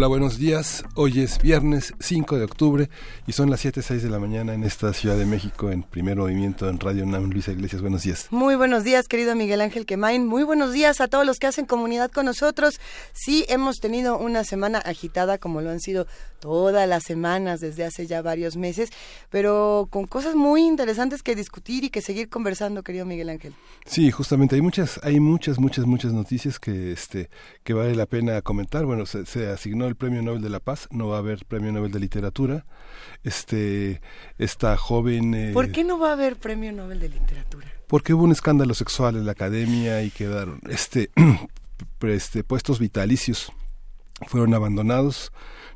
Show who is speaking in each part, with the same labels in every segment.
Speaker 1: Hola, buenos días. Hoy es viernes 5 de octubre y son las 7.06 de la mañana en esta Ciudad de México en primer movimiento en Radio UNAM. Luisa Iglesias, buenos días.
Speaker 2: Muy buenos días, querido Miguel Ángel Quemain. Muy buenos días a todos los que hacen comunidad con nosotros. Sí, hemos tenido una semana agitada como lo han sido todas las semanas desde hace ya varios meses, pero con cosas muy interesantes que discutir y que seguir conversando, querido Miguel Ángel.
Speaker 1: Sí, justamente hay muchas, hay muchas, muchas, muchas noticias que, este, que vale la pena comentar. Bueno, se, se asignó el Premio Nobel de la Paz, no va a haber Premio Nobel de Literatura. Este, esta joven...
Speaker 2: Eh, ¿Por qué no va a haber Premio Nobel de Literatura?
Speaker 1: Porque hubo un escándalo sexual en la academia y quedaron este, este puestos vitalicios fueron abandonados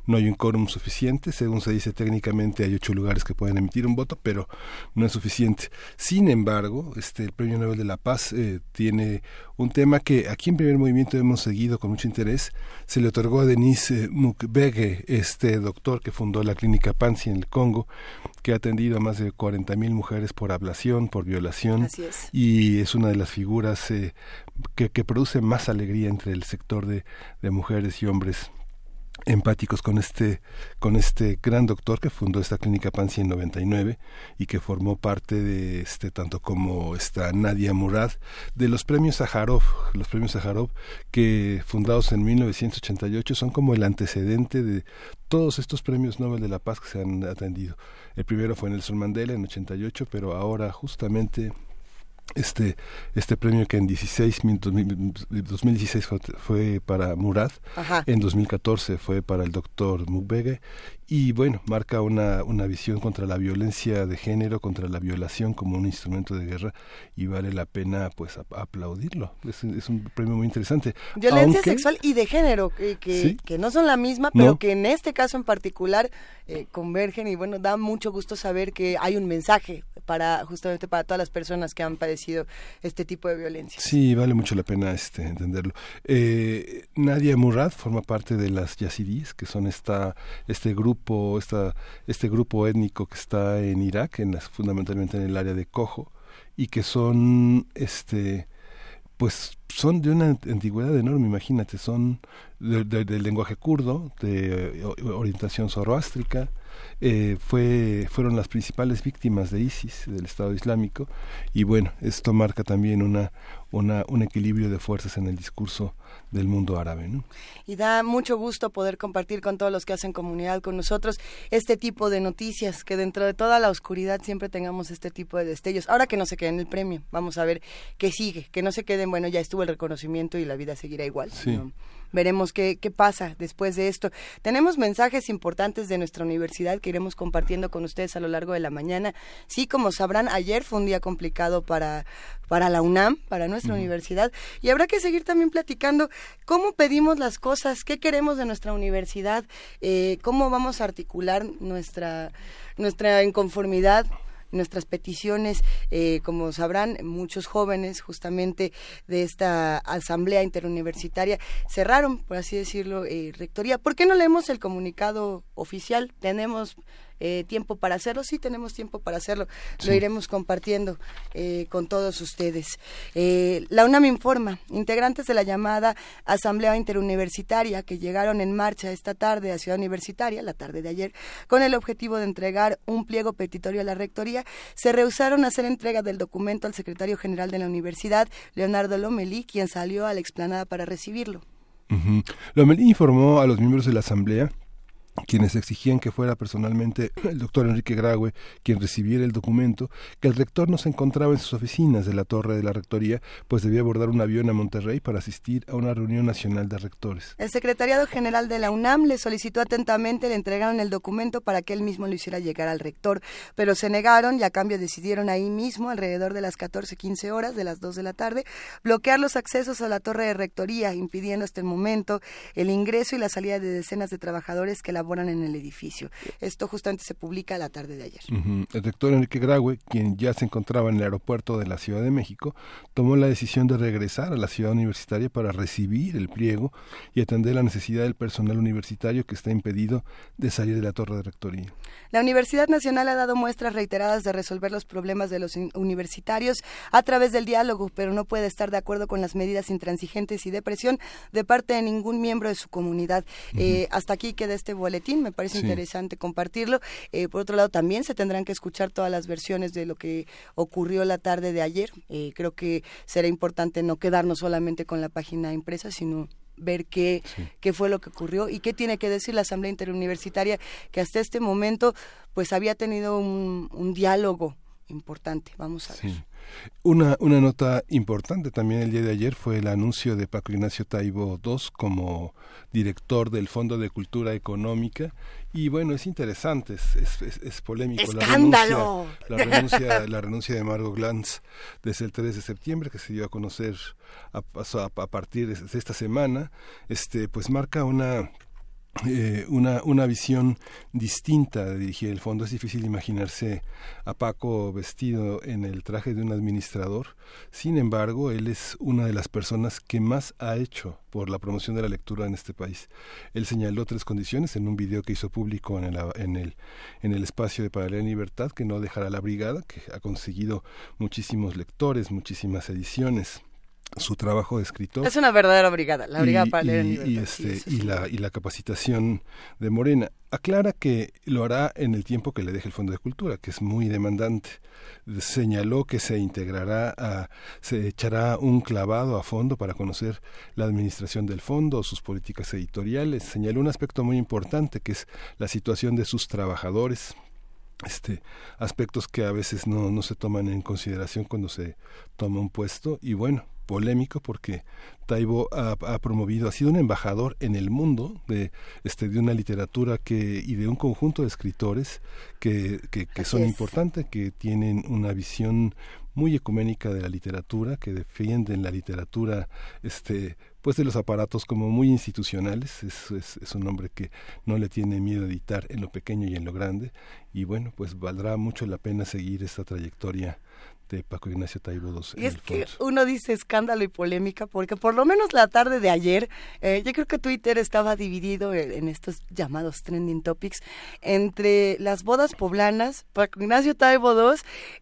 Speaker 1: no hay un quórum suficiente, según se dice técnicamente hay ocho lugares que pueden emitir un voto, pero no es suficiente. Sin embargo, este el Premio Nobel de la Paz eh, tiene un tema que aquí en Primer Movimiento hemos seguido con mucho interés. Se le otorgó a Denise Mukwege, este doctor que fundó la clínica Pansi en el Congo, que ha atendido a más de 40.000 mujeres por ablación, por violación, y es una de las figuras eh, que, que produce más alegría entre el sector de, de mujeres y hombres empáticos con este con este gran doctor que fundó esta clínica Pansi en 99 y que formó parte de este tanto como esta Nadia Murad de los premios Sájarov los premios Sájarov que fundados en 1988 son como el antecedente de todos estos premios Nobel de la Paz que se han atendido. El primero fue Nelson Mandela en 88 pero ahora justamente este este premio que en 16 2016 fue, para Murad, en 2014 fue para el doctor Mukwege y bueno, marca una, una visión contra la violencia de género, contra la violación como un instrumento de guerra y vale la pena pues aplaudirlo. Es, es, un premio muy interesante.
Speaker 2: Violencia sexual y de género, que, que, no son la misma, pero que en este caso en particular eh, convergen y bueno, da mucho gusto saber que hay un mensaje para justamente para todas las personas que han padecido este tipo de violencia.
Speaker 1: Sí, vale mucho la pena este entenderlo. Eh, Nadia Murad forma parte de las yazidis, que son esta este grupo grupo, esta, este grupo étnico que está en Irak, en fundamentalmente en el área de Cojo, y que son, este, pues son de una antigüedad enorme, imagínate, son del lenguaje kurdo, de orientación zoroástrica, eh, fue, fueron las principales víctimas de ISIS, del Estado Islámico, y bueno, esto marca también una, una, un equilibrio de fuerzas en el discurso del mundo árabe. ¿no?
Speaker 2: Y da mucho gusto poder compartir con todos los que hacen comunidad con nosotros este tipo de noticias, que dentro de toda la oscuridad siempre tengamos este tipo de destellos. Ahora que no se queden el premio, vamos a ver qué sigue, que no se queden, bueno, ya estuvo el reconocimiento y la vida seguirá igual.
Speaker 1: Sí
Speaker 2: veremos qué, qué pasa después de esto. Tenemos mensajes importantes de nuestra universidad que iremos compartiendo con ustedes a lo largo de la mañana. Sí, como sabrán, ayer fue un día complicado para, para la UNAM, para nuestra universidad, y habrá que seguir también platicando cómo pedimos las cosas, qué queremos de nuestra universidad, eh, cómo vamos a articular nuestra, nuestra inconformidad nuestras peticiones, eh, como sabrán, muchos jóvenes justamente de esta asamblea interuniversitaria cerraron, por así decirlo, eh, rectoría. ¿Por qué no leemos el comunicado oficial? Tenemos eh, tiempo para hacerlo, sí tenemos tiempo para hacerlo, lo iremos compartiendo eh, con todos ustedes. Eh, la UNAM informa, integrantes de la llamada Asamblea Interuniversitaria que llegaron en marcha esta tarde a Ciudad Universitaria, la tarde de ayer, con el objetivo de entregar un pliego petitorio a la Rectoría, se rehusaron a hacer entrega del documento al secretario general de la universidad, Leonardo Lomelí, quien salió a la explanada para recibirlo.
Speaker 1: Lomelí informó a los miembros de la Asamblea quienes exigían que fuera personalmente el doctor Enrique Graue quien recibiera el documento, que el rector no se encontraba en sus oficinas de la torre de la rectoría, pues debía abordar un avión a Monterrey para asistir a una reunión nacional de rectores.
Speaker 2: El secretariado general de la UNAM le solicitó atentamente, le entregaron el documento para que él mismo lo hiciera llegar al rector, pero se negaron y a cambio decidieron ahí mismo, alrededor de las 14-15 horas de las 2 de la tarde, bloquear los accesos a la torre de rectoría, impidiendo hasta el momento el ingreso y la salida de decenas de trabajadores que laboran en el edificio. Esto justamente se publica la tarde de ayer.
Speaker 1: El rector Enrique Graue, quien ya se encontraba en el aeropuerto de la Ciudad de México, tomó la decisión de regresar a la ciudad universitaria para recibir el pliego y atender la necesidad del personal universitario que está impedido de salir de la torre de rectoría.
Speaker 2: La Universidad Nacional ha dado muestras reiteradas de resolver los problemas de los universitarios a través del diálogo, pero no puede estar de acuerdo con las medidas intransigentes y de presión de parte de ningún miembro de su comunidad. Eh, hasta aquí queda este boletín me parece interesante compartirlo. Eh, por otro lado, también se tendrán que escuchar todas las versiones de lo que ocurrió la tarde de ayer. Eh, creo que será importante no quedarnos solamente con la página impresa, sino ver qué, qué fue lo que ocurrió y qué tiene que decir la Asamblea Interuniversitaria, que hasta este momento pues había tenido un, un diálogo importante. Vamos a ver.
Speaker 1: Una, una nota importante también el día de ayer fue el anuncio de Paco Ignacio Taibo II como director del Fondo de Cultura Económica y bueno, es interesante, es, es, polémico.
Speaker 2: ¡Escándalo!
Speaker 1: La renuncia, la renuncia, de Margot Glantz desde el 3 de septiembre, que se dio a conocer a, a, partir de esta semana, este pues marca una eh, una, una visión distinta de dirigir el fondo. Es difícil imaginarse a Paco vestido en el traje de un administrador. Sin embargo, él es una de las personas que más ha hecho por la promoción de la lectura en este país. Él señaló tres condiciones en un video que hizo público en el, en el, en el espacio de Paralela Libertad, que no dejará la brigada, que ha conseguido muchísimos lectores, muchísimas ediciones su trabajo de escritor.
Speaker 2: Es una verdadera brigada, la brigada para leer
Speaker 1: y, este, y, la, y la capacitación de Morena. Aclara que lo hará en el tiempo que le deje el Fondo de Cultura, que es muy demandante. Señaló que se integrará, a, se echará un clavado a fondo para conocer la administración del fondo, sus políticas editoriales. Señaló un aspecto muy importante, que es la situación de sus trabajadores, este aspectos que a veces no, no se toman en consideración cuando se toma un puesto y bueno polémico porque Taibo ha, promovido, ha sido un embajador en el mundo de, este, de una literatura que, y de un conjunto de escritores que, que, son importantes, que tienen una visión muy ecuménica de la literatura, que defienden la literatura este, pues de los aparatos como muy institucionales. Es, es, es, un hombre que no le tiene miedo a editar en lo pequeño y en lo grande. Y bueno, pues valdrá mucho la pena seguir esta trayectoria de Paco Ignacio Taibo II.
Speaker 2: Y es que uno dice escándalo y polémica, porque por lo menos la tarde de ayer, eh, yo creo que Twitter estaba dividido en, estos llamados trending topics entre las bodas poblanas, Paco Ignacio Taibo II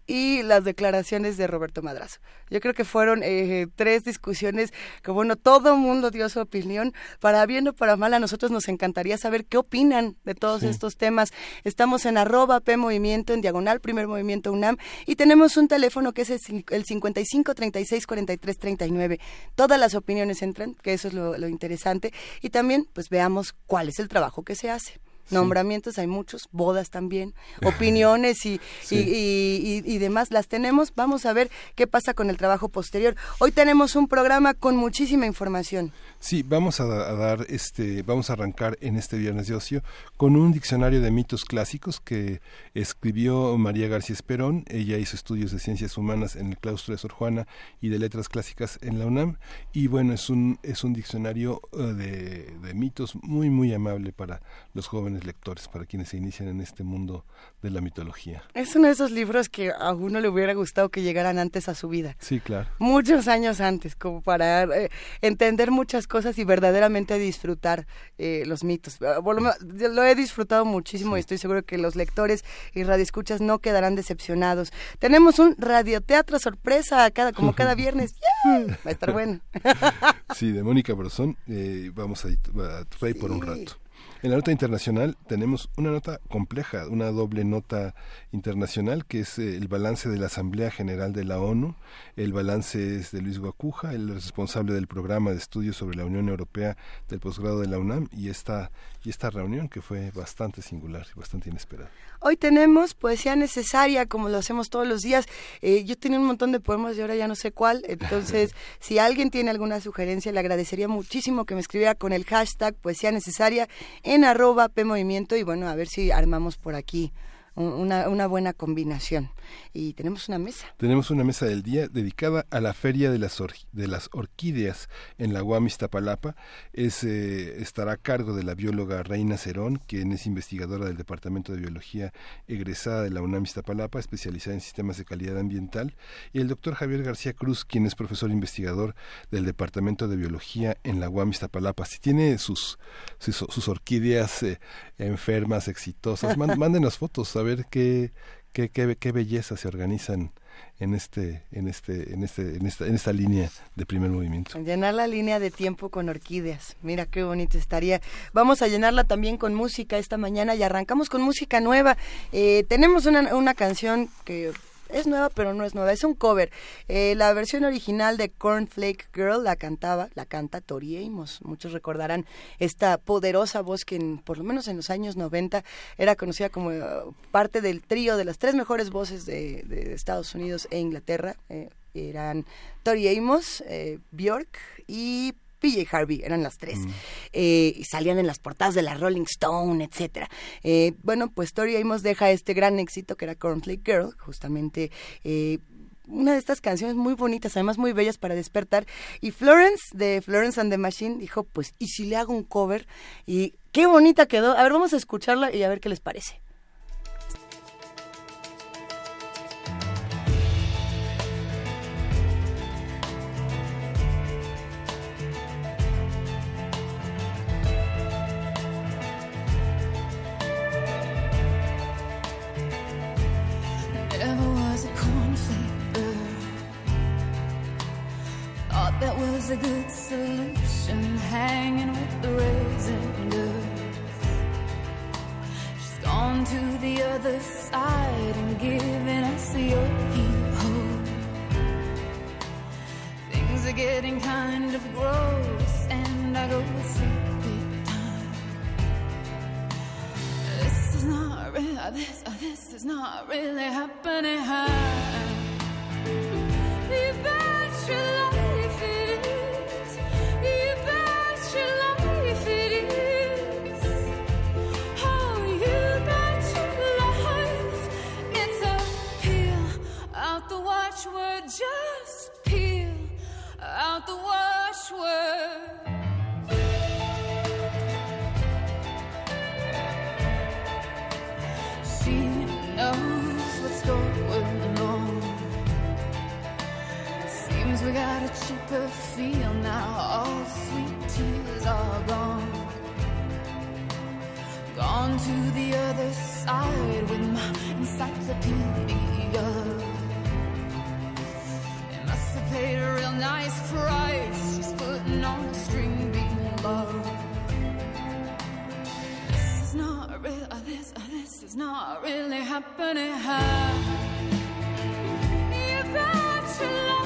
Speaker 2: y las declaraciones de Roberto Madrazo. Yo creo que fueron eh, tres discusiones que, bueno, todo el mundo dio su opinión. Para bien o para mal, a nosotros nos encantaría saber qué opinan de todos estos temas. Estamos en arroba P Movimiento, en diagonal, primer movimiento UNAM, y tenemos un teléfono que es el, 55 36 43 39. Todas las opiniones entran, que eso es lo, lo interesante. Y también, pues veamos cuál es el trabajo que se hace. Nombramientos hay muchos, bodas también, opiniones y, y, y, demás las tenemos. Vamos a ver qué pasa con el trabajo posterior. Hoy tenemos un programa con muchísima información.
Speaker 1: Sí, vamos a, dar este, vamos a arrancar en este viernes de ocio con un diccionario de mitos clásicos que escribió María García Esperón. Ella hizo estudios de ciencias humanas en el claustro de Sor Juana y de letras clásicas en la UNAM. Y bueno, es un, es un diccionario eh, de, de mitos muy, muy amable para los jóvenes lectores, para quienes se inician en este mundo de la mitología.
Speaker 2: Es uno de esos libros que a uno le hubiera gustado que llegaran antes a su vida.
Speaker 1: Sí, claro.
Speaker 2: Muchos años antes, como para eh, entender muchas cosas y verdaderamente disfrutar eh, los mitos. Ah, lo he disfrutado muchísimo y estoy seguro que los lectores y radioescuchas no quedarán decepcionados. Tenemos un radioteatro sorpresa cada, como cada viernes. Va a estar bueno.
Speaker 1: sí, de Mónica Brosón. Eh, vamos a, a por un rato. En la nota internacional tenemos una nota compleja, una doble nota internacional que es eh, el balance de la Asamblea General de la ONU. El balance es de Luis Guacuja, el responsable del programa de estudios sobre la Unión Europea del posgrado de la UNAM y esta, y esta reunión que fue bastante singular y bastante inesperada.
Speaker 2: Hoy tenemos poesía necesaria, como lo hacemos todos los días. Eh, yo tenía un montón de poemas y ahora ya no sé cuál. Entonces, si alguien tiene alguna sugerencia, le agradecería muchísimo que me escribiera con el hashtag poesía necesaria en arroba P Movimiento y bueno, a ver si armamos por aquí una, una, buena combinación. Y tenemos una mesa.
Speaker 1: Tenemos una mesa del día dedicada a la Feria de las, de las Orquídeas en la UAM Iztapalapa. Es, eh, estará a cargo de la bióloga Reina Cerón, quien es investigadora del Departamento de Biología egresada de la UNAM Iztapalapa, especializada en sistemas de calidad ambiental, y el doctor Javier García Cruz, quien es profesor investigador del Departamento de Biología en la UAM Iztapalapa. Si tiene sus, sus, orquídeas eh, enfermas, exitosas, mándenos fotos a ver qué, qué, qué, qué belleza se organizan en este en este en este en esta en esta línea de primer movimiento.
Speaker 2: Llenar la línea de tiempo con orquídeas. Mira qué bonito estaría. Vamos a llenarla también con música esta mañana y arrancamos con música nueva. Eh, tenemos una, una canción que es nueva, pero no es nueva, es un cover. Eh, la versión original de Cornflake Girl la cantaba, la canta Tori Amos. Muchos recordarán esta poderosa voz que por lo menos en los años 90 era conocida como eh, parte del trío de las tres mejores voces de, Estados Unidos e Inglaterra. Eh, eran Tori Amos, Bjork y PJ Harvey, eran las tres. Mm. Eh, y salían en las portadas de la Rolling Stone, etcétera. Eh, bueno, pues Tori Amos deja este gran éxito que era Cornflake Girl, justamente eh, una de estas canciones muy bonitas, además muy bellas para despertar. Y Florence, de Florence and the Machine, dijo, pues, ¿y si le hago un cover? Y qué bonita quedó. A ver, vamos a escucharla y a ver qué les parece.
Speaker 3: A good solution, hanging with the raisin girls. She's gone to the other side and given us your yo Things are getting kind of gross, and I go with sleepy time. This is not real. This, oh, this is not really happening. You bet washword, just peel out the washword. She knows what's going on. Seems we got a cheaper feel now. All sweet tears are gone. Gone to the other side with my encyclopedia paid a real nice price. She's putting on a string bean love. This is not real. Uh, this, uh, this is not really happening. How? You bet your life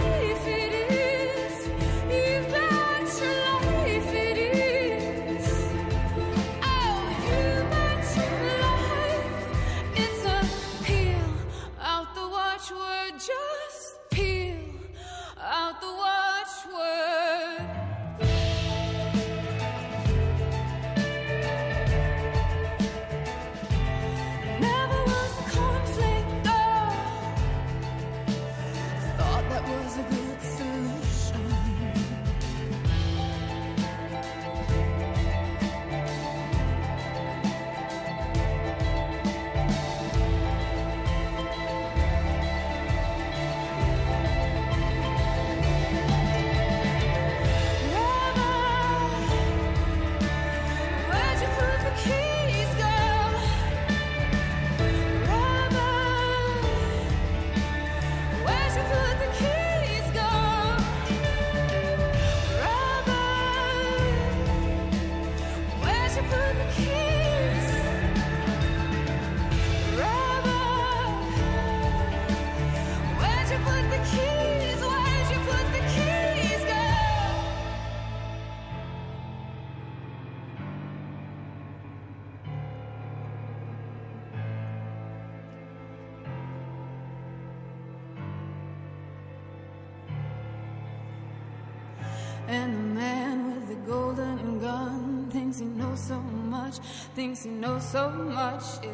Speaker 3: thinks he knows so much, yeah.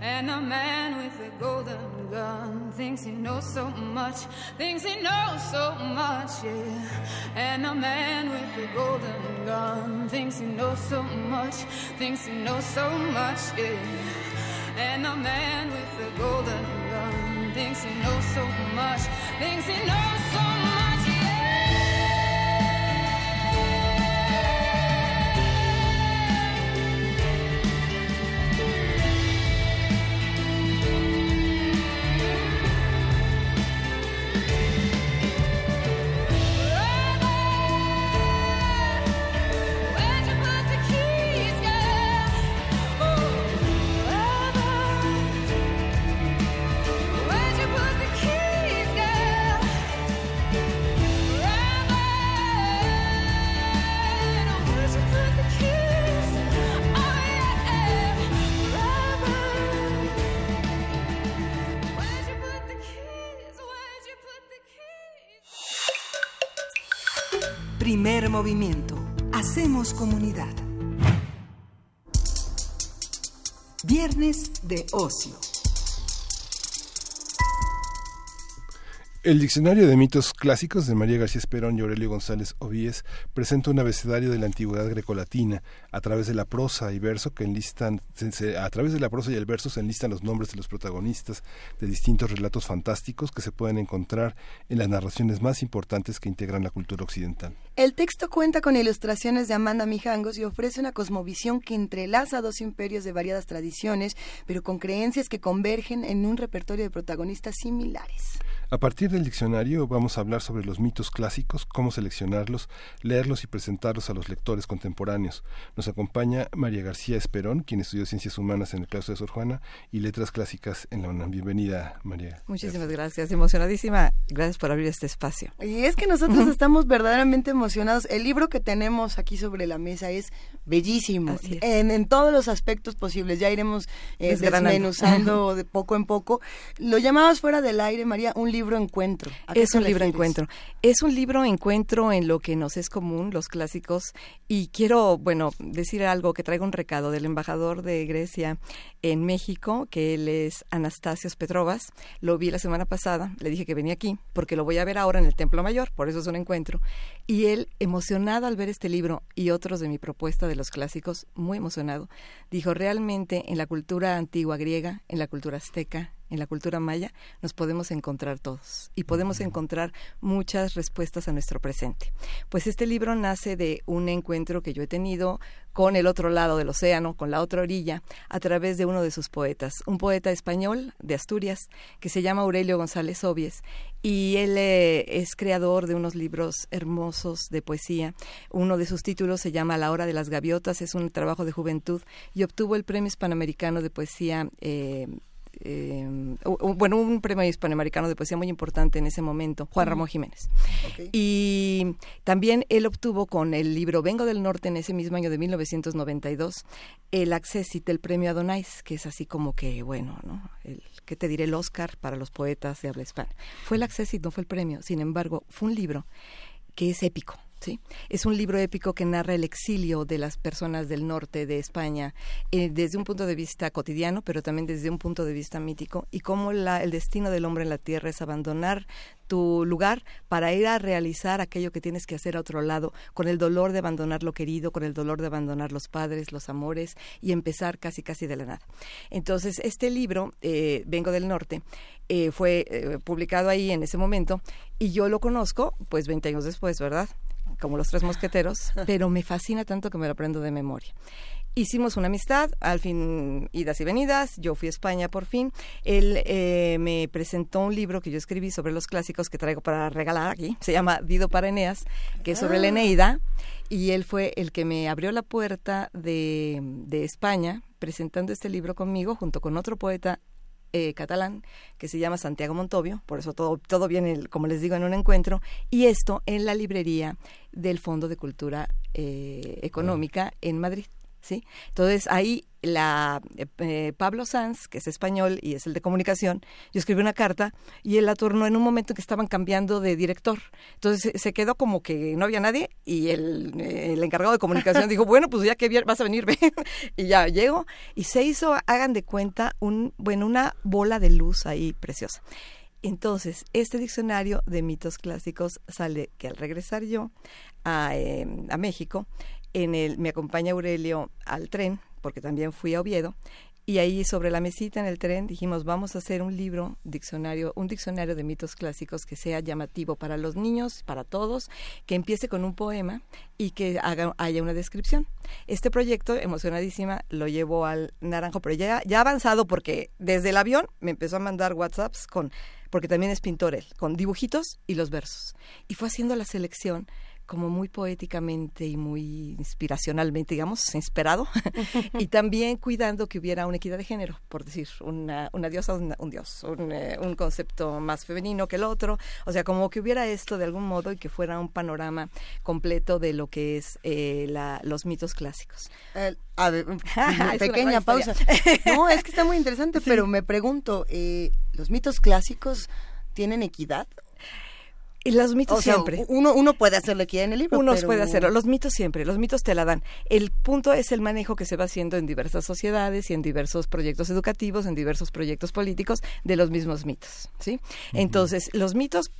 Speaker 3: And the man with the golden gun thinks he knows so much, thinks he knows so much, yeah. And the man with the golden gun thinks he knows so much, thinks he knows so much, yeah. And the man with the golden gun thinks he knows so much, thinks he knows so much,
Speaker 4: movimiento. Hacemos comunidad. Viernes de ocio.
Speaker 1: El diccionario de mitos clásicos de María García Esperón y Aurelio González Ovíes presenta un abecedario de la antigüedad grecolatina a través de la prosa y verso que enlistan a través de la prosa y el verso se enlistan los nombres de los protagonistas de distintos relatos fantásticos que se pueden encontrar en las narraciones más importantes que integran la cultura occidental.
Speaker 2: El texto cuenta con ilustraciones de Amanda Mijangos y ofrece una cosmovisión que entrelaza dos imperios de variadas tradiciones, pero con creencias que convergen en un repertorio de protagonistas similares.
Speaker 1: A partir del diccionario vamos a hablar sobre los mitos clásicos, cómo seleccionarlos, leerlos y presentarlos a los lectores contemporáneos. Nos acompaña María García Esperón, quien estudió Ciencias Humanas en el claustro de Sor Juana y Letras Clásicas en la UNAM. Bienvenida, María.
Speaker 5: Muchísimas gracias, emocionadísima. Gracias por abrir este espacio.
Speaker 2: Y es que nosotros estamos verdaderamente emocionados. El libro que tenemos aquí sobre la mesa es bellísimo,
Speaker 5: Así es.
Speaker 2: En, en todos los aspectos posibles. Ya iremos eh, desmenuzando de poco en poco. Lo llamabas fuera del aire, María, un libro encuentro. ¿A qué
Speaker 5: Es un libro encuentro. Es un libro encuentro en lo que nos es común, los clásicos. Y quiero, bueno, decir algo que traigo un recado del embajador de Grecia en México, que él es Anastasios Petrovas. Lo vi la semana pasada, le dije que venía aquí, porque lo voy a ver ahora en el Templo Mayor, por eso es un encuentro. Y él, emocionado al ver este libro y otros de mi propuesta de los clásicos, muy emocionado, dijo, realmente en la cultura antigua griega, en la cultura azteca, en la cultura maya, nos podemos encontrar todos y podemos encontrar muchas respuestas a nuestro presente. Pues este libro nace de un encuentro que yo he tenido con el otro lado del océano, con la otra orilla, a través de uno de sus poetas, un poeta español de Asturias que se llama Aurelio González Obies y él eh, es creador de unos libros hermosos de poesía. Uno de sus títulos se llama La hora de las gaviotas, es un trabajo de juventud y obtuvo el Premio Hispanoamericano de Poesía eh, eh, bueno, un premio hispanoamericano de poesía muy importante en ese momento, Juan Ramón Jiménez. Y también él obtuvo con el libro Vengo del Norte en ese mismo año de 1992 el Accessit, el premio Adonais, que es así como que, bueno, ¿no? El, ¿Qué te diré? El Oscar para los poetas de habla hispana. Fue el Accessit, no fue el premio. Sin embargo, fue un libro que es épico. Es un libro épico que narra el exilio de las personas del norte de España eh, desde un punto de vista cotidiano, pero también desde un punto de vista mítico, y cómo la- el destino del hombre en la tierra es abandonar tu lugar para ir a realizar aquello que tienes que hacer a otro lado, con el dolor de abandonar lo querido, con el dolor de abandonar los padres, los amores, y empezar casi casi de la nada. Entonces, este libro, eh, Vengo del Norte, eh, fue eh, publicado ahí en ese momento, y yo lo conozco, pues 20 años después, ¿verdad? Como los tres mosqueteros, pero me fascina tanto que me lo aprendo de memoria. Hicimos una amistad, al fin idas y venidas, yo fui a España por fin, él eh, me presentó un libro que yo escribí sobre los clásicos que traigo para regalar aquí, se llama Dido para Eneas, que es sobre la Eneida, y él fue el que me abrió la puerta de, de España presentando este libro conmigo junto con otro poeta eh, catalán que se llama Santiago Montovio, por eso todo, todo viene, como les digo, en un encuentro, y esto en la librería del Fondo de Cultura eh, Económica en Madrid. ¿Sí? Entonces ahí la eh, Pablo Sanz, que es español y es el de comunicación, yo escribí una carta y él la turnó en un momento que estaban cambiando de director. Entonces se- quedó como que no había nadie y el, eh, el encargado de comunicación dijo, bueno, pues ya que vas a venir, ven. y ya llego y se hizo, hagan de cuenta, un bueno, una bola de luz ahí preciosa. Entonces, este diccionario de mitos clásicos sale que al regresar yo a, eh, a México, en el, me acompaña Aurelio al tren, porque también fui a Oviedo, y ahí sobre la mesita en el tren dijimos, vamos a hacer un libro, diccionario, un diccionario de mitos clásicos que sea llamativo para los niños, para todos, que empiece con un poema y que haga, haya una descripción. Este proyecto, emocionadísima, lo llevo al Naranjo, pero ya, ya avanzado porque desde el avión me empezó a mandar WhatsApps con, porque también es pintor él, con dibujitos y los versos. Y fue haciendo la selección como muy poéticamente y muy inspiracionalmente, digamos, inspirado, y también cuidando que hubiera una equidad de género, por decir, una, una diosa, un, un dios, un, eh, un concepto más femenino que el otro, o sea, como que hubiera esto de algún modo y que fuera un panorama completo de lo que es eh, la, los mitos clásicos.
Speaker 2: Eh, a ver,
Speaker 5: una
Speaker 2: pequeña pausa. No, es que está muy interesante, pero me pregunto, eh, ¿los mitos clásicos tienen equidad?
Speaker 5: Y los mitos
Speaker 2: O sea,
Speaker 5: siempre.
Speaker 2: uno, uno puede hacerlo equidad en el libro.
Speaker 5: Uno
Speaker 2: pero-
Speaker 5: puede hacerlo. Los mitos siempre, los mitos te la dan. El punto es el manejo que se va haciendo en diversas sociedades y en diversos proyectos educativos, en diversos proyectos políticos de los mismos mitos, ¿sí? Entonces, los mitos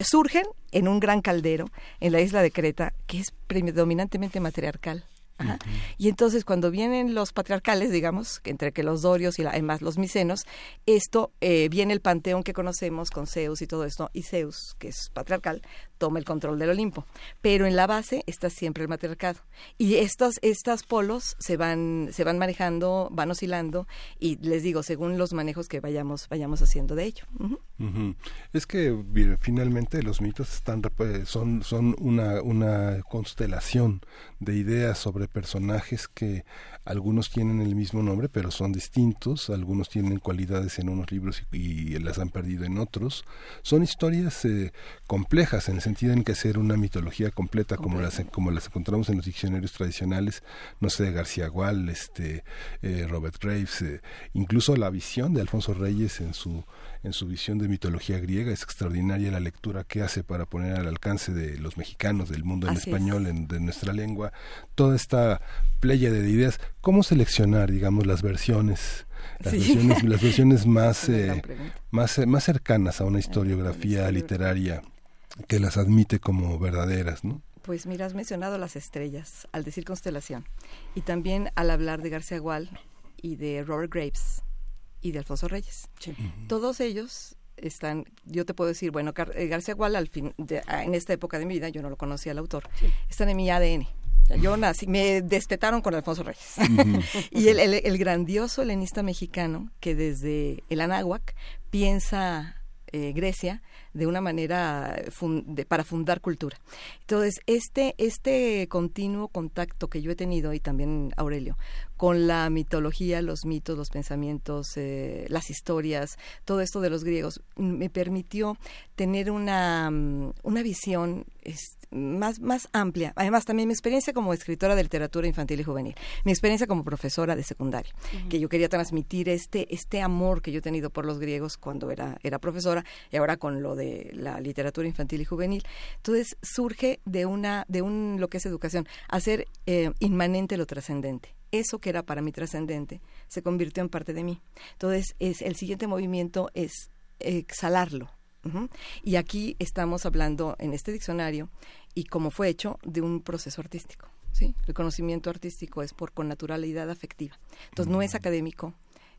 Speaker 5: surgen en un gran caldero en la isla de Creta, que es predominantemente matriarcal. Ajá. Y entonces cuando vienen los patriarcales, digamos, que entre que los dorios y la- además los micenos, esto eh, viene el panteón que conocemos con Zeus y todo esto, y Zeus, que es patriarcal, toma el control del Olimpo. Pero en la base está siempre el matriarcado. Y estos, estas polos se van, se van manejando, van oscilando, y les digo, según los manejos que vayamos, vayamos haciendo de ello.
Speaker 1: Es que finalmente los mitos están rep- son son una una constelación de ideas sobre personajes que algunos tienen el mismo nombre pero son distintos, algunos tienen cualidades en unos libros y, y las han perdido en otros. Son historias eh, complejas en el sentido en que ser una mitología completa como las como las encontramos en los diccionarios tradicionales, no sé, de García Gual, este eh, Robert Graves, eh, incluso la visión de Alfonso Reyes en su en su visión de mitología griega. Es extraordinaria la lectura que hace para poner al alcance de los mexicanos, del mundo en
Speaker 5: Así
Speaker 1: español, en, de nuestra lengua, toda esta playa de ideas. ¿Cómo seleccionar, digamos, las versiones? Las,
Speaker 5: Sí.
Speaker 1: versiones, las versiones más, eh, más, eh, más cercanas a una historiografía literaria que las admite como verdaderas, ¿no?
Speaker 5: Pues mira, has mencionado las estrellas al decir constelación y también al hablar de García Gual y de Robert Graves y de Alfonso Reyes. Todos ellos están, yo te puedo decir, bueno, Gar- eh, García Gual al fin, de- en esta época de mi vida, yo no lo conocía al autor, están en mi ADN. Yo nací, me destetaron con Alfonso Reyes. y el, el- el grandioso helenista mexicano que desde el Anáhuac piensa eh, Grecia de una manera fun- de- para fundar cultura. Entonces, este, este continuo contacto que yo he tenido, y también Aurelio, con la mitología, los mitos, los pensamientos, eh, las historias, todo esto de los griegos, me permitió tener una, mm, una visión más, más amplia. Además, también mi experiencia como escritora de literatura infantil y juvenil, mi experiencia como profesora de secundaria, que yo quería transmitir este, este amor que yo he tenido por los griegos cuando era, era profesora y ahora con lo de la literatura infantil y juvenil. Entonces, surge de, una, de un, lo que es educación, hacer eh, inmanente lo trascendente eso que era para mí trascendente se convirtió en parte de mí. Entonces, es, el siguiente movimiento es exhalarlo. Y aquí estamos hablando en este diccionario, y como fue hecho, de un proceso artístico. ¿sí? El conocimiento artístico es por connaturalidad afectiva. Entonces, no es académico,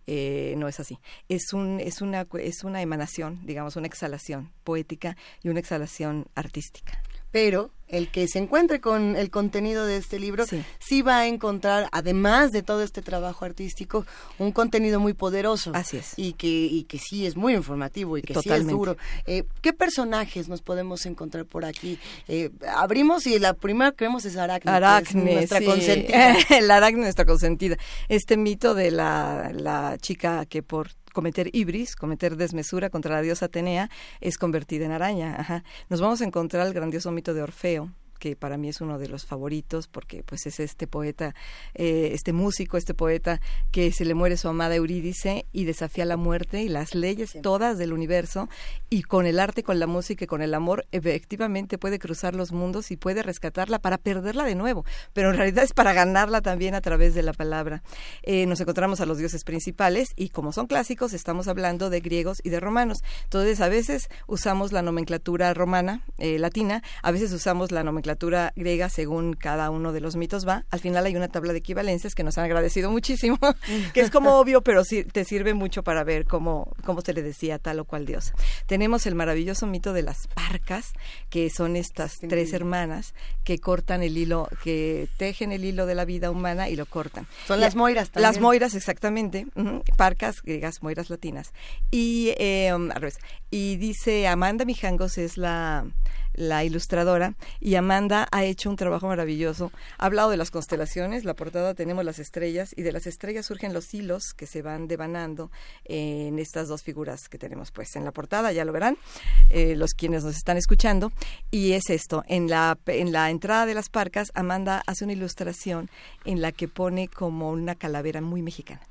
Speaker 5: eh, no es así. Es, un, es, una, es una emanación, digamos, una exhalación poética y una exhalación artística.
Speaker 2: Pero el que se encuentre con el contenido de este libro sí.
Speaker 5: Sí.
Speaker 2: va a encontrar, además de todo este trabajo artístico, un contenido muy poderoso.
Speaker 5: Así es.
Speaker 2: Y que, y que sí es muy informativo y que sí
Speaker 5: Totalmente.
Speaker 2: es duro. Eh, ¿Qué personajes nos podemos encontrar por aquí? Eh, abrimos y la primera que vemos es Aracne. que es
Speaker 5: Aracne,
Speaker 2: nuestra
Speaker 5: sí.
Speaker 2: consentida.
Speaker 5: el aracne, nuestra consentida. Este mito de la, la chica que por cometer ibris, cometer desmesura contra la diosa Atenea, es convertida en araña. Ajá. Nos vamos a encontrar el grandioso mito de Orfeo, que para mí es uno de los favoritos, porque pues es este poeta, eh, este músico, este poeta que se le muere su amada Eurídice y desafía la muerte y las leyes todas del universo y con el arte, con la música y con el amor, efectivamente puede cruzar los mundos y puede rescatarla para perderla de nuevo, pero en realidad es para ganarla también a través de la palabra. Eh, nos encontramos a los dioses principales y como son clásicos, estamos hablando de griegos y de romanos. Entonces, a veces usamos la nomenclatura romana, eh, latina, a veces usamos la nomenclatura griega según cada uno de los mitos va. Al final hay una tabla de equivalencias que nos han agradecido muchísimo, que es como obvio, pero sí te sirve mucho para ver cómo, cómo se le decía a tal o cual diosa. Tenemos el maravilloso mito de las parcas, que son estas tres hermanas que cortan el hilo, que tejen el hilo de la vida humana y lo cortan.
Speaker 2: Son
Speaker 5: Y-
Speaker 2: las moiras también.
Speaker 5: Las moiras, exactamente. Parcas griegas, moiras latinas. Y eh, um, al revés. Y dice Amanda Mijangos es la la ilustradora y Amanda ha hecho un trabajo maravilloso. Ha hablado de las constelaciones, la portada tenemos las estrellas y de las estrellas surgen los hilos que se van devanando en estas dos figuras que tenemos pues en la portada, ya lo verán eh, los quienes nos están escuchando y es esto, en la en la entrada de las parcas Amanda hace una ilustración en la que pone como una calavera muy mexicana.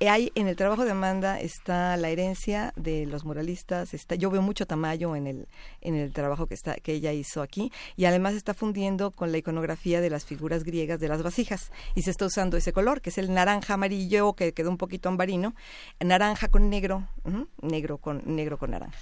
Speaker 5: Hay, en el trabajo de Amanda está la herencia de los muralistas, está, yo veo mucho Tamayo en el, en el trabajo que, está, que ella hizo aquí y además está fundiendo con la iconografía de las figuras griegas de las vasijas y se está usando ese color que es el naranja amarillo que quedó un poquito ambarino, naranja con negro, negro con negro con naranja.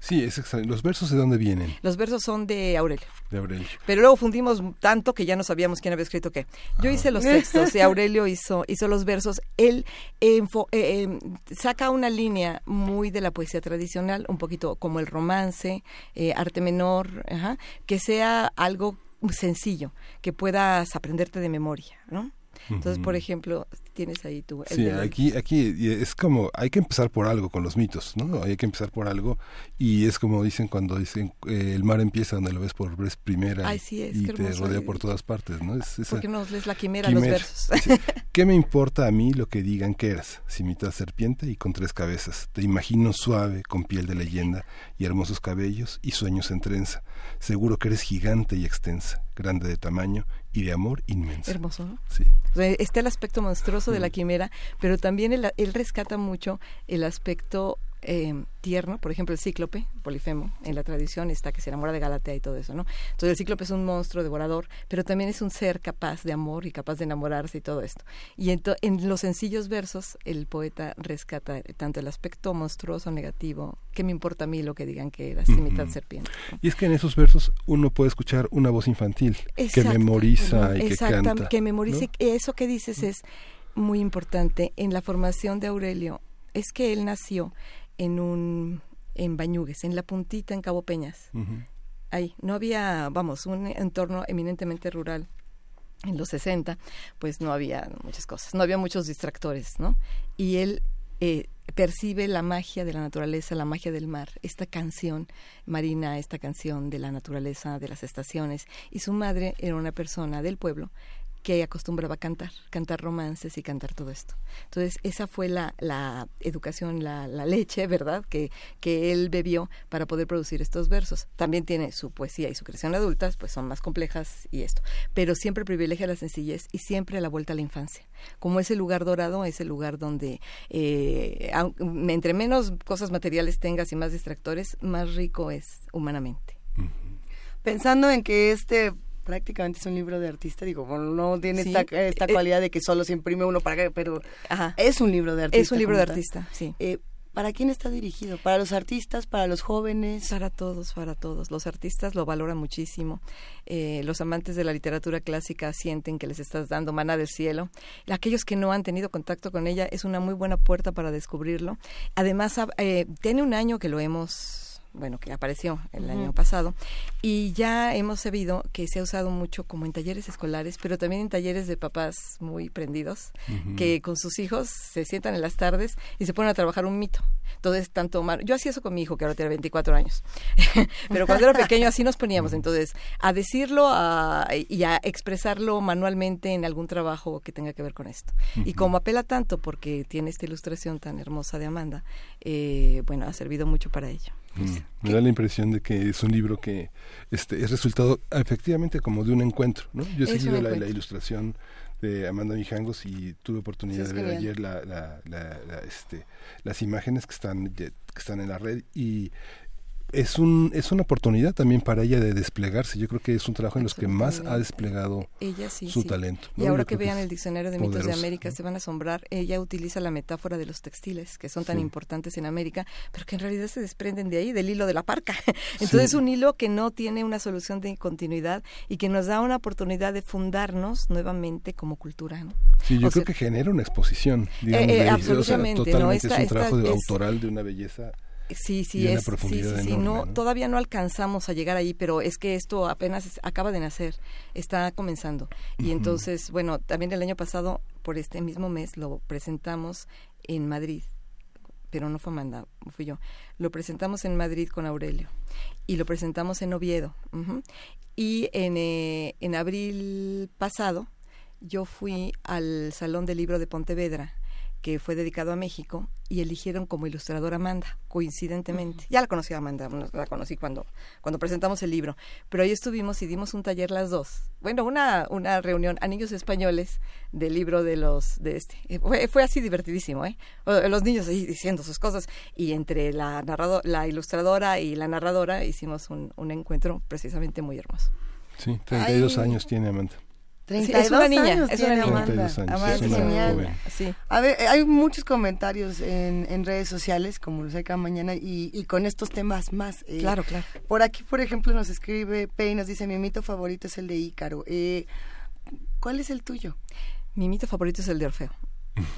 Speaker 1: Sí, es extraño. ¿Los versos de dónde vienen?
Speaker 5: Los versos son de Aurelio.
Speaker 1: De Aurelio.
Speaker 5: Pero luego fundimos tanto que ya no sabíamos quién había escrito qué. Yo hice los textos y Aurelio hizo, hizo los versos. Él eh, eh, saca una línea muy de la poesía tradicional, un poquito como el romance, eh, arte menor, ajá, que sea algo sencillo, que puedas aprenderte de memoria, ¿no? Entonces, por ejemplo, tienes ahí tú. el
Speaker 1: Sí,
Speaker 5: de-
Speaker 1: aquí, aquí es como, hay que empezar por algo con los mitos, ¿no? Hay que empezar por algo y es como dicen cuando dicen, eh, el mar empieza donde lo ves por vez primera
Speaker 5: Ay,
Speaker 1: y-
Speaker 5: sí, es,
Speaker 1: y te rodea por todas partes, ¿no? Es esa
Speaker 5: ¿Por qué no lees la quimera, los
Speaker 1: quimera.
Speaker 5: versos?
Speaker 1: Sí. ¿Qué me importa a mí lo que digan que eras? Si mitad serpiente y con tres cabezas. Te imagino suave, con piel de leyenda y hermosos cabellos y sueños en trenza. Seguro que eres gigante y extensa, grande de tamaño y de amor inmenso.
Speaker 5: Hermoso, ¿no?
Speaker 1: Sí.
Speaker 5: O sea, está el aspecto monstruoso
Speaker 1: Mm.
Speaker 5: de la quimera, pero también él, él rescata mucho el aspecto eh, tierno, por ejemplo, el cíclope, Polifemo, en la tradición está que se enamora de Galatea y todo eso, ¿no? Entonces el cíclope es un monstruo devorador, pero también es un ser capaz de amor y capaz de enamorarse y todo esto. Y ento- en los sencillos versos el poeta rescata tanto el aspecto monstruoso negativo, que me importa a mí lo que digan que era, si mitad serpiente. ¿no?
Speaker 1: Y es que en esos versos uno puede escuchar una voz infantil que
Speaker 5: Exacto.
Speaker 1: memoriza y que
Speaker 5: Exactamente,
Speaker 1: canta.
Speaker 5: que memorice.
Speaker 1: ¿no?
Speaker 5: Eso que dices es muy importante en la formación de Aurelio. Es que él nació en un en Bañugues, en la puntita en Cabo Peñas. Ahí no había, vamos, un entorno eminentemente rural. En los 60, pues no había muchas cosas, no había muchos distractores, ¿no? Y él eh, percibe la magia de la naturaleza, la magia del mar, esta canción marina, esta canción de la naturaleza, de las estaciones. Y su madre era una persona del pueblo que acostumbraba a cantar, cantar romances y cantar todo esto. Entonces, esa fue la, la educación, la, la leche, ¿verdad?, que, que él bebió para poder producir estos versos. También tiene su poesía y su creación adultas, pues son más complejas y esto. Pero siempre privilegia la sencillez y siempre la vuelta a la infancia. Como ese lugar dorado, ese lugar donde eh, entre menos cosas materiales tengas y más distractores, más rico es humanamente.
Speaker 2: Pensando en que este prácticamente es un libro de artista, digo, bueno, no tiene
Speaker 5: Sí,
Speaker 2: esta, esta
Speaker 5: eh,
Speaker 2: cualidad de que solo se imprime uno para que, pero
Speaker 5: Ajá.
Speaker 2: es un libro de artista.
Speaker 5: Es un libro de
Speaker 2: tal.
Speaker 5: artista, sí.
Speaker 2: Eh, ¿Para quién está dirigido? ¿Para los artistas? ¿Para los jóvenes?
Speaker 5: Para todos, para todos. Los artistas lo valoran muchísimo. Eh, los amantes de la literatura clásica sienten que les estás dando mana del cielo. Aquellos que no han tenido contacto con ella es una muy buena puerta para descubrirlo. Además, eh, tiene un año que lo hemos bueno, que apareció el
Speaker 2: Ujú.
Speaker 5: año pasado, y ya hemos sabido que se ha usado mucho como en talleres escolares, pero también en talleres de papás muy prendidos,
Speaker 1: Ujú.
Speaker 5: que con sus hijos se sientan en las tardes y se ponen a trabajar un mito. Entonces, tanto Mar- yo hacía eso con mi hijo, que ahora tiene 24 años, pero cuando era pequeño así nos poníamos, entonces, a decirlo a- y a expresarlo manualmente en algún trabajo que tenga que ver con esto. Y como apela tanto porque tiene esta ilustración tan hermosa de Amanda, eh, bueno, ha servido mucho para ello. Pues,
Speaker 1: Mm, Me da la impresión de que es un libro que este es resultado efectivamente como de un encuentro, ¿no? Yo he seguido la, ilustración de Amanda Mijangos y tuve oportunidad
Speaker 2: Sí,
Speaker 1: de ver ayer la, la- la- la, este, las imágenes que están que están en la red y es un es una oportunidad también para ella de desplegarse. Yo creo que es un trabajo en los que más ha
Speaker 5: Absolutamente.
Speaker 1: desplegado
Speaker 5: Ella sí.
Speaker 1: su
Speaker 5: sí.
Speaker 1: talento.
Speaker 5: Y
Speaker 1: ¿no?
Speaker 5: ahora
Speaker 1: Yo
Speaker 5: que vean el diccionario de mitos de América
Speaker 1: ¿no?
Speaker 5: se van a asombrar. Ella utiliza la metáfora de los textiles, que son tan
Speaker 1: Sí.
Speaker 5: importantes en América, pero que en realidad se desprenden de ahí, del hilo de la parca. Entonces es un hilo que no tiene una solución de continuidad y que nos da una oportunidad de fundarnos nuevamente como cultura. ¿no?
Speaker 1: Sí, yo
Speaker 5: O
Speaker 1: creo
Speaker 5: sea-
Speaker 1: que genera una exposición, digamos,
Speaker 5: Eh, eh,
Speaker 1: de- o sea,
Speaker 5: absolutamente, ¿no?
Speaker 1: totalmente
Speaker 5: Esta-
Speaker 1: es un trabajo de
Speaker 5: es-
Speaker 1: autoral de una belleza.
Speaker 5: Sí, sí, es, sí,
Speaker 1: profundidad
Speaker 5: sí, sí,
Speaker 1: enorme,
Speaker 5: no,
Speaker 1: ¿no?
Speaker 5: todavía no alcanzamos a llegar ahí, pero es que esto apenas acaba de nacer, está comenzando. Y entonces, bueno, también el año pasado, por este mismo mes, lo presentamos en Madrid, pero no fue Amanda, fui yo. Lo presentamos en Madrid con Aurelio y lo presentamos en Oviedo. Y en, eh, en abril pasado, yo fui al Salón del Libro de Pontevedra, que fue dedicado a México, y eligieron como ilustradora a Amanda, coincidentemente. Ya la conocí a Amanda, la conocí cuando, cuando presentamos el libro, pero ahí estuvimos y dimos un taller las dos. Bueno, una, una reunión a niños españoles del libro de los, de este. Eh, Fue, fue así divertidísimo, ¿eh? O- Los niños ahí diciendo sus cosas, y entre la, narrado, la ilustradora y la narradora hicimos un, un encuentro precisamente muy hermoso.
Speaker 1: Sí, 32
Speaker 2: Ay.
Speaker 1: años tiene Amanda.
Speaker 5: Sí,
Speaker 2: 32
Speaker 5: es una niña,
Speaker 2: años
Speaker 5: es una
Speaker 2: tiene
Speaker 5: niña.
Speaker 2: Amanda.
Speaker 1: 32 años,
Speaker 5: Amanda
Speaker 2: es
Speaker 1: es una
Speaker 2: genial.
Speaker 5: Sí.
Speaker 2: A ver, hay muchos comentarios en, en redes sociales, como lo sé cada mañana, y, y con estos temas más. eh,
Speaker 5: Claro, claro.
Speaker 2: Por aquí, por ejemplo, nos escribe Pei, nos dice, mi mito favorito es el de Ícaro. Eh, ¿Cuál es el tuyo?
Speaker 5: Mi mito favorito es el de Orfeo.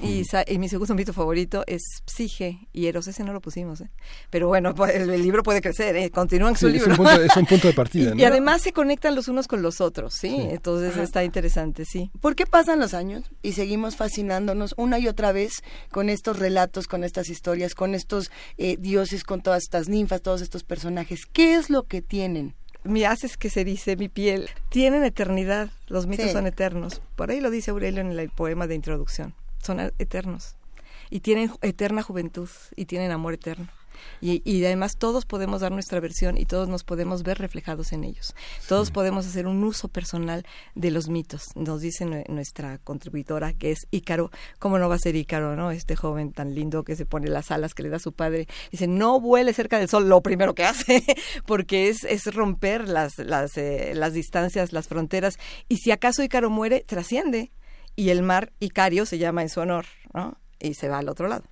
Speaker 5: Y, sa- y mi segundo mito favorito es Psige y Eros. Ese no lo pusimos, ¿eh? Pero bueno, pues, el, el libro puede crecer, ¿eh? Continúan
Speaker 1: Sí,
Speaker 5: su
Speaker 1: es,
Speaker 5: libro.
Speaker 1: un punto, es un punto de
Speaker 5: y,
Speaker 1: partida,
Speaker 5: y
Speaker 1: ¿no?
Speaker 5: además se conectan los unos con los otros, ¿sí?
Speaker 1: Sí.
Speaker 5: Entonces está interesante, sí.
Speaker 2: ¿Por qué pasan los años y seguimos fascinándonos una y otra vez con estos relatos, con estas historias, con estos eh, dioses, con todas estas ninfas, todos estos personajes? ¿Qué es lo que tienen?
Speaker 5: Me haces que se dice mi piel. Tienen eternidad, los mitos
Speaker 2: Sí.
Speaker 5: son eternos. Por ahí lo dice Aurelio en el poema de introducción. Son a- eternos. Y tienen eterna juventud y tienen amor eterno. Y, y además todos podemos dar nuestra versión y todos nos podemos ver reflejados en ellos. Todos podemos hacer un uso personal de los mitos. Nos dice nue- nuestra contribuidora que es Ícaro. ¿Cómo no va a ser Ícaro, no? Este joven tan lindo que se pone las alas que le da su padre. Dice, no vuele cerca del sol, lo primero que hace, porque es, es romper las, las, eh, las distancias, las fronteras. Y si acaso Ícaro muere, trasciende. Y el mar Icario se llama en su honor, ¿no? Y se va al otro lado.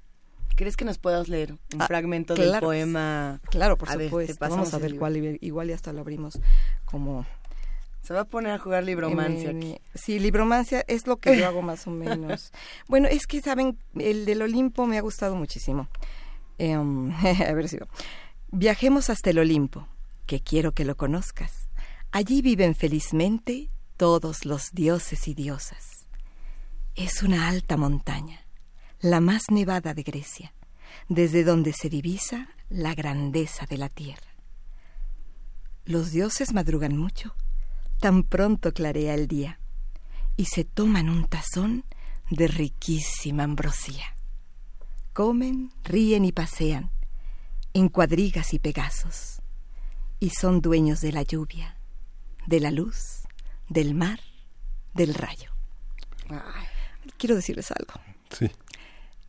Speaker 2: ¿Crees que nos puedas leer un
Speaker 5: Ah,
Speaker 2: fragmento del
Speaker 5: claro
Speaker 2: poema?
Speaker 5: Claro, por
Speaker 2: A
Speaker 5: supuesto. Vamos a ver cuál, igual- y hasta lo abrimos como...
Speaker 2: Se va a poner a jugar libromancia aquí.
Speaker 5: Sí, libromancia es lo que yo hago más o menos. Bueno, es que, ¿saben? El del Olimpo me ha gustado muchísimo. Em, a ver si... Viajemos hasta el Olimpo, que quiero que lo conozcas. Allí viven felizmente todos los dioses y diosas. Es una alta montaña, la más nevada de Grecia, desde donde se divisa la grandeza de la tierra. Los dioses madrugan mucho, tan pronto clarea el día, y se toman un tazón de riquísima ambrosía. Comen, ríen y pasean, en cuadrigas y pegasos, y son dueños de la lluvia, de la luz, del mar, del rayo.
Speaker 2: Ay,
Speaker 5: Quiero decirles algo.
Speaker 1: Sí.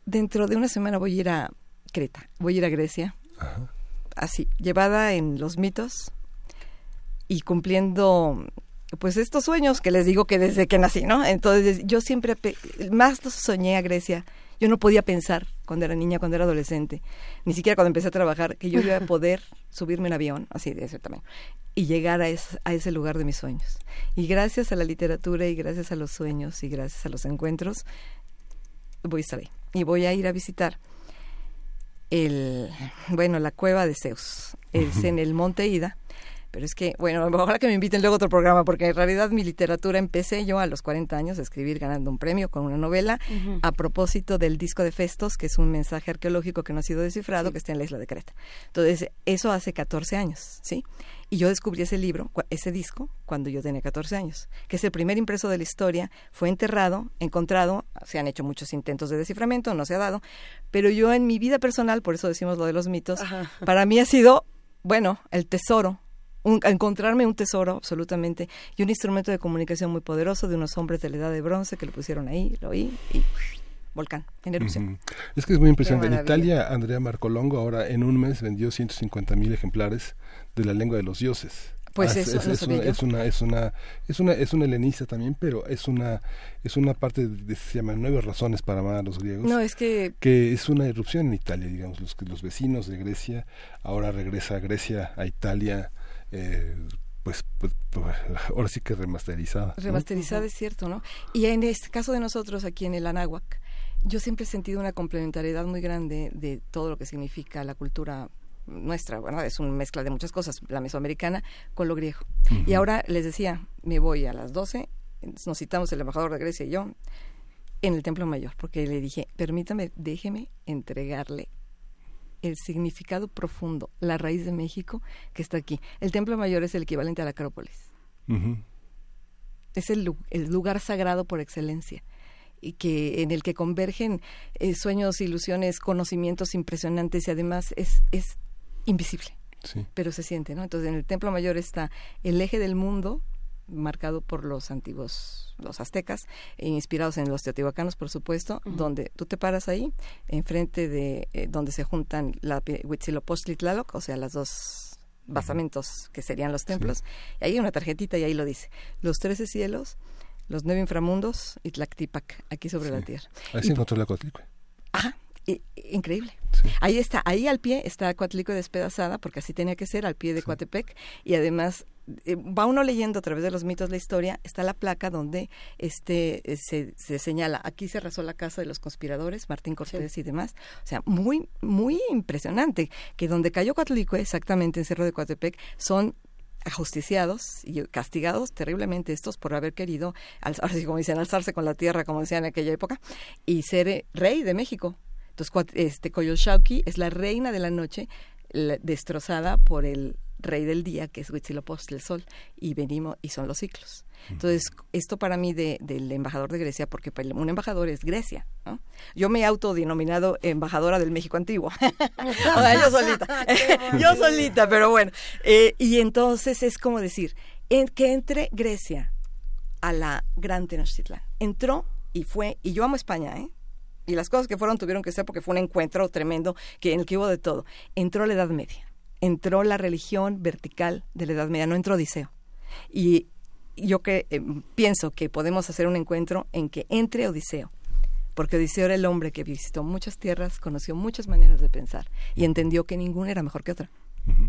Speaker 5: Dentro de una semana voy a ir a Creta, voy a ir a Grecia, así, llevada en los mitos y cumpliendo pues estos sueños que les digo que desde que nací, ¿no? Entonces yo siempre más soñé a Grecia. Yo no podía pensar cuando era niña, cuando era adolescente, ni siquiera cuando empecé a trabajar, que yo iba a poder subirme en avión, así de ese tamaño, y llegar a, es- a ese lugar de mis sueños. Y gracias a la literatura y gracias a los sueños y gracias a los encuentros, voy a estar ahí. Y voy a ir a visitar el, bueno, la cueva de Zeus. Es en el monte Ida, Pero es que, bueno, ojalá que me inviten luego a otro programa, porque en realidad mi literatura empecé yo a los 40 años a escribir ganando un premio con una novela a propósito del disco de Festos, que es un mensaje arqueológico que no ha sido descifrado, que está en la isla de Creta. Entonces, eso hace 14 años, ¿sí? Y yo descubrí ese libro, ese disco, cuando yo tenía 14 años, que es el primer impreso de la historia, fue enterrado, encontrado, se han hecho muchos intentos de desciframiento, no se ha dado, pero yo en mi vida personal, por eso decimos lo de los mitos, para mí ha sido, bueno, el tesoro, un- encontrarme un tesoro absolutamente y un instrumento de comunicación muy poderoso de unos hombres de la edad de bronce que lo pusieron ahí, lo oí y volcán en erupción.
Speaker 1: Es que es muy impresionante. En. Italia, Andrea Marcolongo ahora en un mes vendió 150 mil ejemplares de la lengua de los dioses.
Speaker 5: Pues
Speaker 1: es,
Speaker 5: eso
Speaker 1: es,
Speaker 5: no
Speaker 1: es
Speaker 5: sabía
Speaker 1: una, es una es una es una es una helenista también, pero es una es una parte de se llama nueve razones para amar a los griegos.
Speaker 5: No, es que
Speaker 1: que es una erupción en Italia, digamos, los, los vecinos de Grecia, ahora regresa a Grecia, a Italia, eh, pues, pues, pues, ahora sí que remasterizada. ¿no?
Speaker 5: Remasterizada es cierto, ¿no? Y en este caso de nosotros aquí en el Anáhuac, yo siempre he sentido una complementariedad muy grande de todo lo que significa la cultura nuestra, bueno, es una mezcla de muchas cosas, la mesoamericana con lo griego. Y ahora les decía, me voy a las 12, nos citamos el embajador de Grecia y yo en el Templo Mayor, porque le dije, permítame, déjeme entregarle el significado profundo, la raíz de México que está aquí. El Templo Mayor es el equivalente a la Acrópolis es el, lu- el lugar sagrado por excelencia y que en el que convergen eh, sueños, ilusiones, conocimientos impresionantes y además es, es invisible,
Speaker 1: Sí.
Speaker 5: pero se siente, ¿no? Entonces en el Templo Mayor está el eje del mundo marcado por los antiguos, los aztecas, e inspirados en los teotihuacanos, por supuesto, donde tú te paras ahí, enfrente de eh, donde se juntan la Huitzilopochtli y Tlaloc, o sea, las dos basamentos que serían los templos, y ahí hay una tarjetita y ahí lo dice, los trece cielos, los nueve inframundos y Tlactipac, aquí sobre la tierra.
Speaker 1: Ahí se encontró la.
Speaker 5: Ajá, increíble.
Speaker 1: Sí.
Speaker 5: Ahí está, ahí al pie está Coatlicue despedazada, porque así tenía que ser, al pie de Coatepec, y además eh, va uno leyendo a través de los mitos la historia, está la placa donde este eh, se, se señala, aquí se arrasó la casa de los conspiradores, Martín Cortés y demás. O sea, muy, muy impresionante, que donde cayó Coatlicue, exactamente en Cerro de Coatepec, son ajusticiados y castigados terriblemente estos por haber querido, alz- ahora sí como dicen, alzarse con la tierra, como decían en aquella época, y ser eh, rey de México. Entonces, este Coyolxauhqui es la reina de la noche, la- destrozada por el rey del día, que es Huitzilopochtli, el sol, y venimos, y son los ciclos. Entonces, esto para mí de- del embajador de Grecia, porque para un embajador es Grecia, ¿no? Yo me he autodenominado embajadora del México antiguo. O sea, yo solita. yo solita, pero bueno. Eh, y entonces es como decir, en- que entre Grecia a la Gran Tenochtitlán. Entró y fue, y yo amo España, ¿eh? Y las cosas que fueron tuvieron que ser porque fue un encuentro tremendo que en el que hubo de todo. Entró la Edad Media, entró la religión vertical de la Edad Media, no entró Odiseo. Y yo que eh, pienso que podemos hacer un encuentro en que entre Odiseo, porque Odiseo era el hombre que visitó muchas tierras, conoció muchas maneras de pensar y entendió que ninguna era mejor que otra,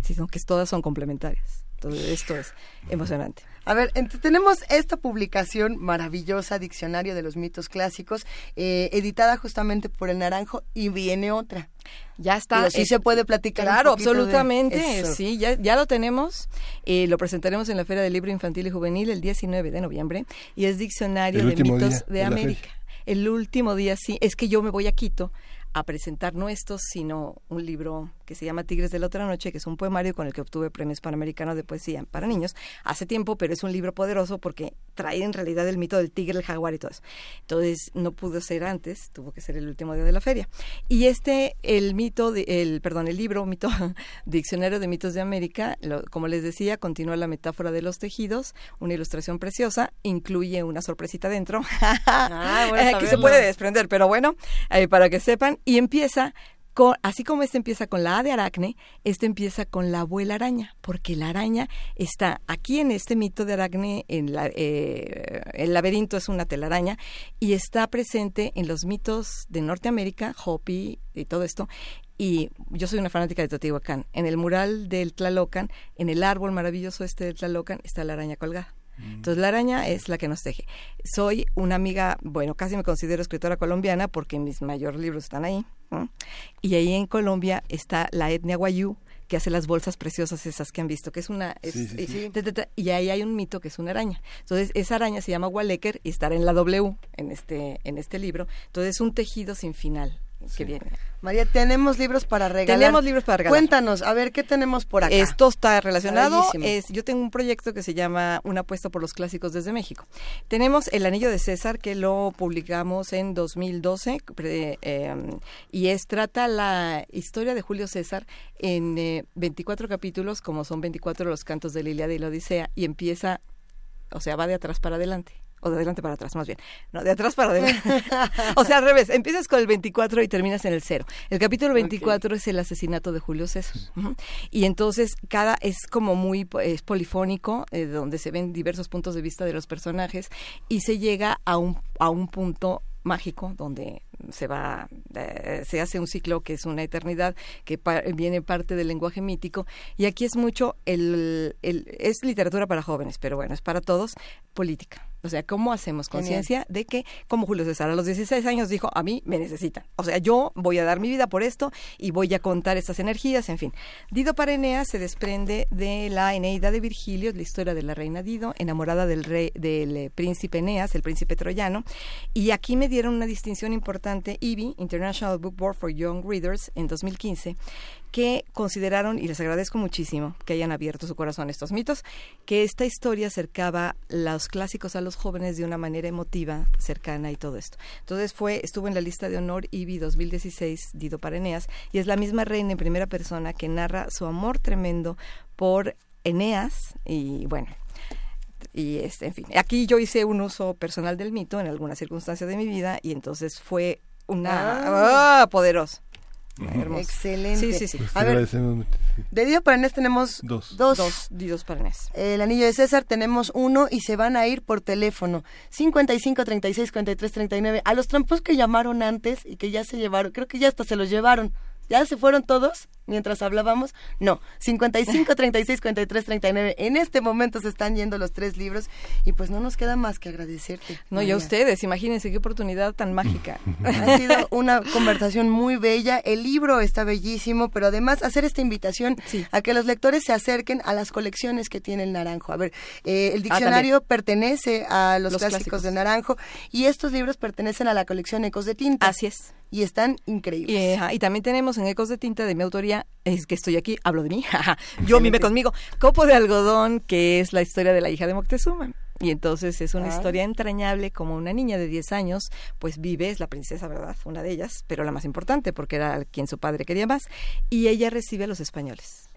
Speaker 5: sino que todas son complementarias. Entonces esto es emocionante.
Speaker 2: A ver, tenemos esta publicación maravillosa, Diccionario de los Mitos Clásicos, eh, editada justamente por El Naranjo, y viene otra.
Speaker 5: Ya está.
Speaker 2: Digo, sí se puede platicar un
Speaker 5: Claro, absolutamente.
Speaker 2: eso.
Speaker 5: Sí, ya, ya lo tenemos. Eh, lo presentaremos en la Feria del Libro Infantil y Juvenil el 19 de noviembre. Y es Diccionario
Speaker 1: El
Speaker 5: de Mitos
Speaker 1: día
Speaker 5: de, América. El último día, sí. Es que yo me voy a Quito a presentar no estos, sino un libro que se llama Tigres de la Otra Noche, que es un poemario con el que obtuve premios Panamericanos de Poesía para niños hace tiempo, pero es un libro poderoso porque trae en realidad el mito del tigre, el jaguar y todo eso. Entonces no pudo ser antes, tuvo que ser el último día de la feria. Y este, el mito, de, el, perdón, el libro, mito, Diccionario de Mitos de América, lo- como les decía, continúa la metáfora de los tejidos, una ilustración preciosa, incluye una sorpresita dentro,
Speaker 2: Ah, bueno
Speaker 5: Eh, que se puede desprender, pero bueno, eh, para que sepan, y empieza con, así como este empieza con la A de aracne, este empieza con la abuela araña, porque la araña está aquí en este mito de aracne, en la, eh, el laberinto es una telaraña, y está presente en los mitos de Norteamérica, Hopi y todo esto, y yo soy una fanática de Teotihuacán. En el mural del Tlalocan, en el árbol maravilloso este del Tlalocan, está la araña colgada. Entonces la araña es la que nos teje. Soy una amiga, bueno, casi me considero escritora colombiana porque mis mayores libros están ahí. ¿no? Y ahí en Colombia está la etnia guayú, que hace las bolsas preciosas esas que han visto, que es una... es-
Speaker 1: Sí, sí,
Speaker 2: sí.
Speaker 5: ta, ta, ta, y ahí hay un mito que es una araña. Entonces, esa araña se llama Walecker y estará en la W en este, en este libro. Entonces, es un tejido sin final que viene.
Speaker 2: María, tenemos libros para regalar.
Speaker 5: Tenemos libros para regalar.
Speaker 2: Cuéntanos, a ver, ¿qué tenemos por acá?
Speaker 5: Esto está relacionado. Es, yo tengo un proyecto que se llama Una apuesta por los clásicos desde México. Tenemos El Anillo de César, que lo publicamos en 2012, pre- eh, y es trata la historia de Julio César en eh, 24 capítulos, como son 24 los cantos de la Ilíada y la Odisea, y empieza, o sea, va de atrás para adelante. O de adelante para atrás, más bien. No, de atrás para adelante. o sea, al revés. Empiezas con el 24 y terminas en el cero. El capítulo 24 es el asesinato de Julio César. Y entonces cada es como muy es polifónico, eh, donde se ven diversos puntos de vista de los personajes y se llega a un, a un punto mágico donde se va eh, se hace un ciclo que es una eternidad que pa- viene parte del lenguaje mítico. Y aquí es mucho el, el es literatura para jóvenes pero bueno es para todos política. O sea cómo hacemos conciencia de que como Julio César a los 16 años dijo a mí me necesitan o sea yo voy a dar mi vida por esto y voy a contar estas energías en fin. Dido para Eneas se desprende de la Eneida de Virgilio la historia de la reina Dido enamorada del rey del eh, príncipe Eneas el príncipe troyano. Y aquí me dieron una distinción importante IBI International Book Board for Young Readers en 2015 que consideraron, y les agradezco muchísimo que hayan abierto su corazón a estos mitos, que esta historia acercaba los clásicos a los jóvenes de una manera emotiva, cercana y todo esto. Entonces fue, estuvo en la lista de honor IBI 2016, Dido para Eneas, y es la misma reina en primera persona que narra su amor tremendo por Eneas, y bueno, y este, en fin, aquí yo hice un uso personal del mito en alguna circunstancia de mi vida y entonces fue una ah, poderoso. Hermoso.
Speaker 2: Excelente.
Speaker 5: Sí, sí, sí.
Speaker 1: Pues
Speaker 2: A ver,
Speaker 1: agradecemos mucho. sí.
Speaker 2: de Dido para Nes tenemos
Speaker 1: Dos.
Speaker 2: dos.
Speaker 5: Dos didos para Nes.
Speaker 2: El anillo de César tenemos uno y se van a ir por teléfono. 55 36 43 39. A los trampos que llamaron antes y que ya se llevaron, creo que ya hasta se los llevaron. ¿Ya se fueron todos mientras hablábamos? No. 55 36 43 39. En este momento se están yendo los tres libros y pues no nos queda más que agradecerte.
Speaker 5: No, y a
Speaker 2: María.
Speaker 5: ustedes, imagínense qué oportunidad tan mágica.
Speaker 2: Ha sido una conversación muy bella. El libro está bellísimo, pero además hacer esta invitación
Speaker 5: Sí.
Speaker 2: a que los lectores se acerquen a las colecciones que tiene el Naranjo. A ver, eh, el
Speaker 5: Ah,
Speaker 2: diccionario pertenece a los,
Speaker 5: Los
Speaker 2: clásicos,
Speaker 5: clásicos.
Speaker 2: de Naranjo y estos libros pertenecen a la colección Ecos de Tinta.
Speaker 5: Así es.
Speaker 2: Y están increíbles.
Speaker 5: y también tenemos en Ecos de Tinta de mi autoría, es que estoy aquí, hablo de mí, yo mime conmigo, Copo de Algodón, que es la historia de la hija de Moctezuma. Y entonces es una historia entrañable como una niña de 10 años, pues vive, es la princesa, ¿verdad? Una de ellas, pero la más importante porque era quien su padre quería más, y ella recibe a los españoles.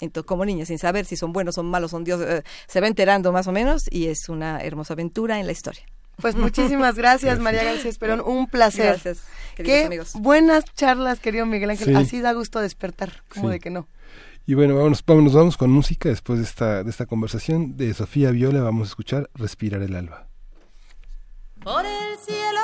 Speaker 5: Entonces, como niña, sin saber si son buenos, son malos, son dios, eh, se va enterando más o menos y es una hermosa aventura en la historia.
Speaker 2: Pues muchísimas gracias, María García Esperón. Un placer.
Speaker 5: Gracias, queridos
Speaker 2: Qué
Speaker 5: amigos.
Speaker 2: buenas charlas, querido Miguel Ángel.
Speaker 1: Sí.
Speaker 2: Así da gusto despertar. como
Speaker 1: Sí.
Speaker 2: de que no?
Speaker 1: Y bueno, vámonos, vámonos, vamos con música después de esta, de esta conversación de Sofía Viola. Vamos a escuchar Respirar el alba.
Speaker 6: Por el cielo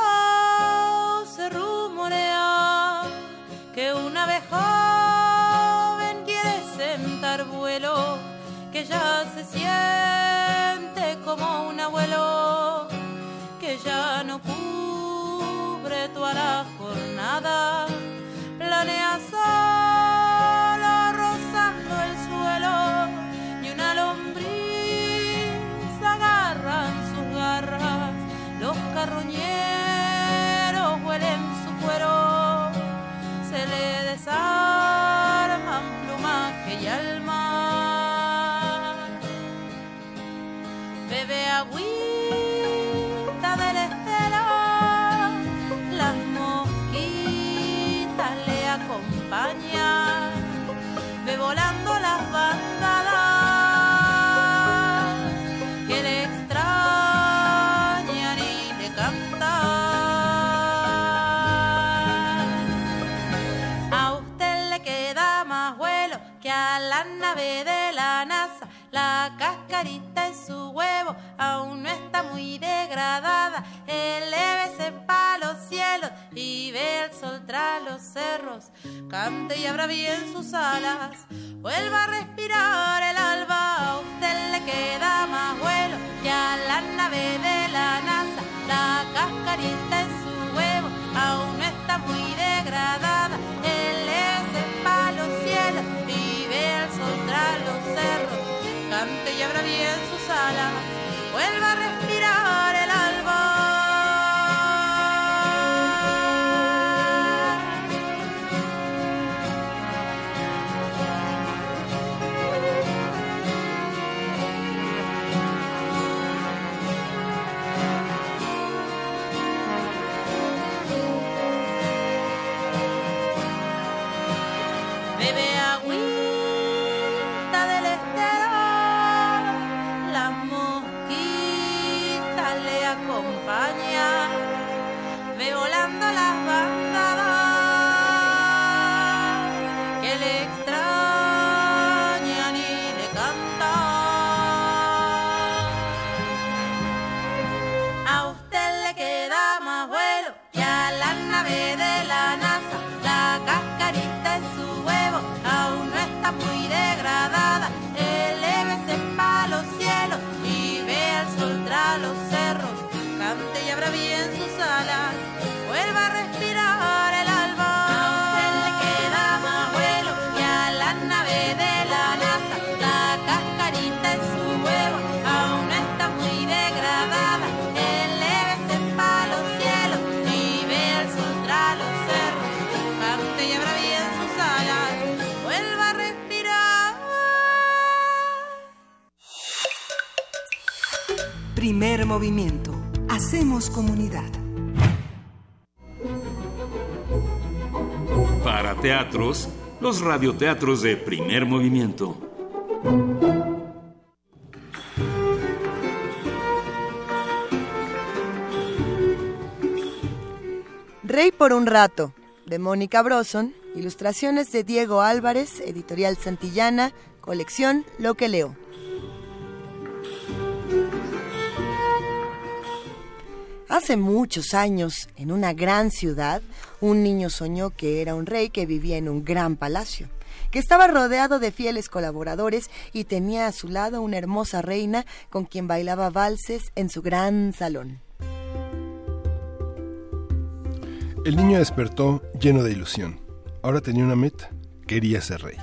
Speaker 6: planea solo rozando el suelo y una lombriz agarra en sus garras, los carroñeros huelen su cuero, se le desarman plumaje y alma. Bebe agüita acompañan, ve volando las bandadas que le extrañan y le cantan. A usted le queda más vuelo que a la nave de la NASA. La cascarita su huevo aún no está muy degradada. Elévese pa' los cielos y ve el sol tras los cerros. Cante y abra bien sus alas. Vuelva a respirar
Speaker 4: movimiento. Hacemos comunidad.
Speaker 7: Para teatros, los radioteatros de primer movimiento.
Speaker 2: Rey por un rato, de Mónica Broson, ilustraciones de Diego Álvarez, editorial Santillana, colección Lo que leo. Hace muchos años, en una gran ciudad, un niño soñó que era un rey que vivía en un gran palacio, que estaba rodeado de fieles colaboradores y tenía a su lado una hermosa reina con quien bailaba valses en su gran salón.
Speaker 1: El niño despertó lleno de ilusión. Ahora tenía una meta. Quería ser rey.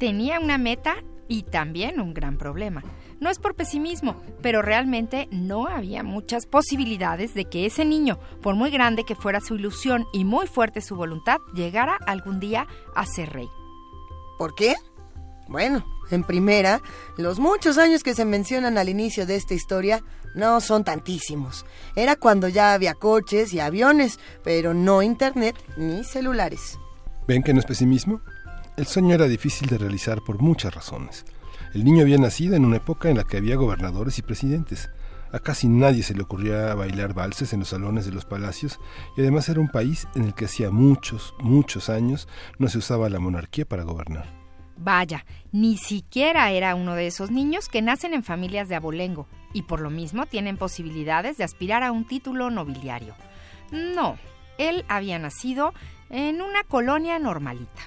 Speaker 8: Tenía una meta y también un gran problema. No es por pesimismo, pero realmente no había muchas posibilidades de que ese niño, por muy grande que fuera su ilusión y muy fuerte su voluntad, llegara algún día a ser rey.
Speaker 2: ¿Por qué? Bueno, en primera, los muchos años que se mencionan al inicio de esta historia no son tantísimos. Era cuando ya había coches y aviones, pero no internet ni celulares.
Speaker 1: ¿Ven que no es pesimismo? El sueño era difícil de realizar por muchas razones. El niño había nacido en una época en la que había gobernadores y presidentes. A casi nadie se le ocurría bailar valses en los salones de los palacios y además era un país en el que hacía muchos, muchos años no se usaba la monarquía para gobernar.
Speaker 8: Vaya, ni siquiera era uno de esos niños que nacen en familias de abolengo y por lo mismo tienen posibilidades de aspirar a un título nobiliario. No, él había nacido en una colonia normalita.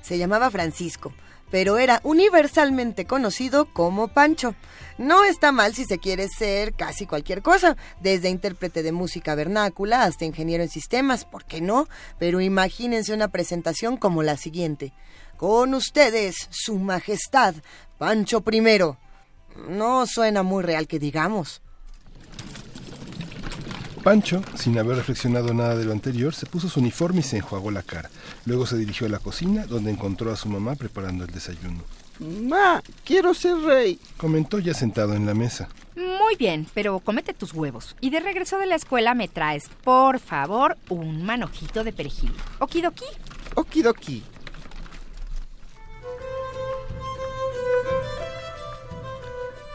Speaker 2: Se llamaba Francisco, pero era universalmente conocido como Pancho. No está mal si se quiere ser casi cualquier cosa, desde intérprete de música vernácula hasta ingeniero en sistemas, ¿por qué no? Pero imagínense una presentación como la siguiente. Con ustedes, Su Majestad, Pancho I. No suena muy real que digamos.
Speaker 1: Pancho, sin haber reflexionado nada de lo anterior, se puso su uniforme y se enjuagó la cara. Luego se dirigió a la cocina, donde encontró a su mamá preparando el desayuno.
Speaker 9: Ma, quiero ser rey.
Speaker 1: Comentó ya sentado en la mesa.
Speaker 8: Muy bien, pero comete tus huevos. Y de regreso de la escuela me traes, por favor, un manojito de perejil. Okidoki.
Speaker 9: Okidoki.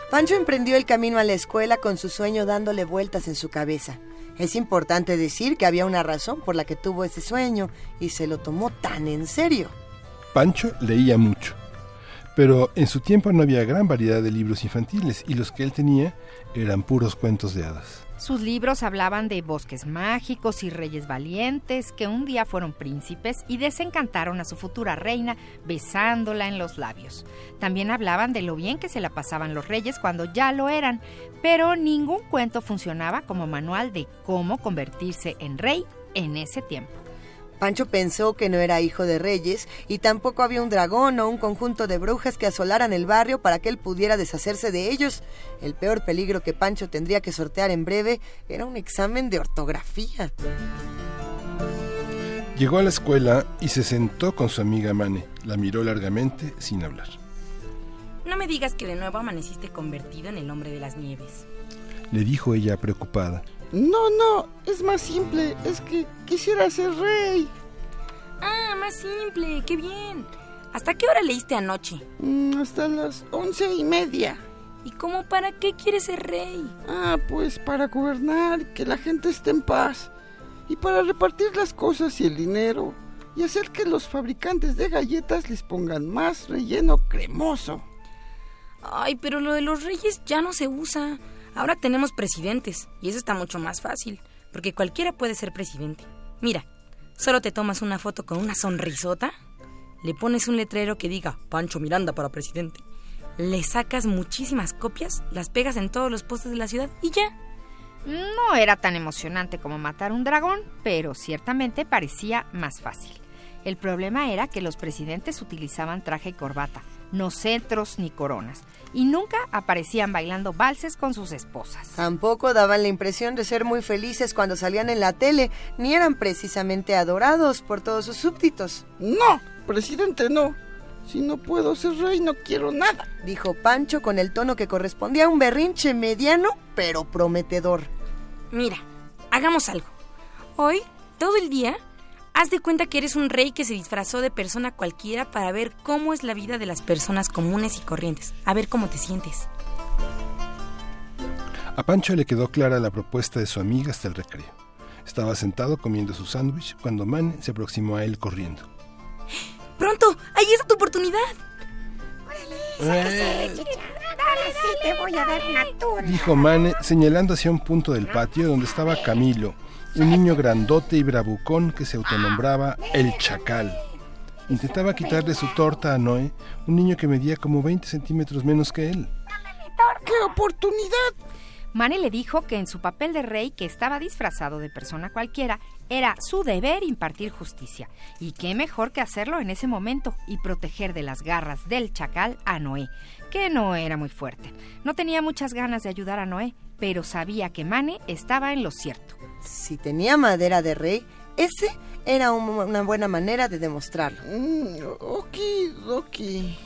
Speaker 2: Pancho emprendió el camino a la escuela con su sueño dándole vueltas en su cabeza. Es importante decir que había una razón por la que tuvo ese sueño y se lo tomó tan en serio.
Speaker 1: Pancho leía mucho, pero en su tiempo no había gran variedad de libros infantiles y los que él tenía eran puros cuentos de hadas.
Speaker 8: Sus libros hablaban de bosques mágicos y reyes valientes que un día fueron príncipes y desencantaron a su futura reina besándola en los labios. También hablaban de lo bien que se la pasaban los reyes cuando ya lo eran, pero ningún cuento funcionaba como manual de cómo convertirse en rey en ese tiempo.
Speaker 2: Pancho pensó que no era hijo de reyes y tampoco había un dragón o un conjunto de brujas que asolaran el barrio para que él pudiera deshacerse de ellos. El peor peligro que Pancho tendría que sortear en breve era un examen de ortografía.
Speaker 1: Llegó a la escuela y se sentó con su amiga Mane. La miró largamente sin hablar.
Speaker 10: No me digas que de nuevo amaneciste convertido en el hombre de las nieves.
Speaker 1: Le dijo ella preocupada.
Speaker 9: No, no, es más simple. Es que quisiera ser rey.
Speaker 10: Ah, más simple, qué bien. ¿Hasta qué hora leíste anoche?
Speaker 9: Mm, hasta las once y media.
Speaker 10: ¿Y cómo para qué quieres ser rey?
Speaker 9: Ah, pues para gobernar, que la gente esté en paz. Y para repartir las cosas y el dinero. Y hacer que los fabricantes de galletas les pongan más relleno cremoso.
Speaker 10: Ay, pero lo de los reyes ya no se usa. Ahora tenemos presidentes y eso está mucho más fácil, porque cualquiera puede ser presidente. Mira, solo te tomas una foto con una sonrisota, le pones un letrero que diga Pancho Miranda para presidente, le sacas muchísimas copias, las pegas en todos los postes de la ciudad y ya.
Speaker 8: No era tan emocionante como matar un dragón, pero ciertamente parecía más fácil. El problema era que los presidentes utilizaban traje y corbata, no cetros ni coronas, y nunca aparecían bailando valses con sus esposas.
Speaker 2: Tampoco daban la impresión de ser muy felices cuando salían en la tele, ni eran precisamente adorados por todos sus súbditos.
Speaker 9: No, presidente, no. Si no puedo ser rey, no quiero nada.
Speaker 2: Dijo Pancho con el tono que correspondía a un berrinche mediano, pero prometedor.
Speaker 10: Mira, hagamos algo. Hoy, todo el día, haz de cuenta que eres un rey que se disfrazó de persona cualquiera para ver cómo es la vida de las personas comunes y corrientes. A ver cómo te sientes.
Speaker 1: A Pancho le quedó clara la propuesta de su amiga hasta el recreo. Estaba sentado comiendo su sándwich cuando Mane se aproximó a él corriendo.
Speaker 10: ¡Pronto! ¡Ahí está tu oportunidad!
Speaker 11: Dale, sí, te voy a dar una tuna.
Speaker 1: Dijo Mane señalando hacia un punto del patio donde estaba Camilo, un niño grandote y bravucón que se autonombraba el Chacal. Intentaba quitarle su torta a Noé, un niño que medía como 20 centímetros menos que él.
Speaker 9: ¡Qué oportunidad!
Speaker 8: Mane le dijo que en su papel de rey, que estaba disfrazado de persona cualquiera, era su deber impartir justicia. Y qué mejor que hacerlo en ese momento y proteger de las garras del chacal a Noé, que no era muy fuerte. No tenía muchas ganas de ayudar a Noé, pero sabía que Mane estaba en lo cierto.
Speaker 2: Si tenía madera de rey, ese era un- una buena manera de demostrarlo.
Speaker 9: Mm, okidoki.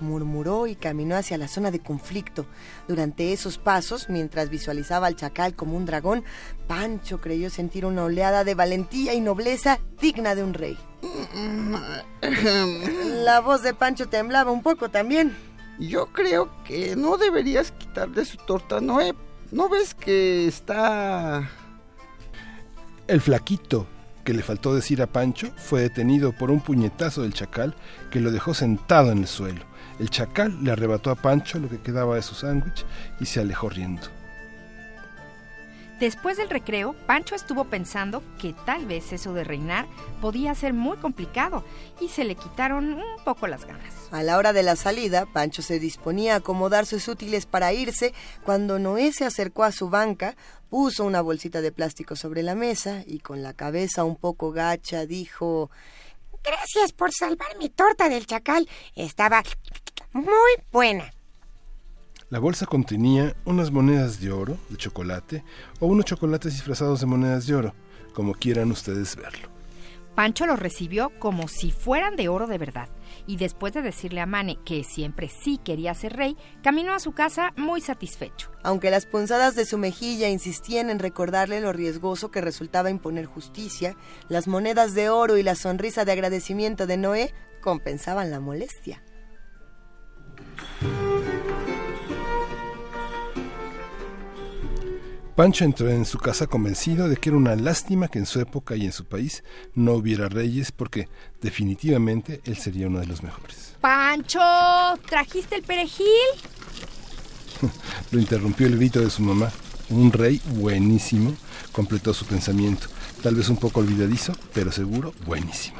Speaker 2: Murmuró y caminó hacia la zona de conflicto. Durante esos pasos, mientras visualizaba al chacal como un dragón, Pancho creyó sentir una oleada de valentía y nobleza digna de un rey. La voz de Pancho temblaba un poco también.
Speaker 9: Yo creo que no deberías quitarle su torta Noé. ¿No ves que está...
Speaker 1: El flaquito que le faltó decir a Pancho fue detenido por un puñetazo del chacal que lo dejó sentado en el suelo. El chacal le arrebató a Pancho lo que quedaba de su sándwich y se alejó riendo.
Speaker 8: Después del recreo, Pancho estuvo pensando que tal vez eso de reinar podía ser muy complicado y se le quitaron un poco las ganas.
Speaker 2: A la hora de la salida, Pancho se disponía a acomodar sus útiles para irse cuando Noé se acercó a su banca, puso una bolsita de plástico sobre la mesa y con la cabeza un poco gacha dijo
Speaker 11: Gracias por salvar mi torta del chacal. Estaba muy buena.
Speaker 1: La bolsa contenía unas monedas de oro, de chocolate, o unos chocolates disfrazados de monedas de oro, como quieran ustedes verlo.
Speaker 8: Pancho los recibió como si fueran de oro de verdad y después de decirle a Mane que siempre sí quería ser rey, caminó a su casa muy satisfecho.
Speaker 2: Aunque las punzadas de su mejilla insistían en recordarle lo riesgoso que resultaba imponer justicia, las monedas de oro y la sonrisa de agradecimiento de Noé compensaban la molestia.
Speaker 1: Pancho entró en su casa convencido de que era una lástima que en su época y en su país no hubiera reyes porque definitivamente él sería uno de los mejores.
Speaker 8: Pancho, ¿trajiste el perejil?
Speaker 1: Lo interrumpió el grito de su mamá. Un rey buenísimo completó su pensamiento. Tal vez un poco olvidadizo, pero seguro buenísimo.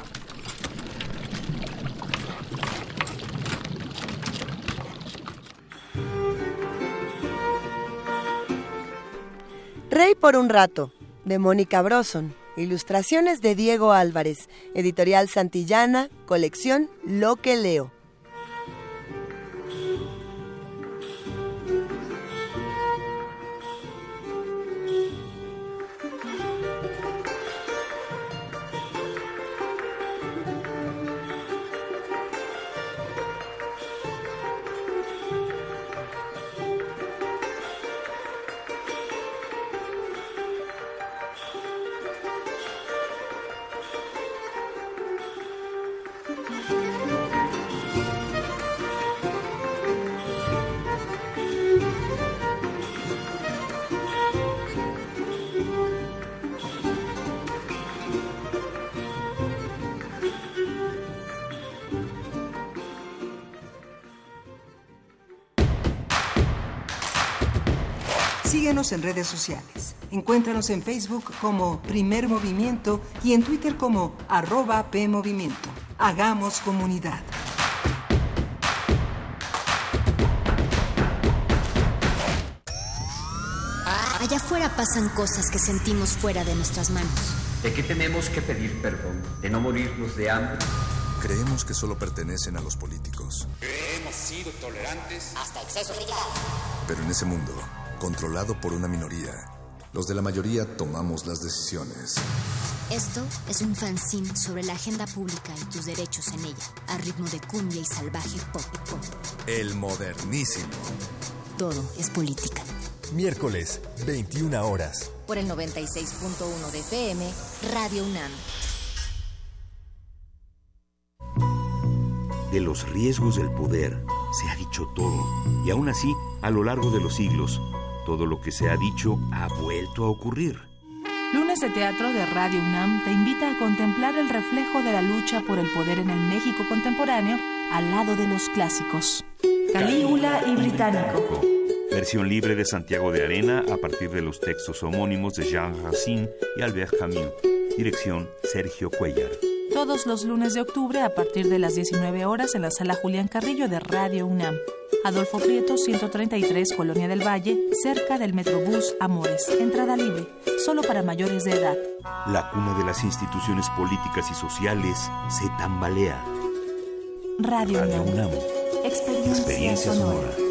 Speaker 2: Rey por un rato, de Mónica Broson. Ilustraciones de Diego Álvarez. Editorial Santillana, colección Lo que leo.
Speaker 4: Síguenos en redes sociales. Encuéntranos en Facebook como Primer Movimiento y en Twitter como arroba PMovimiento. Hagamos comunidad.
Speaker 12: Allá afuera pasan cosas que sentimos fuera de nuestras manos.
Speaker 13: ¿De qué tenemos que pedir perdón? ¿De no morirnos de hambre?
Speaker 14: Creemos que solo pertenecen a los políticos.
Speaker 15: Hemos sido tolerantes
Speaker 12: hasta exceso de
Speaker 14: Pero en ese mundo, controlado por una minoría, los de la mayoría tomamos las decisiones.
Speaker 12: Esto es un fanzine sobre la agenda pública y tus derechos en ella, a ritmo de cumbia y salvaje pop. pop.
Speaker 14: El modernísimo.
Speaker 12: Todo es política.
Speaker 16: Miércoles, 21 horas.
Speaker 12: Por el 96.1 de FM, Radio UNAM.
Speaker 17: De los riesgos del poder se ha dicho todo, y aún así, a lo largo de los siglos, todo lo que se ha dicho ha vuelto a ocurrir.
Speaker 18: Lunes de Teatro de Radio UNAM te invita a contemplar el reflejo de la lucha por el poder en el México contemporáneo al lado de los clásicos. Calígula y Británico.
Speaker 19: Versión libre de Santiago de Arena a partir de los textos homónimos de Jean Racine y Albert Camus. Dirección Sergio Cuellar.
Speaker 18: Todos los lunes de octubre a partir de las 19 horas en la sala Julián Carrillo de Radio UNAM. Adolfo Prieto, 133, Colonia del Valle, cerca del Metrobús Amores. Entrada libre, solo para mayores de edad.
Speaker 17: La cuna de las instituciones políticas y sociales se tambalea.
Speaker 18: Radio,
Speaker 17: Radio
Speaker 18: UNAM.
Speaker 17: UNAM.
Speaker 18: Experiencia,
Speaker 17: Experiencia sonora.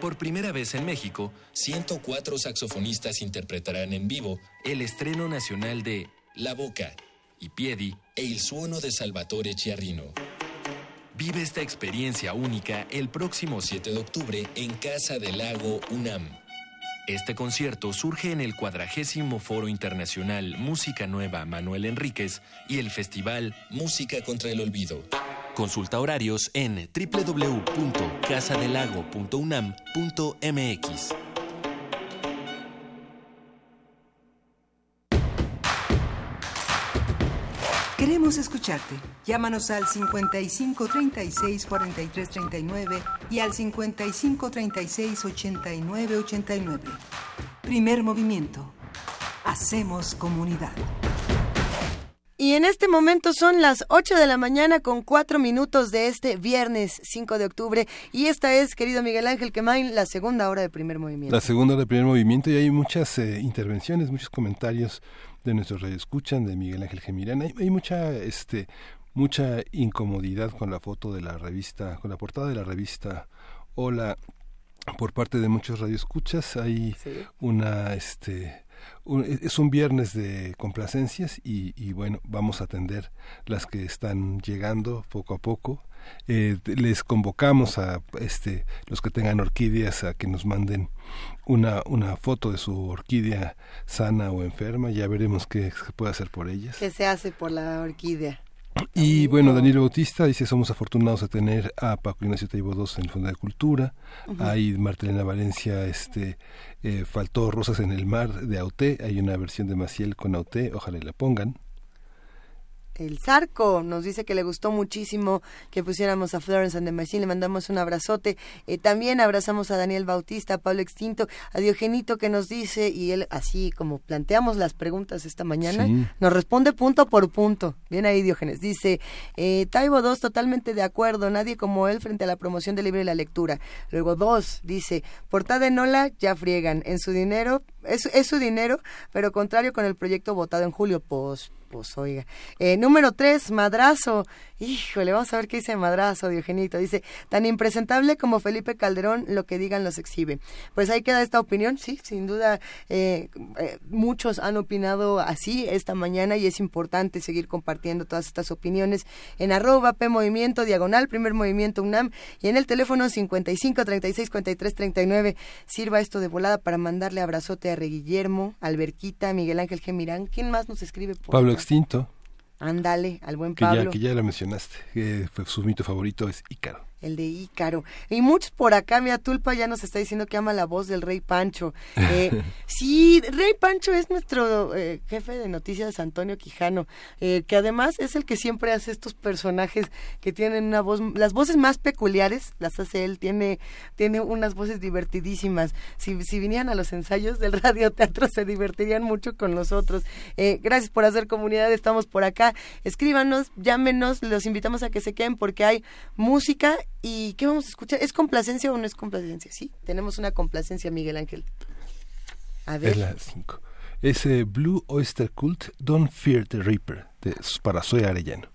Speaker 20: Por primera vez en México, 104 saxofonistas interpretarán en vivo el estreno nacional de La Boca, y Piedi e Il Suono de Salvatore Chiarrino. Vive esta experiencia única el próximo 7 de octubre en Casa del Lago UNAM. Este concierto surge en el cuadragésimo Foro Internacional Música Nueva Manuel Enríquez y el Festival Música contra el Olvido. Consulta horarios en www.casadelago.unam.mx.
Speaker 4: Queremos escucharte. Llámanos al 55 36 43 39 y al 55 36 89 89. Primer movimiento. Hacemos comunidad.
Speaker 2: Y en este momento son las 8 de la mañana con 4 minutos de este viernes 5 de octubre. Y esta es, querido Miguel Ángel Quemain, la segunda hora de primer movimiento.
Speaker 1: La segunda hora de primer movimiento y hay muchas eh, intervenciones, muchos comentarios de nuestros radioescuchan, de Miguel Ángel Gemirán. Hay, hay mucha, este, mucha incomodidad con la foto de la revista, con la portada de la revista Hola por parte de muchos radioescuchas. Hay una, este, es un viernes de complacencias y, y, bueno, vamos a atender las que están llegando poco a poco. Eh, les convocamos a este, los que tengan orquídeas a que nos manden una, una foto de su orquídea sana o enferma. Ya veremos qué se puede hacer por ellas.
Speaker 2: ¿Qué se hace por la orquídea?
Speaker 1: Y bueno, Daniel Bautista dice, somos afortunados de tener a Paco Ignacio Taibo II en el Fondo de Cultura. Hay Martelena Valencia, este, eh, faltó Rosas en el Mar de Auté. Hay una versión de Maciel con Auté, ojalá la pongan
Speaker 2: el Zarco nos dice que le gustó muchísimo que pusiéramos a Florence and the Machine, le mandamos un abrazote. Eh, también abrazamos a Daniel Bautista, a Pablo Extinto, a Diogenito que nos dice, y él así como planteamos las preguntas esta mañana, nos responde punto por punto. Bien ahí Diógenes, dice, eh, Taibo 2 totalmente de acuerdo, nadie como él frente a la promoción del libro y la lectura. Luego dos, dice, portada de Nola ya friegan, en su dinero, es, es su dinero, pero contrario con el proyecto votado en julio, pues pues. Eh, número tres, Madrazo. Híjole, vamos a ver qué dice Madrazo, Diogenito. Dice, tan impresentable como Felipe Calderón, lo que digan los exhibe. Pues ahí queda esta opinión, sí, sin duda. Eh, eh, muchos han opinado así esta mañana y es importante seguir compartiendo todas estas opiniones en arroba P Movimiento, diagonal, primer movimiento UNAM y en el teléfono 55 36 43 39. Sirva esto de volada para mandarle abrazote a Re Guillermo, Alberquita, Miguel Ángel Gemirán. ¿Quién más nos escribe?
Speaker 1: Pablo Extinto.
Speaker 2: Ándale, al buen
Speaker 1: que
Speaker 2: Pablo.
Speaker 1: Ya, que ya la mencionaste, que su mito favorito es Ícaro
Speaker 2: el de Ícaro. Y muchos por acá, mi Tulpa ya nos está diciendo que ama la voz del Rey Pancho. Eh, sí, Rey Pancho es nuestro eh, jefe de noticias, Antonio Quijano, eh, que además es el que siempre hace estos personajes que tienen una voz, las voces más peculiares las hace él, tiene, tiene unas voces divertidísimas. Si, si vinieran a los ensayos del radioteatro se divertirían mucho con nosotros. gracias por hacer comunidad, estamos por acá. Escríbanos, llámenos, los invitamos a que se queden porque hay música ¿Y qué vamos a escuchar? ¿Es complacencia o no es complacencia? Sí, tenemos una complacencia, Miguel Ángel.
Speaker 1: A ver. Es la 5. Es Blue Oyster Cult, Don't Fear the Reaper, de, para Soy Arellano.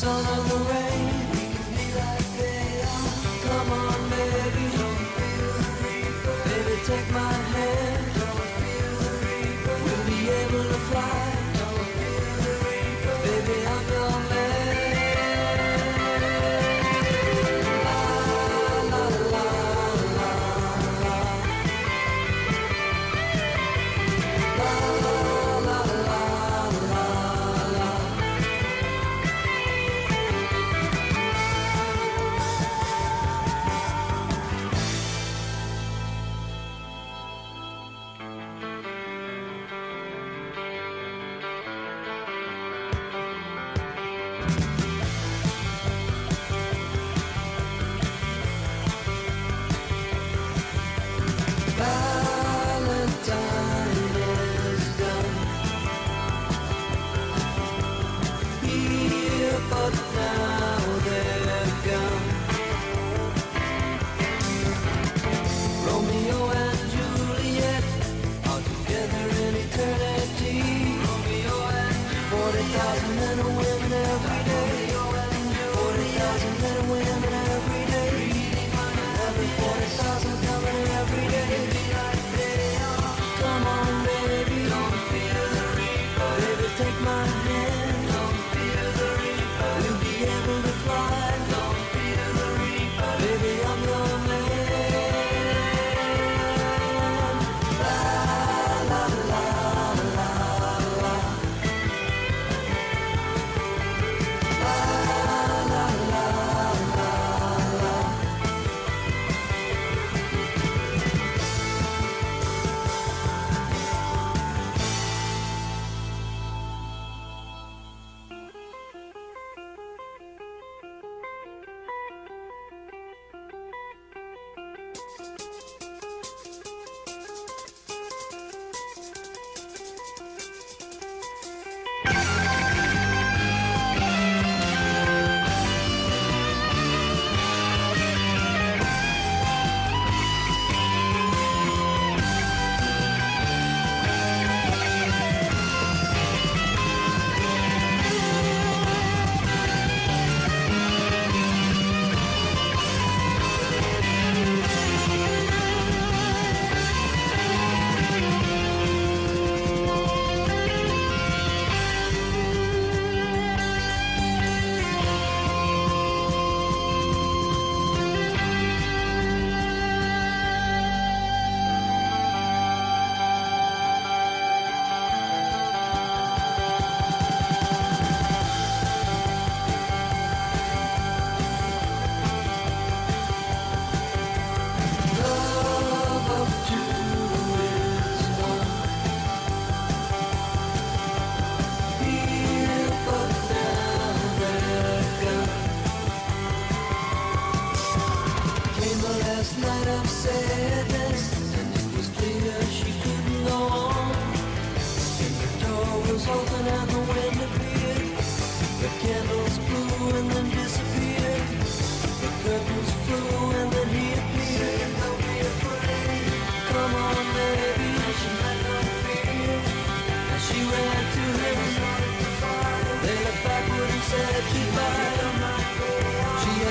Speaker 21: solo.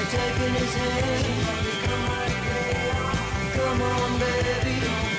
Speaker 21: taking his hand. Come on, baby. Come on, baby.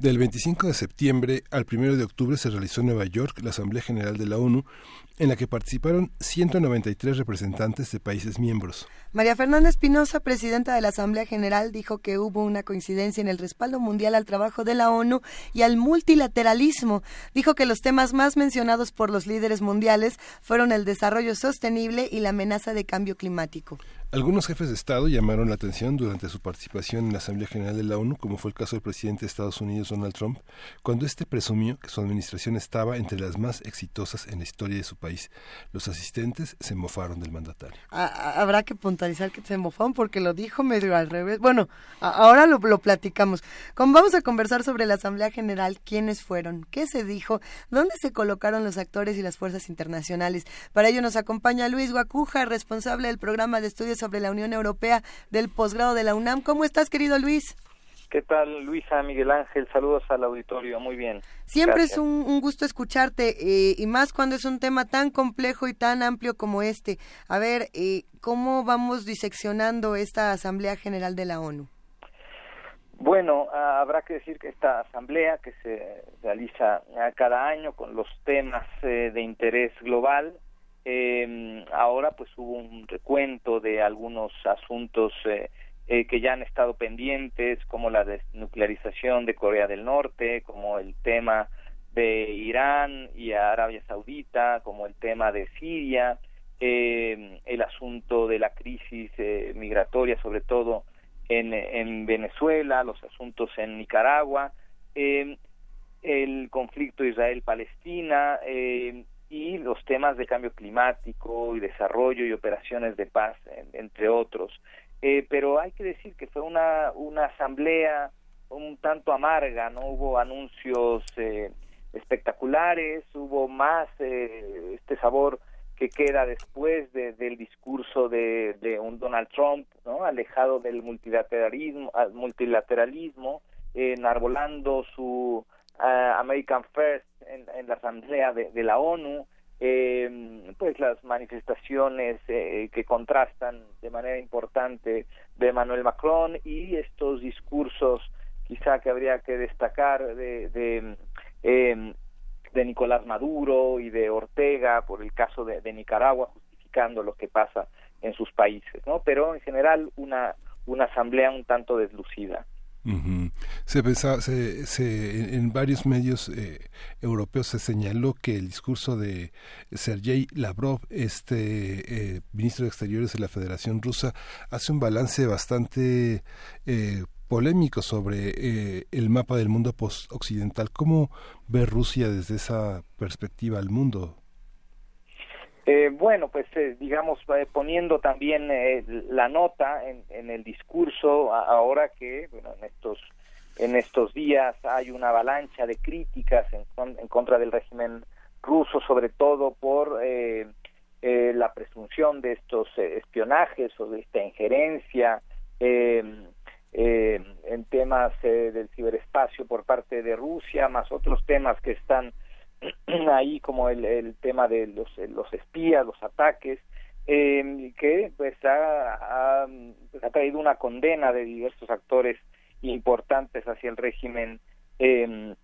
Speaker 1: Del 25 de septiembre al 1 de octubre se realizó en Nueva York la Asamblea General de la ONU, en la que participaron 193 representantes de países miembros.
Speaker 2: María Fernanda Espinosa, presidenta de la Asamblea General, dijo que hubo una coincidencia en el respaldo mundial al trabajo de la ONU y al multilateralismo. Dijo que los temas más mencionados por los líderes mundiales fueron el desarrollo sostenible y la amenaza de cambio climático.
Speaker 1: Algunos jefes de Estado llamaron la atención durante su participación en la Asamblea General de la ONU, como fue el caso del presidente de Estados Unidos, Donald Trump, cuando éste presumió que su administración estaba entre las más exitosas en la historia de su país. Los asistentes se mofaron del mandatario.
Speaker 2: Habrá que puntualizar que se mofaron porque lo dijo medio al revés. Bueno, ahora lo, platicamos. Vamos a conversar sobre la Asamblea General, quiénes fueron, qué se dijo, dónde se colocaron los actores y las fuerzas internacionales. Para ello nos acompaña Luis Guacuja, responsable del programa de estudios sobre la Unión Europea del posgrado de la UNAM. ¿Cómo estás, querido Luis?
Speaker 22: ¿Qué tal, Luisa, Miguel Ángel? Saludos al auditorio. Muy bien.
Speaker 2: Siempre
Speaker 22: Gracias.
Speaker 2: es un, un gusto escucharte eh, y más cuando es un tema tan complejo y tan amplio como este. A ver, eh, ¿cómo vamos diseccionando esta Asamblea General de la ONU?
Speaker 22: Bueno, ah, habrá que decir que esta asamblea que se realiza ah, cada año con los temas eh, de interés global, eh, ahora pues hubo un recuento de algunos asuntos eh, eh, que ya han estado pendientes, como la desnuclearización de Corea del Norte, como el tema de Irán y Arabia Saudita, como el tema de Siria, eh, el asunto de la crisis eh, migratoria, sobre todo en, en Venezuela, los asuntos en Nicaragua, eh, el conflicto Israel-Palestina eh, y los temas de cambio climático y desarrollo y operaciones de paz, en- entre otros. Eh, pero hay que decir que fue una, una asamblea un tanto amarga, no hubo anuncios eh, espectaculares, hubo más eh, este sabor que queda después de- del discurso de, de un Donald Trump, ¿no? alejado del multilateralismo, multilateralismo eh, enarbolando su ah, American First en, la asamblea de, la ONU, eh, pues las manifestaciones eh, que contrastan de manera importante de Emmanuel Macron y estos discursos quizá que habría que destacar de, eh, de Nicolás Maduro y de Ortega por el caso de, de Nicaragua justificando lo que pasa en sus países, ¿no? Pero en general una una asamblea un tanto deslucida.
Speaker 1: Ujú. Se pensaba, se, se- en, en varios medios eh, europeos se señaló que el discurso de Sergei Lavrov, este eh, ministro de Exteriores de la Federación Rusa, hace un balance bastante eh, polémico sobre eh, el mapa del mundo post-occidental. ¿Cómo ve Rusia desde esa perspectiva al mundo?
Speaker 22: Eh, bueno, pues eh, digamos, eh, poniendo también eh, la nota en, en el discurso, ahora que bueno, en estos en estos días hay una avalancha de críticas en, en contra del régimen ruso, sobre todo por eh, la presunción de estos espionajes o de esta injerencia eh, eh, en temas del ciberespacio por parte de Rusia, más otros temas que están ahí como el, el tema de los, los espías, los ataques. eh, que pues ha, ha traído una condena de diversos actores importantes hacia el régimen eh,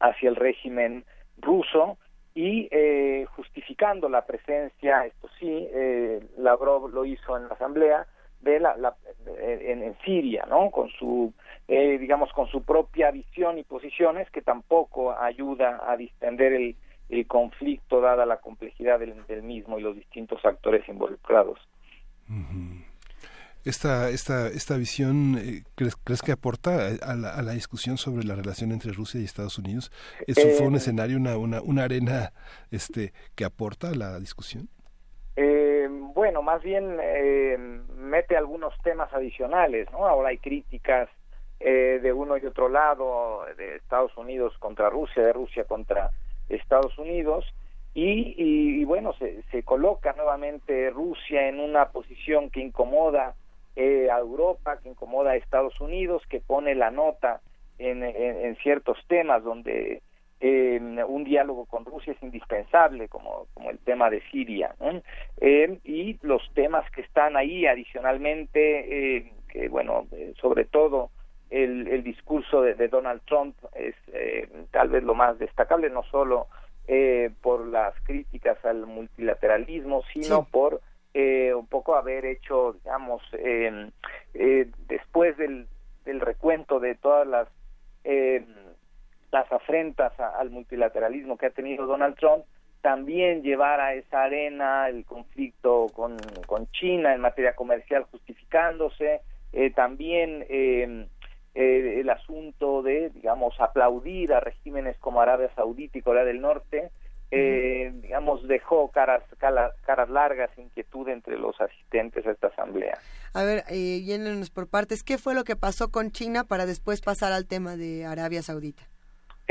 Speaker 22: hacia el régimen ruso y eh, justificando la presencia, esto sí, eh, Lavrov lo hizo en la asamblea de la, la en, en, Siria, ¿no? Con su, eh, digamos, con su propia visión y posiciones que tampoco ayuda a distender el, el conflicto dada la complejidad del, del, mismo y los distintos actores involucrados.
Speaker 1: Uh -huh. Esta, esta, esta visión, eh, ¿crees, ¿crees, que aporta a la, a la, discusión sobre la relación entre Rusia y Estados Unidos? ¿Eso eh, fue un escenario, una, una, una, arena este, que aporta a la discusión?
Speaker 22: Eh, bueno, más bien eh, mete algunos temas adicionales, ¿no? Ahora hay críticas de uno y otro lado, de Estados Unidos contra Rusia, de Rusia contra Estados Unidos, y, y, bueno, se, se coloca nuevamente Rusia en una posición que incomoda eh, a Europa, que incomoda a Estados Unidos, que pone la nota en, en ciertos temas donde eh, un diálogo con Rusia es indispensable, como, como el tema de Siria, ¿no? eh, y los temas que están ahí adicionalmente, eh, que bueno, sobre todo el, el discurso de, de, Donald Trump es tal vez lo más destacable, no solo por las críticas al multilateralismo, sino sí. por eh, un poco haber hecho, digamos, eh, eh, después del, del, recuento de todas las las afrentas a, al multilateralismo que ha tenido Donald Trump, también llevar a esa arena el conflicto con, con China en materia comercial justificándose, también el asunto de, digamos, aplaudir a regímenes como Arabia Saudita y Corea del Norte, eh, digamos, dejó caras, caras, caras, largas, inquietud entre los asistentes a esta asamblea.
Speaker 2: A ver, eh, yéndonos por partes, ¿qué fue lo que pasó con China para después pasar al tema de Arabia Saudita?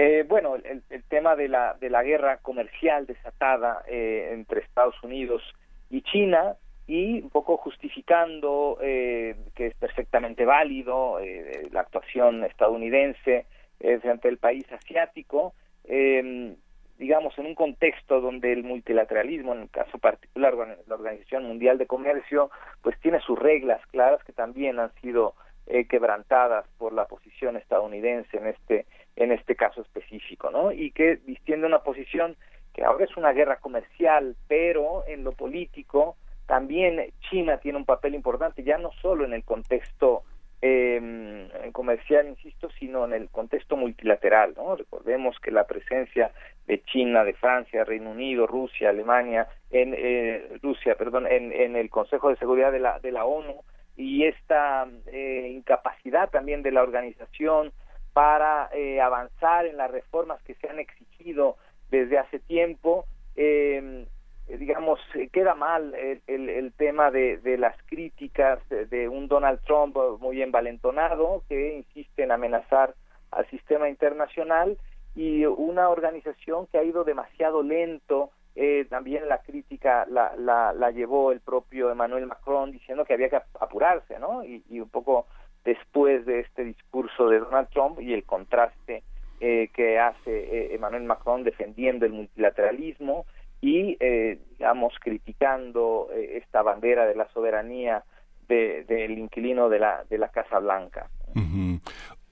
Speaker 22: Eh, bueno, el, el, tema de la, de la guerra comercial desatada eh, entre Estados Unidos y China y un poco justificando eh, que es perfectamente válido eh, la actuación estadounidense eh, frente al país asiático, eh, digamos, en un contexto donde el multilateralismo, en el caso particular, la Organización Mundial de Comercio, pues tiene sus reglas claras que también han sido eh, quebrantadas por la posición estadounidense en este en este caso específico, ¿no? Y que distiende una posición que ahora es una guerra comercial, pero en lo político también China tiene un papel importante, ya no solo en el contexto eh, comercial, insisto, sino en el contexto multilateral. ¿no? Recordemos que la presencia de China, de Francia, Reino Unido, Rusia, Alemania, en eh, Rusia, perdón, en, en, el Consejo de Seguridad de la, de la ONU y esta eh, incapacidad también de la organización para eh, avanzar en las reformas que se han exigido desde hace tiempo. Eh, digamos, queda mal el, el, tema de, de, las críticas de, un Donald Trump muy envalentonado que insiste en amenazar al sistema internacional y una organización que ha ido demasiado lento. Eh, también la crítica la, la, la, llevó el propio Emmanuel Macron diciendo que había que apurarse, ¿no? Y un poco después de este discurso de Donald Trump y el contraste eh, que hace eh, Emmanuel Macron defendiendo el multilateralismo, y, eh, digamos, criticando eh, esta bandera de la soberanía del de, de inquilino de la, de la Casa Blanca.
Speaker 1: Uh.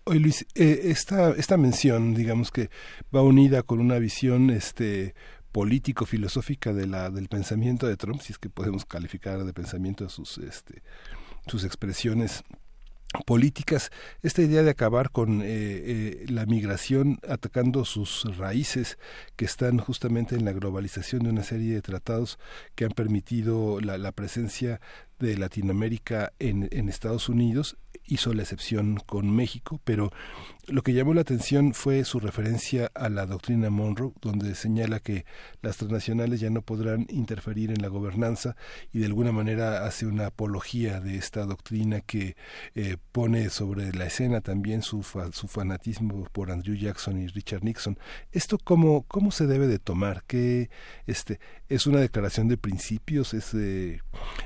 Speaker 1: Oye, Luis, esta, esta mención, digamos que va unida con una visión este, político-filosófica de la, del pensamiento de Trump, si es que podemos calificar de pensamiento sus, este, sus expresiones políticas, esta idea de acabar con eh, eh, la migración atacando sus raíces que están justamente en la globalización de una serie de tratados que han permitido la, presencia de Latinoamérica en Estados Unidos hizo la excepción con México, pero lo que llamó la atención fue su referencia a la doctrina Monroe, donde señala que las transnacionales ya no podrán interferir en la gobernanza y de alguna manera hace una apología de esta doctrina que eh, pone sobre la escena también su, fa, su fanatismo por Andrew Jackson y Richard Nixon. ¿Esto cómo, cómo se debe de tomar? ¿Qué, este, ¿Es una declaración de principios? ¿Es, eh,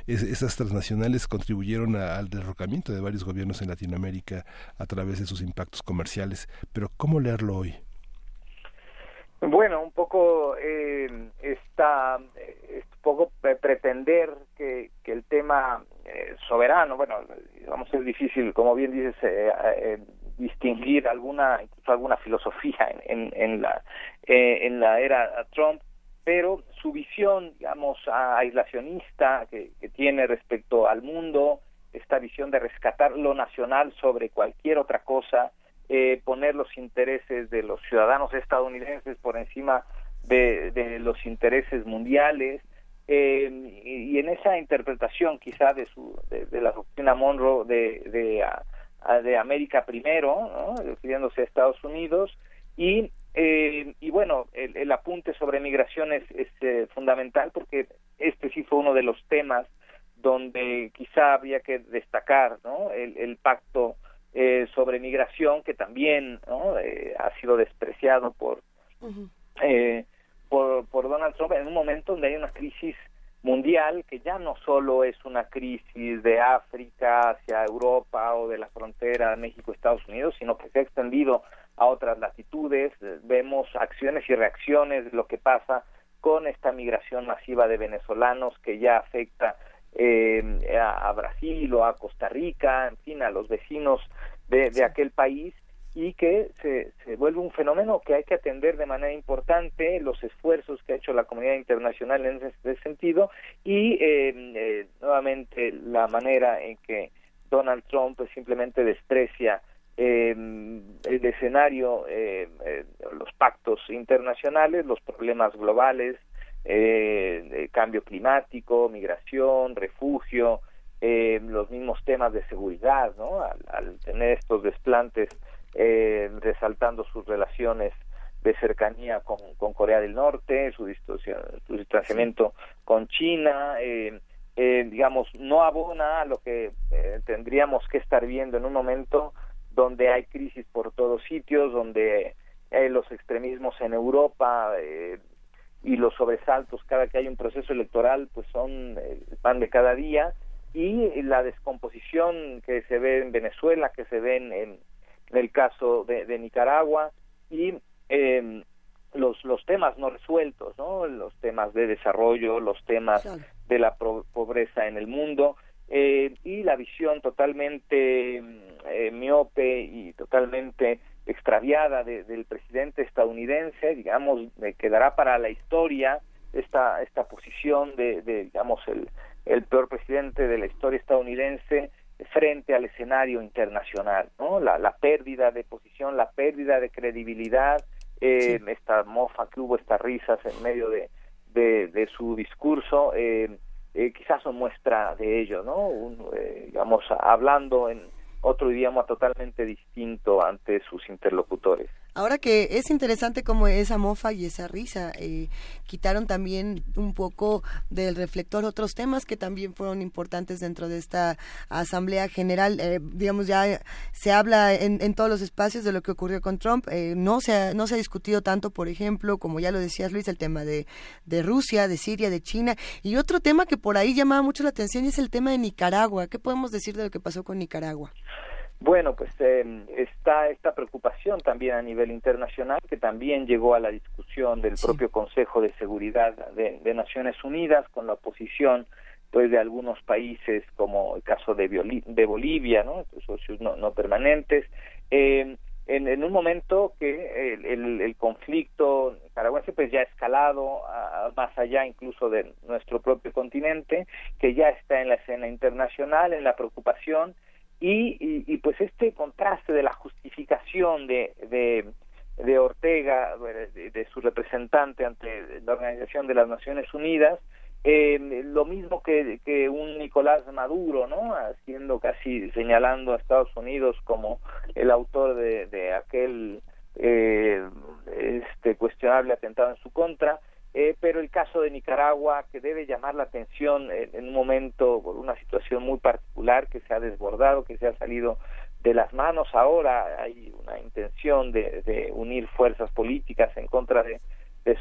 Speaker 1: es ¿Esas transnacionales contribuyeron a, al derrocamiento de varios gobiernos en Latinoamérica a través de sus impactos comerciales? Pero ¿cómo leerlo hoy?
Speaker 22: Bueno, un poco eh, esta, poco pre- pretender que, el tema eh, soberano, bueno, vamos es difícil, como bien dices, eh, eh, distinguir alguna, alguna filosofía en, la eh, en la era Trump, pero su visión, digamos, aislacionista que tiene respecto al mundo, esta visión de rescatar lo nacional sobre cualquier otra cosa, eh, poner los intereses de los ciudadanos estadounidenses por encima de, de los intereses mundiales, eh, y, en esa interpretación quizá de, su, de, de la doctrina Monroe de, de, de América primero, ¿no? refiriéndose a Estados Unidos, y, eh, y bueno, el, el apunte sobre migración es, es, eh, fundamental porque este sí fue uno de los temas donde quizá habría que destacar ¿no? el, el pacto eh, sobre migración que también ¿no? Eh, ha sido despreciado por, eh, por, por Donald Trump en un momento donde hay una crisis mundial que ya no solo es una crisis de África hacia Europa o de la frontera México-Estados Unidos, sino que se ha extendido a otras latitudes. Eh, Vemos acciones y reacciones de lo que pasa con esta migración masiva de venezolanos que ya afecta eh, a, a Brasil o a Costa Rica, en fin, a los vecinos de, de aquel país y que se, se vuelve un fenómeno que hay que atender de manera importante, los esfuerzos que ha hecho la comunidad internacional en ese, ese sentido y eh, eh, nuevamente la manera en que Donald Trump pues, simplemente desprecia eh, el escenario, eh, eh, los pactos internacionales, los problemas globales, eh, de cambio climático, migración, refugio, eh, los mismos temas de seguridad, ¿no? Al, al tener estos desplantes eh, resaltando sus relaciones de cercanía con, con Corea del Norte, su, su distanciamiento con China, eh, eh, digamos, no abona a lo que eh, tendríamos que estar viendo en un momento donde hay crisis por todos sitios, donde eh, los extremismos en Europa eh, y los sobresaltos cada que hay un proceso electoral pues son eh, el pan de cada día y la descomposición que se ve en Venezuela, que se ve en, en- el caso de, de Nicaragua y eh, los los temas no resueltos, ¿no? Los temas de desarrollo, los temas de la pro- pobreza en el mundo eh, y la visión totalmente mm, eh, miope y totalmente extraviada de- del presidente estadounidense, digamos, quedará para la historia esta esta posición de, de, digamos el el peor presidente de la historia estadounidense frente al escenario internacional, ¿no? La, la pérdida de posición, la pérdida de credibilidad, eh, esta mofa que hubo, estas risas en medio de, de, de su discurso, eh, eh, quizás son muestra de ello, ¿no? Un, eh, digamos, hablando en otro idioma totalmente distinto ante sus interlocutores.
Speaker 2: Ahora que es interesante como esa mofa y esa risa eh, quitaron también un poco del reflector otros temas que también fueron importantes dentro de esta Asamblea General. Eh, digamos, ya se habla en, en todos los espacios de lo que ocurrió con Trump. Eh, no, se ha, no se ha discutido tanto, por ejemplo, como ya lo decías Luis, el tema de, de Rusia, de Siria, de China. Y otro tema que por ahí llamaba mucho la atención es el tema de Nicaragua. ¿Qué podemos decir de lo que pasó con Nicaragua?
Speaker 22: Bueno, pues eh, está esta preocupación también a nivel internacional que también llegó a la discusión del propio Consejo de Seguridad de, de Naciones Unidas con la oposición pues de algunos países como el caso de, de Bolivia, ¿no? socios no, no permanentes, eh, en, en un momento que el, el- el conflicto nicaragüense pues ya ha escalado a- más allá incluso de nuestro propio continente, que ya está en la escena internacional, en la preocupación y, y, y, pues este contraste de la justificación de, de, de Ortega, de, su representante ante la Organización de las Naciones Unidas, eh, lo mismo que, que un Nicolás Maduro, ¿no? Haciendo casi señalando a Estados Unidos como el autor de, de aquel eh, este cuestionable atentado en su contra. Eh, pero el caso de Nicaragua que debe llamar la atención en, un momento por una situación muy particular que se ha desbordado, que se ha salido de las manos. Ahora hay una intención de, de unir fuerzas políticas en contra de,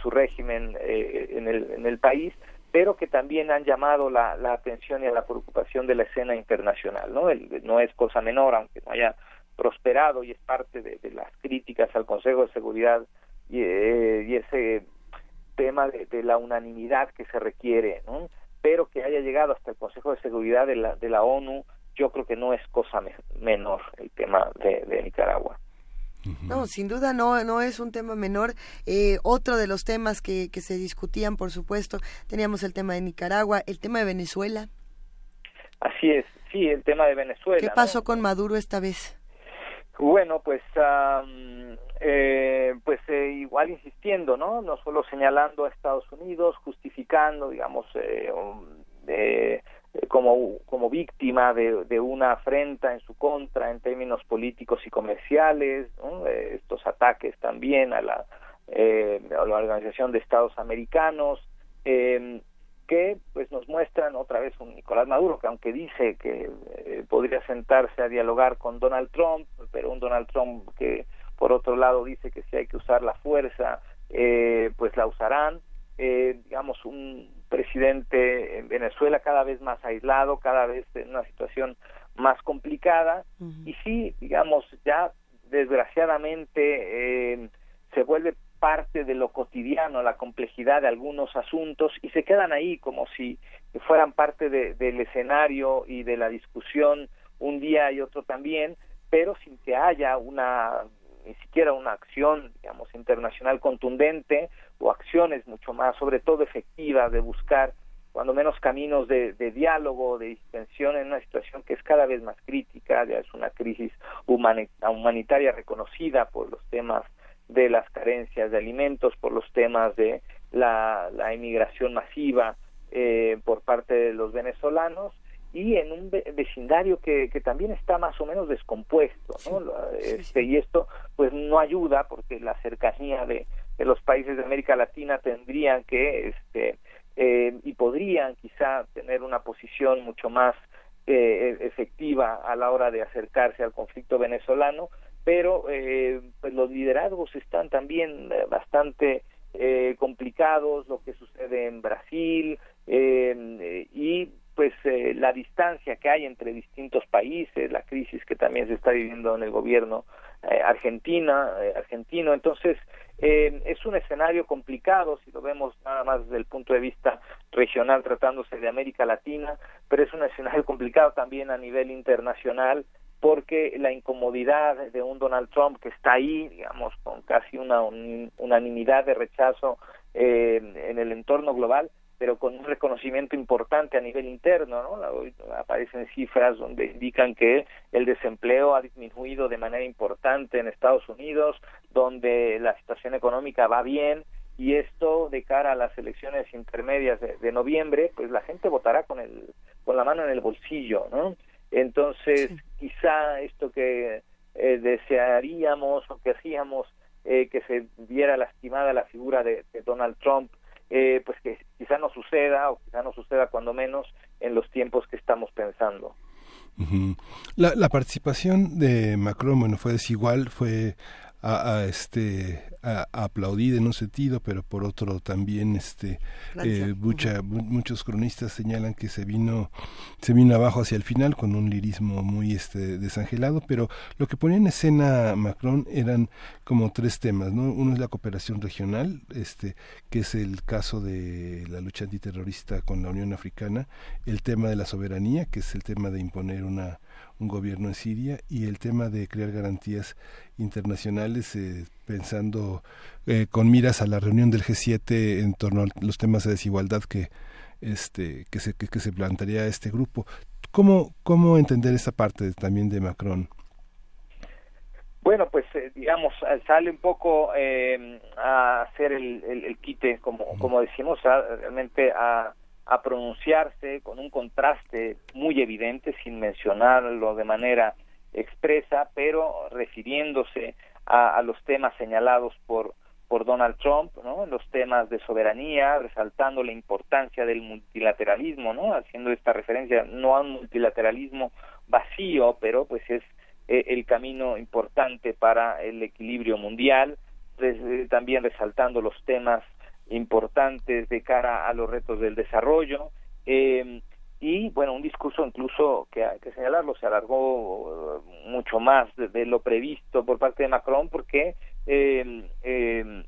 Speaker 22: su régimen eh, en, el, en el país, pero que también han llamado la, la atención y a la preocupación de la escena internacional. No, el, no es cosa menor, aunque no haya prosperado y es parte de, de las críticas al Consejo de Seguridad y, eh, y ese tema de, de la unanimidad que se requiere, ¿no? pero que haya llegado hasta el Consejo de Seguridad de la, de la ONU, yo creo que no es cosa me- menor el tema de, de Nicaragua.
Speaker 2: No, sin duda no, no es un tema menor. Eh, otro de los temas que, que se discutían, por supuesto, teníamos el tema de Nicaragua, el tema de Venezuela.
Speaker 22: Así es, sí, el tema de Venezuela.
Speaker 2: ¿Qué
Speaker 22: ¿no?
Speaker 2: pasó con Maduro esta vez?
Speaker 22: Bueno, pues, am, eh, pues eh, igual insistiendo, ¿no? No solo señalando a Estados Unidos, justificando, digamos, eh, um, eh, como, como víctima de, de una afrenta en su contra en términos políticos y comerciales. Eh, estos ataques también a la, eh, a la Organización de Estados Americanos, eh, que pues nos muestran otra vez un Nicolás Maduro que aunque dice que eh, podría sentarse a dialogar con Donald Trump, pero un Donald Trump que por otro lado dice que si hay que usar la fuerza, eh, pues la usarán. Eh, digamos, un presidente en Venezuela cada vez más aislado, cada vez en una situación más complicada y sí, digamos, ya desgraciadamente eh, se vuelve parte de lo cotidiano, la complejidad de algunos asuntos y se quedan ahí como si fueran parte de- del escenario y de la discusión un día y otro también, pero sin que haya una ni siquiera una acción, digamos, internacional contundente o acciones mucho más, sobre todo efectivas, de buscar cuando menos caminos de, de diálogo, de distensión en una situación que es cada vez más crítica, ya es una crisis humani- humanitaria reconocida por los temas de las carencias de alimentos, por los temas de la, la inmigración masiva eh, por parte de los venezolanos y en un ve- vecindario que, que también está más o menos descompuesto, ¿no? Este, y esto pues no ayuda porque la cercanía de, de los países de América Latina tendrían que este eh, y podrían quizá tener una posición mucho más eh, efectiva a la hora de acercarse al conflicto venezolano, pero eh, pues los liderazgos están también eh, bastante eh, complicados, lo que sucede en Brasil eh, y pues eh, la distancia que hay entre distintos países, la crisis que también se está viviendo en el gobierno eh, argentina, argentino, entonces eh, es un escenario complicado si lo vemos nada más desde el punto de vista regional tratándose de América Latina, pero es un escenario complicado también a nivel internacional porque la incomodidad de un Donald Trump que está ahí, digamos, con casi una un- unanimidad de rechazo eh, en el entorno global, pero con un reconocimiento importante a nivel interno, ¿no? Aparecen cifras donde indican que el desempleo ha disminuido de manera importante en Estados Unidos, donde la situación económica va bien y esto de cara a las elecciones intermedias de, de noviembre, pues la gente votará con el con la mano en el bolsillo, ¿no? Entonces, quizá esto que eh, desearíamos o querríamos eh, que se viera lastimada la figura de, de Donald Trump, eh, pues que quizá no suceda o quizá no suceda cuando menos en los tiempos que estamos pensando.
Speaker 1: La, la participación de Macron, bueno, fue desigual, fue a, a, este a, a aplaudida en un sentido, pero por otro también este eh, mucha, muchos cronistas señalan que se vino se vino abajo hacia el final con un lirismo muy este desangelado, pero lo que ponía en escena Macron eran como tres temas, ¿no? Uno es la cooperación regional, este que es el caso de la lucha antiterrorista con la Unión Africana, el tema de la soberanía, que es el tema de imponer una un gobierno en Siria y el tema de crear garantías internacionales eh, pensando eh, con miras a la reunión del G7 en torno a los temas de desigualdad que este que se que, que se plantearía este grupo. Cómo cómo entender esa parte también de Macron
Speaker 22: Bueno, pues eh, digamos, sale un poco eh, a hacer el, el, el quite, como, como decimos, a- realmente a, a pronunciarse con un contraste muy evidente, sin mencionarlo de manera expresa, pero refiriéndose a, a los temas señalados por, por Donald Trump, ¿no? Los temas de soberanía, resaltando la importancia del multilateralismo, ¿no? Haciendo esta referencia no a un multilateralismo vacío, pero pues es eh, el camino importante para el equilibrio mundial, res- eh, también resaltando los temas importantes de cara a los retos del desarrollo eh, y bueno un discurso incluso que hay que señalarlo se alargó eh, mucho más de, lo previsto por parte de Macron porque eh, eh,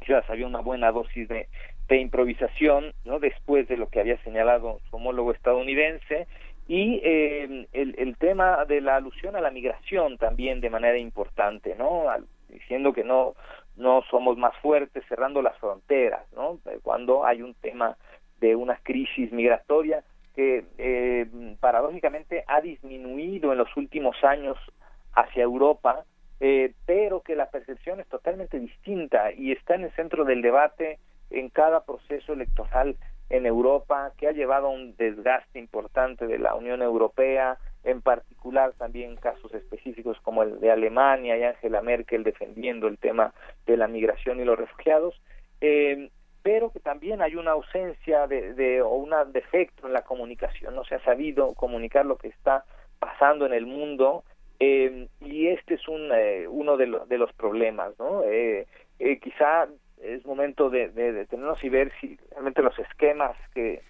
Speaker 22: decías, había una buena dosis de, improvisación, ¿no? Después de lo que había señalado su homólogo estadounidense y eh, el, el tema de la alusión a la migración también de manera importante, ¿no? Diciendo que no no somos más fuertes cerrando las fronteras, ¿no? Cuando hay un tema de una crisis migratoria que eh, paradójicamente ha disminuido en los últimos años hacia Europa, eh, pero que la percepción es totalmente distinta y está en el centro del debate en cada proceso electoral en Europa, que ha llevado a un desgaste importante de la Unión Europea, en particular también casos específicos como el de Alemania y Angela Merkel defendiendo el tema de la migración y los refugiados, eh, pero que también hay una ausencia de, de- o un defecto en la comunicación, no se ha sabido comunicar lo que está pasando en el mundo eh, y este es un, eh, uno de, lo- de los problemas, ¿no? Eh, eh, quizá es momento de, de detenernos y ver si realmente los esquemas que,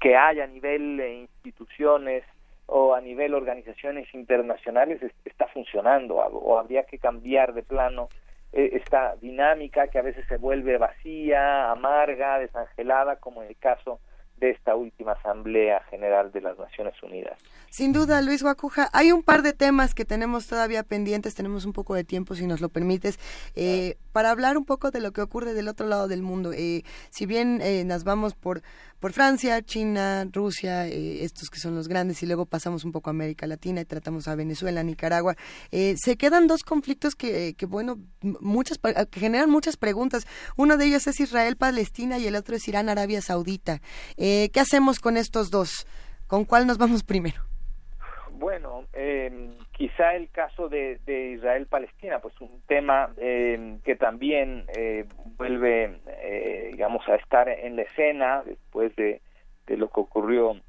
Speaker 22: que hay a nivel eh, instituciones o a nivel organizaciones internacionales es- está funcionando o, o habría que cambiar de plano eh, esta dinámica que a veces se vuelve vacía, amarga, desangelada, como en el caso de esta última Asamblea General de las Naciones Unidas.
Speaker 2: Sin duda, Luis Guacuja, hay un par de temas que tenemos todavía pendientes, tenemos un poco de tiempo, si nos lo permites, eh, para hablar un poco de lo que ocurre del otro lado del mundo. Eh, si bien eh, nos vamos por, por Francia, China, Rusia, eh, estos que son los grandes, y luego pasamos un poco a América Latina y tratamos a Venezuela, Nicaragua, eh, se quedan dos conflictos que, que bueno, muchas, que generan muchas preguntas. Uno de ellos es Israel-Palestina y el otro es Irán-Arabia Saudita. Eh, ¿Qué hacemos con estos dos? ¿Con cuál nos vamos primero?
Speaker 22: Bueno, eh, quizá el caso de, de Israel-Palestina, pues un tema eh, que también eh, vuelve, eh, digamos, a estar en la escena después de, de lo que ocurrió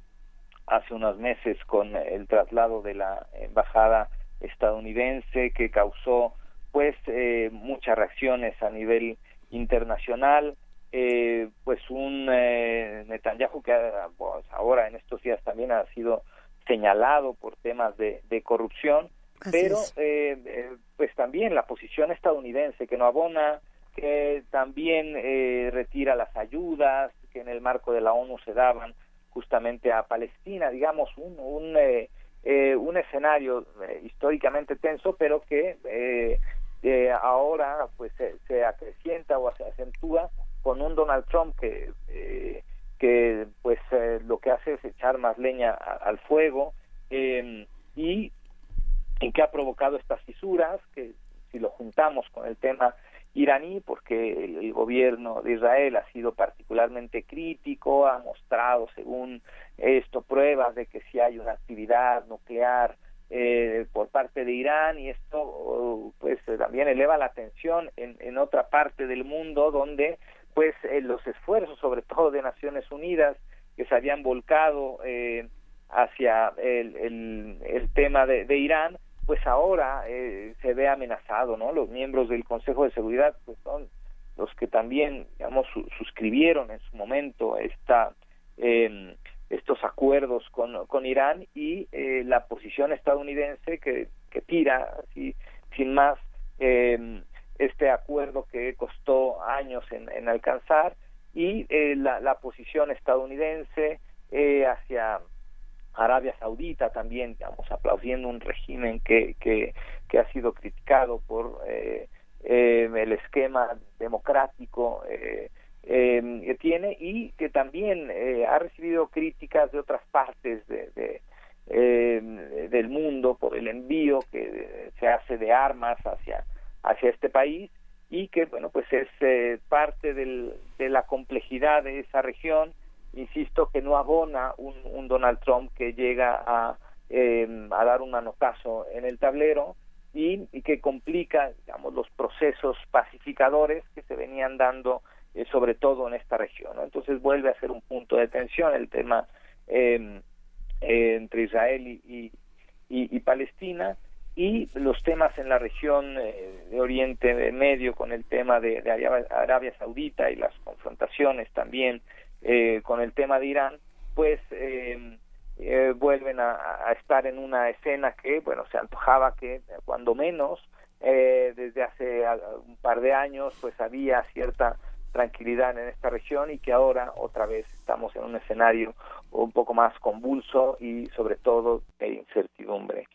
Speaker 22: hace unos meses con el traslado de la embajada estadounidense que causó, pues, eh, muchas reacciones a nivel internacional. Eh, pues un eh, Netanyahu que pues, ahora en estos días también ha sido señalado por temas de, de corrupción,
Speaker 2: Así
Speaker 22: pero eh, eh, pues también la posición estadounidense que no abona, que también eh, retira las ayudas que en el marco de la ONU se daban justamente a Palestina, digamos un un, eh, eh, un escenario históricamente tenso, pero que eh, eh, ahora pues se, se acrecienta o se acentúa con un Donald Trump que eh, que pues eh, lo que hace es echar más leña al fuego eh, y, y que ha provocado estas fisuras que si lo juntamos con el tema iraní porque el, el gobierno de Israel ha sido particularmente crítico ha mostrado según esto pruebas de que si hay una actividad nuclear eh, por parte de Irán y esto oh, pues eh, también eleva la tensión en, en otra parte del mundo donde pues eh, los esfuerzos sobre todo de Naciones Unidas que se habían volcado eh, hacia el, el, tema de, Irán pues ahora eh, se ve amenazado no los miembros del Consejo de Seguridad pues son los que también digamos su- suscribieron en su momento esta eh, estos acuerdos con, con Irán y eh, la posición estadounidense que, que tira así sin más eh, este acuerdo que costó años en, en alcanzar y eh, la, la posición estadounidense eh, hacia Arabia Saudita también, digamos, aplaudiendo un régimen que, que, que ha sido criticado por eh, eh, el esquema democrático eh, eh, que tiene y que también eh, ha recibido críticas de otras partes de, de, eh, del mundo por el envío que se hace de armas hacia hacia este país y que bueno pues es eh, parte del, de la complejidad de esa región. Insisto que no abona un, un Donald Trump que llega a, eh, a dar un manotazo en el tablero y, y que complica digamos los procesos pacificadores que se venían dando eh, sobre todo en esta región entonces vuelve a ser un punto de tensión el tema eh, entre Israel y, y- y Palestina y los temas en la región eh, de Oriente Medio con el tema de, de Arabia, Saudita y las confrontaciones también eh, con el tema de Irán, pues eh, eh, vuelven a, a estar en una escena que, bueno, se antojaba que cuando menos eh, desde hace un par de años pues había cierta tranquilidad en esta región y que ahora otra vez estamos en un escenario un poco más convulso y sobre todo de incertidumbre.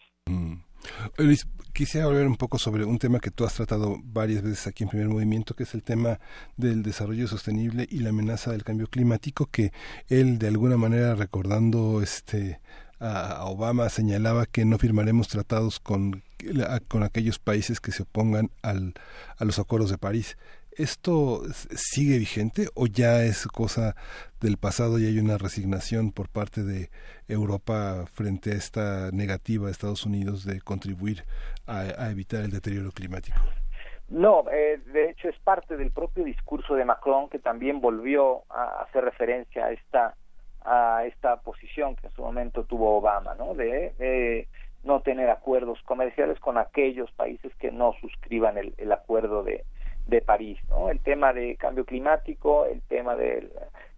Speaker 1: Luis, quisiera volver un poco sobre un tema que tú has tratado varias veces aquí en Primer Movimiento, que es el tema del desarrollo sostenible y la amenaza del cambio climático, que él de alguna manera recordando este a Obama señalaba que no firmaremos tratados con, con aquellos países que se opongan al, a los acuerdos de París. ¿Esto sigue vigente o ya es cosa del pasado y hay una resignación por parte de Europa frente a esta negativa de Estados Unidos de contribuir a, evitar el deterioro climático?
Speaker 22: No, eh, de hecho es parte del propio discurso de Macron que también volvió a hacer referencia a esta a esta posición que en su momento tuvo Obama, ¿no? De eh, no tener acuerdos comerciales con aquellos países que no suscriban el, el acuerdo de, de París, ¿no? El tema de cambio climático, el tema del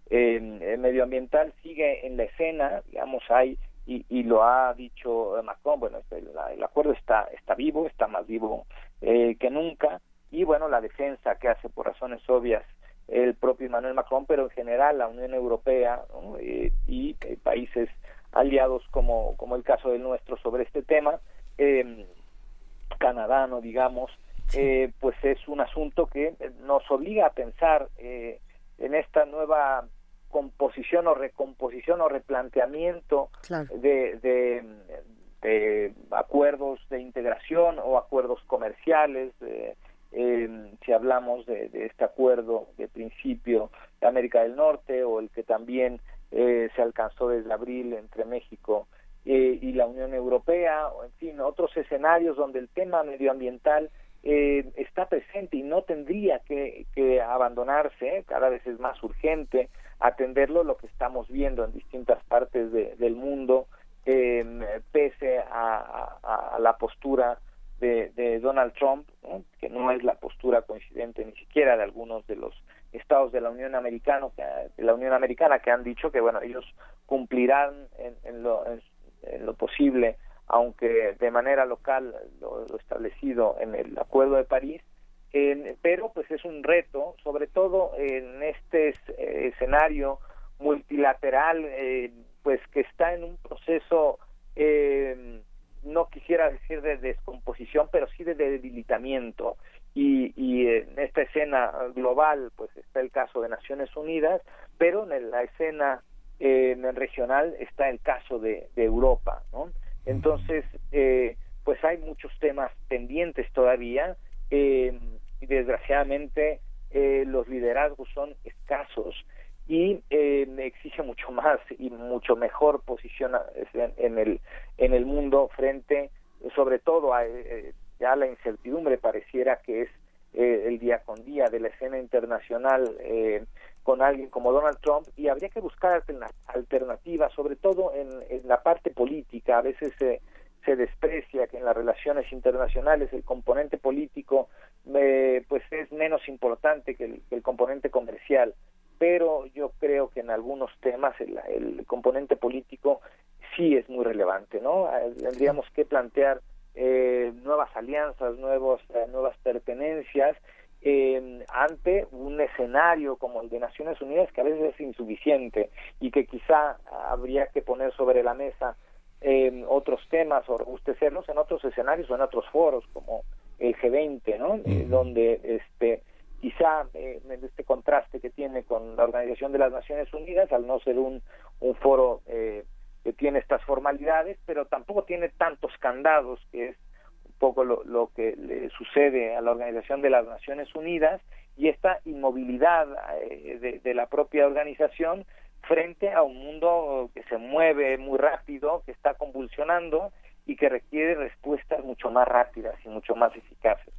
Speaker 22: eh, medioambiental sigue en la escena, digamos, hay y, y lo ha dicho Macron, bueno, el, el acuerdo está está vivo, está más vivo eh, que nunca y bueno, la defensa que hace por razones obvias el propio Emmanuel Macron, pero en general la Unión Europea eh, y eh, países aliados como, como el caso del nuestro sobre este tema, eh, Canadá, no digamos, eh, pues es un asunto que nos obliga a pensar eh, en esta nueva composición o recomposición o replanteamiento de, de, de, acuerdos de integración o acuerdos comerciales, de, eh, si hablamos de, de, este acuerdo de principio de América del Norte o el que también eh, se alcanzó desde abril entre México eh, y la Unión Europea, o en fin, otros escenarios donde el tema medioambiental eh, está presente y no tendría que, que abandonarse, cada vez es más urgente atenderlo, lo que estamos viendo en distintas partes de, del mundo, eh, pese a, la postura de, de Donald Trump, que no es la postura coincidente ni siquiera de algunos de los estados de la Unión Americana, de la Unión Americana que han dicho que bueno ellos cumplirán en, lo, en lo posible, aunque de manera local lo, establecido en el Acuerdo de París, eh, pero pues es un reto, sobre todo en este eh, escenario multilateral, eh, pues que está en un proceso eh, no quisiera decir de descomposición, pero sí de debilitamiento. Y, y, en esta escena global, pues está el caso de Naciones Unidas, pero en la escena eh, regional está el caso de Europa, ¿no? Entonces, eh, pues hay muchos temas pendientes todavía eh, y desgraciadamente eh, los liderazgos son escasos y eh, exige mucho más y mucho mejor posición en, en el en el mundo frente sobre todo a eh, ya la incertidumbre pareciera que es eh, el día con día de la escena internacional eh, con alguien como Donald Trump y habría que buscar alternativas sobre todo en, en la parte política a veces se se desprecia que en las relaciones internacionales el componente político eh, pues es menos importante que el, componente comercial pero yo creo que en algunos temas el, el componente político sí es muy relevante, ¿no? Tendríamos que plantear eh, nuevas alianzas, nuevos, eh, nuevas pertenencias eh, ante un escenario como el de Naciones Unidas que a veces es insuficiente y que quizá habría que poner sobre la mesa eh, otros temas o robustecerlos en otros escenarios o en otros foros como el G20, ¿no? Eh, donde este quizá eh, este contraste que tiene con la Organización de las Naciones Unidas, al no ser un, un foro eh, que tiene estas formalidades, pero tampoco tiene tantos candados, que es poco lo, lo que le sucede a la Organización de las Naciones Unidas, y esta inmovilidad eh, de, la propia organización frente a un mundo que se mueve muy rápido, que está convulsionando y que requiere respuestas mucho más rápidas y mucho más eficaces.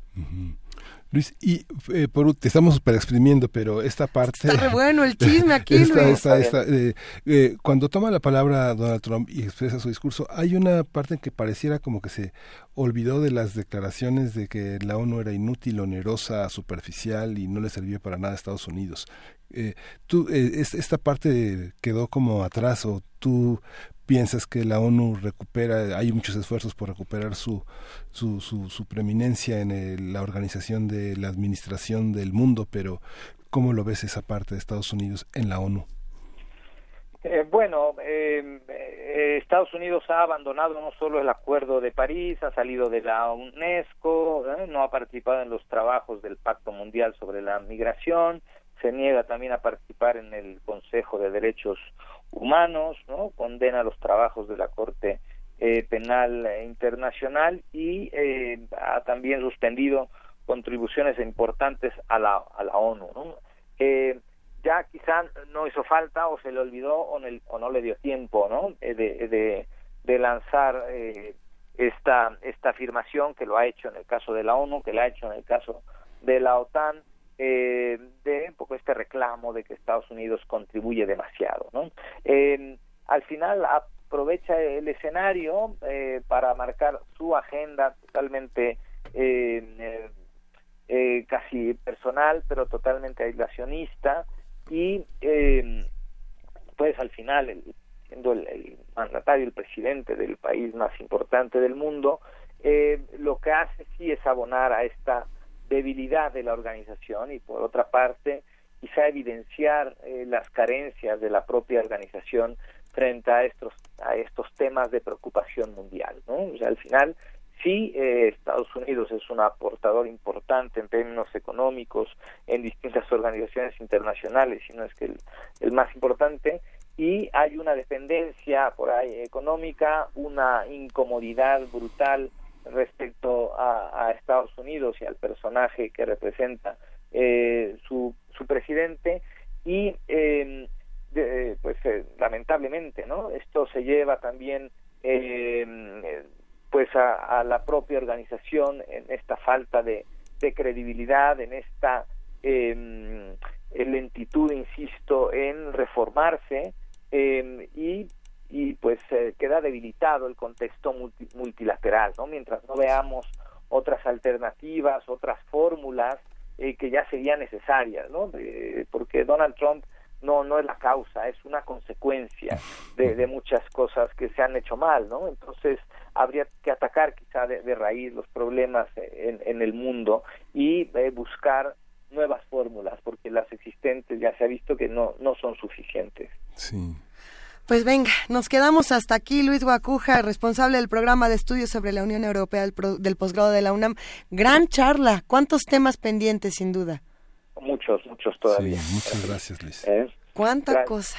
Speaker 1: Luis, y eh, por, te estamos super exprimiendo, pero esta parte...
Speaker 2: Está re bueno el chisme aquí,
Speaker 1: esta,
Speaker 2: Luis.
Speaker 1: Esta, esta, eh, eh, cuando toma la palabra Donald Trump y expresa su discurso, hay una parte en que pareciera como que se olvidó de las declaraciones de que la ONU era inútil, onerosa, superficial y no le servía para nada a Estados Unidos. Eh, tú, eh, esta parte quedó como atrás o tú piensas que la ONU recupera, hay muchos esfuerzos por recuperar su, su, su, su preeminencia en el, la organización de la administración del mundo, pero ¿Cómo lo ves esa parte de Estados Unidos en la ONU?
Speaker 22: Eh, bueno, eh, eh, Estados Unidos ha abandonado no solo el Acuerdo de París, ha salido de la UNESCO, ¿eh? no ha participado en los trabajos del Pacto Mundial sobre la Migración, se niega también a participar en el Consejo de Derechos Humanos, ¿no? condena los trabajos de la Corte eh, Penal Internacional y eh, ha también suspendido contribuciones importantes a la, a la ONU. Eh, ya quizá no hizo falta o se le olvidó o, no- o no le dio tiempo ¿no? Eh, de, de, de lanzar eh, esta, esta afirmación que lo ha hecho en el caso de la ONU, que lo ha hecho en el caso de la OTAN, eh, de un poco este reclamo de que Estados Unidos contribuye demasiado. ¿no? Eh, al final aprovecha el escenario eh, para marcar su agenda totalmente eh, eh, eh, casi personal, pero totalmente aislacionista y eh, pues al final el- siendo el, el mandatario, el presidente del país más importante del mundo, eh, lo que hace sí es abonar a esta debilidad de la organización y por otra parte quizá evidenciar eh, las carencias de la propia organización frente a estos a estos temas de preocupación mundial ¿no? o sea al final sí eh, Estados Unidos es un aportador importante en términos económicos en distintas organizaciones internacionales si no es que el, el más importante y hay una dependencia por ahí económica una incomodidad brutal respecto a, a Estados Unidos y al personaje que representa eh, su, su presidente. Y de- pues eh, lamentablemente no esto se lleva también eh, pues a, a la propia organización en esta falta de, de credibilidad en esta eh, lentitud insisto en reformarse y y pues eh, queda debilitado el contexto multi- multilateral, ¿no? Mientras no veamos otras alternativas, otras fórmulas eh, que ya serían necesarias, ¿no? Eh, porque Donald Trump no no es la causa, es una consecuencia de, de muchas cosas que se han hecho mal, ¿no? Entonces habría que atacar quizá de, raíz los problemas en, en el mundo y eh, buscar nuevas fórmulas, porque las existentes ya se ha visto que no no son suficientes.
Speaker 1: Sí.
Speaker 2: Pues venga, nos quedamos hasta aquí. Luis Guacuja, responsable del programa de estudios sobre la Unión Europea del, pro- del posgrado de la UNAM. Gran charla. ¿Cuántos temas pendientes, sin duda?
Speaker 22: Muchos, muchos todavía.
Speaker 1: Sí, muchas gracias, Luis.
Speaker 22: ¿Eh?
Speaker 2: ¿Cuánta cosa?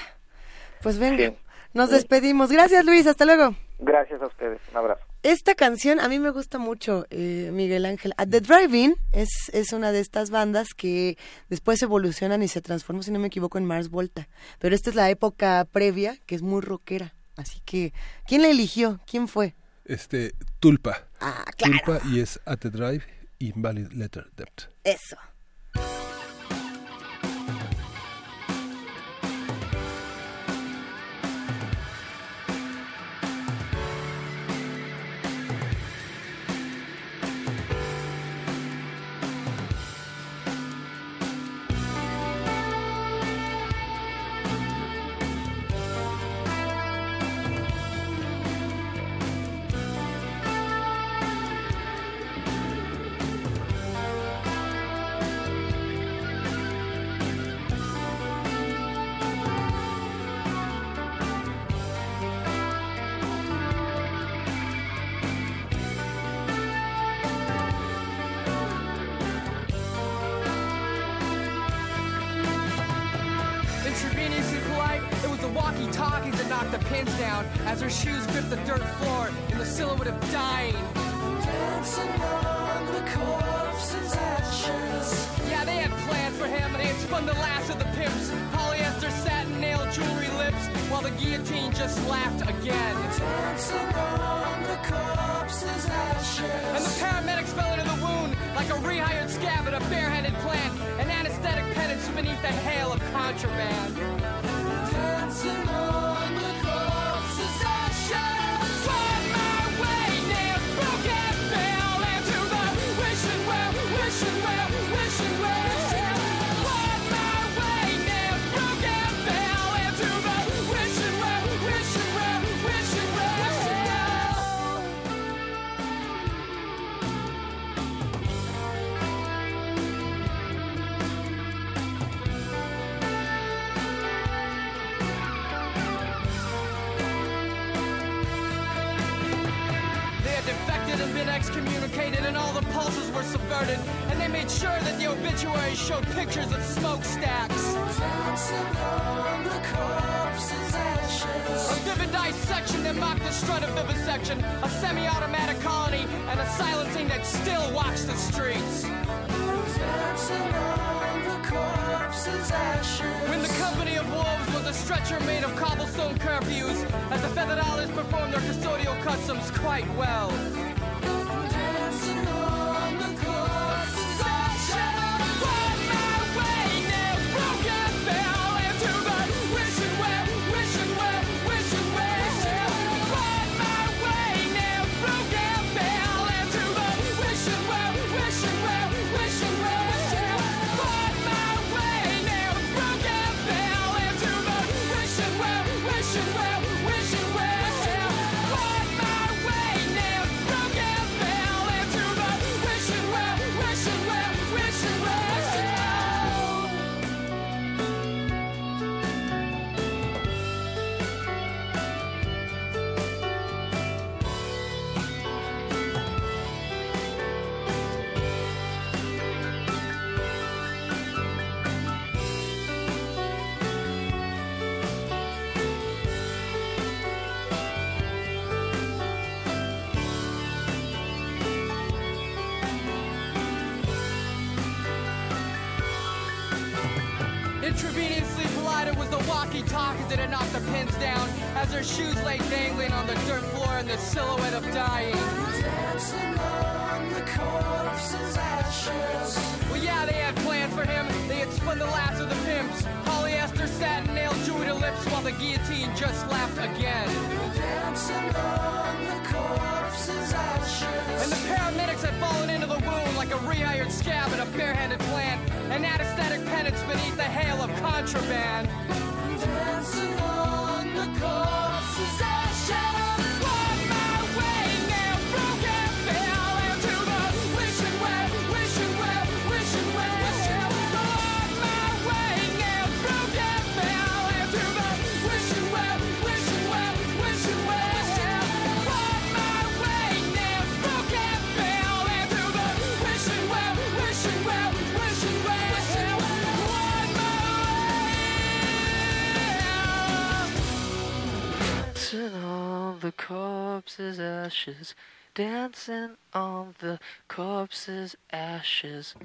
Speaker 2: Pues venga,
Speaker 22: Sí.
Speaker 2: nos despedimos. Gracias, Luis. Hasta luego.
Speaker 22: Gracias a ustedes. Un abrazo.
Speaker 2: Esta canción a mí me gusta mucho, eh, Miguel Ángel. At the Drive-In es, es una de estas bandas que después evolucionan y se transforman, si no me equivoco, en Mars Volta. Pero esta es la época previa, que es muy rockera. Así que, ¿quién la eligió? ¿Quién fue?
Speaker 1: Este, Tulpa.
Speaker 2: Ah, claro.
Speaker 1: Tulpa y es At the Drive, Invalid Letter Debt.
Speaker 2: Eso.
Speaker 23: Pins down as her shoes gripped the dirt floor in the silhouette of dying. Dancing on the corpse's ashes. Yeah, they had plans for him, and they had spun the last of the pimps. Polyester satin nail jewelry lips, while the guillotine just laughed again. Dancing on the corpse's ashes. And the paramedics fell into the wound like a rehired scab at a bareheaded plant. An anesthetic penance beneath the hail of contraband. Subverted. And they made sure that the obituaries showed pictures of smokestacks. A vivid dissection that mocked the strut of vivisection, a semi-automatic colony, and a silencing that still walks the streets. When the company of wolves was a stretcher made of cobblestone curfews, as the federales performed their custodial customs quite well. The walkie-talkies that knocked the pins down as their shoes lay dangling on the dirt floor in the silhouette of dying. Well, yeah, they had plans for him. They had spun the last of the pimps. Polyester satin nailed Jewy to lips while the guillotine just laughed again. And the paramedics had fallen into the wound like a rehired scab at a barehanded plant. An anesthetic penance beneath the hail of contraband. Corpse's ashes.
Speaker 24: Dancing on the corpse's ashes.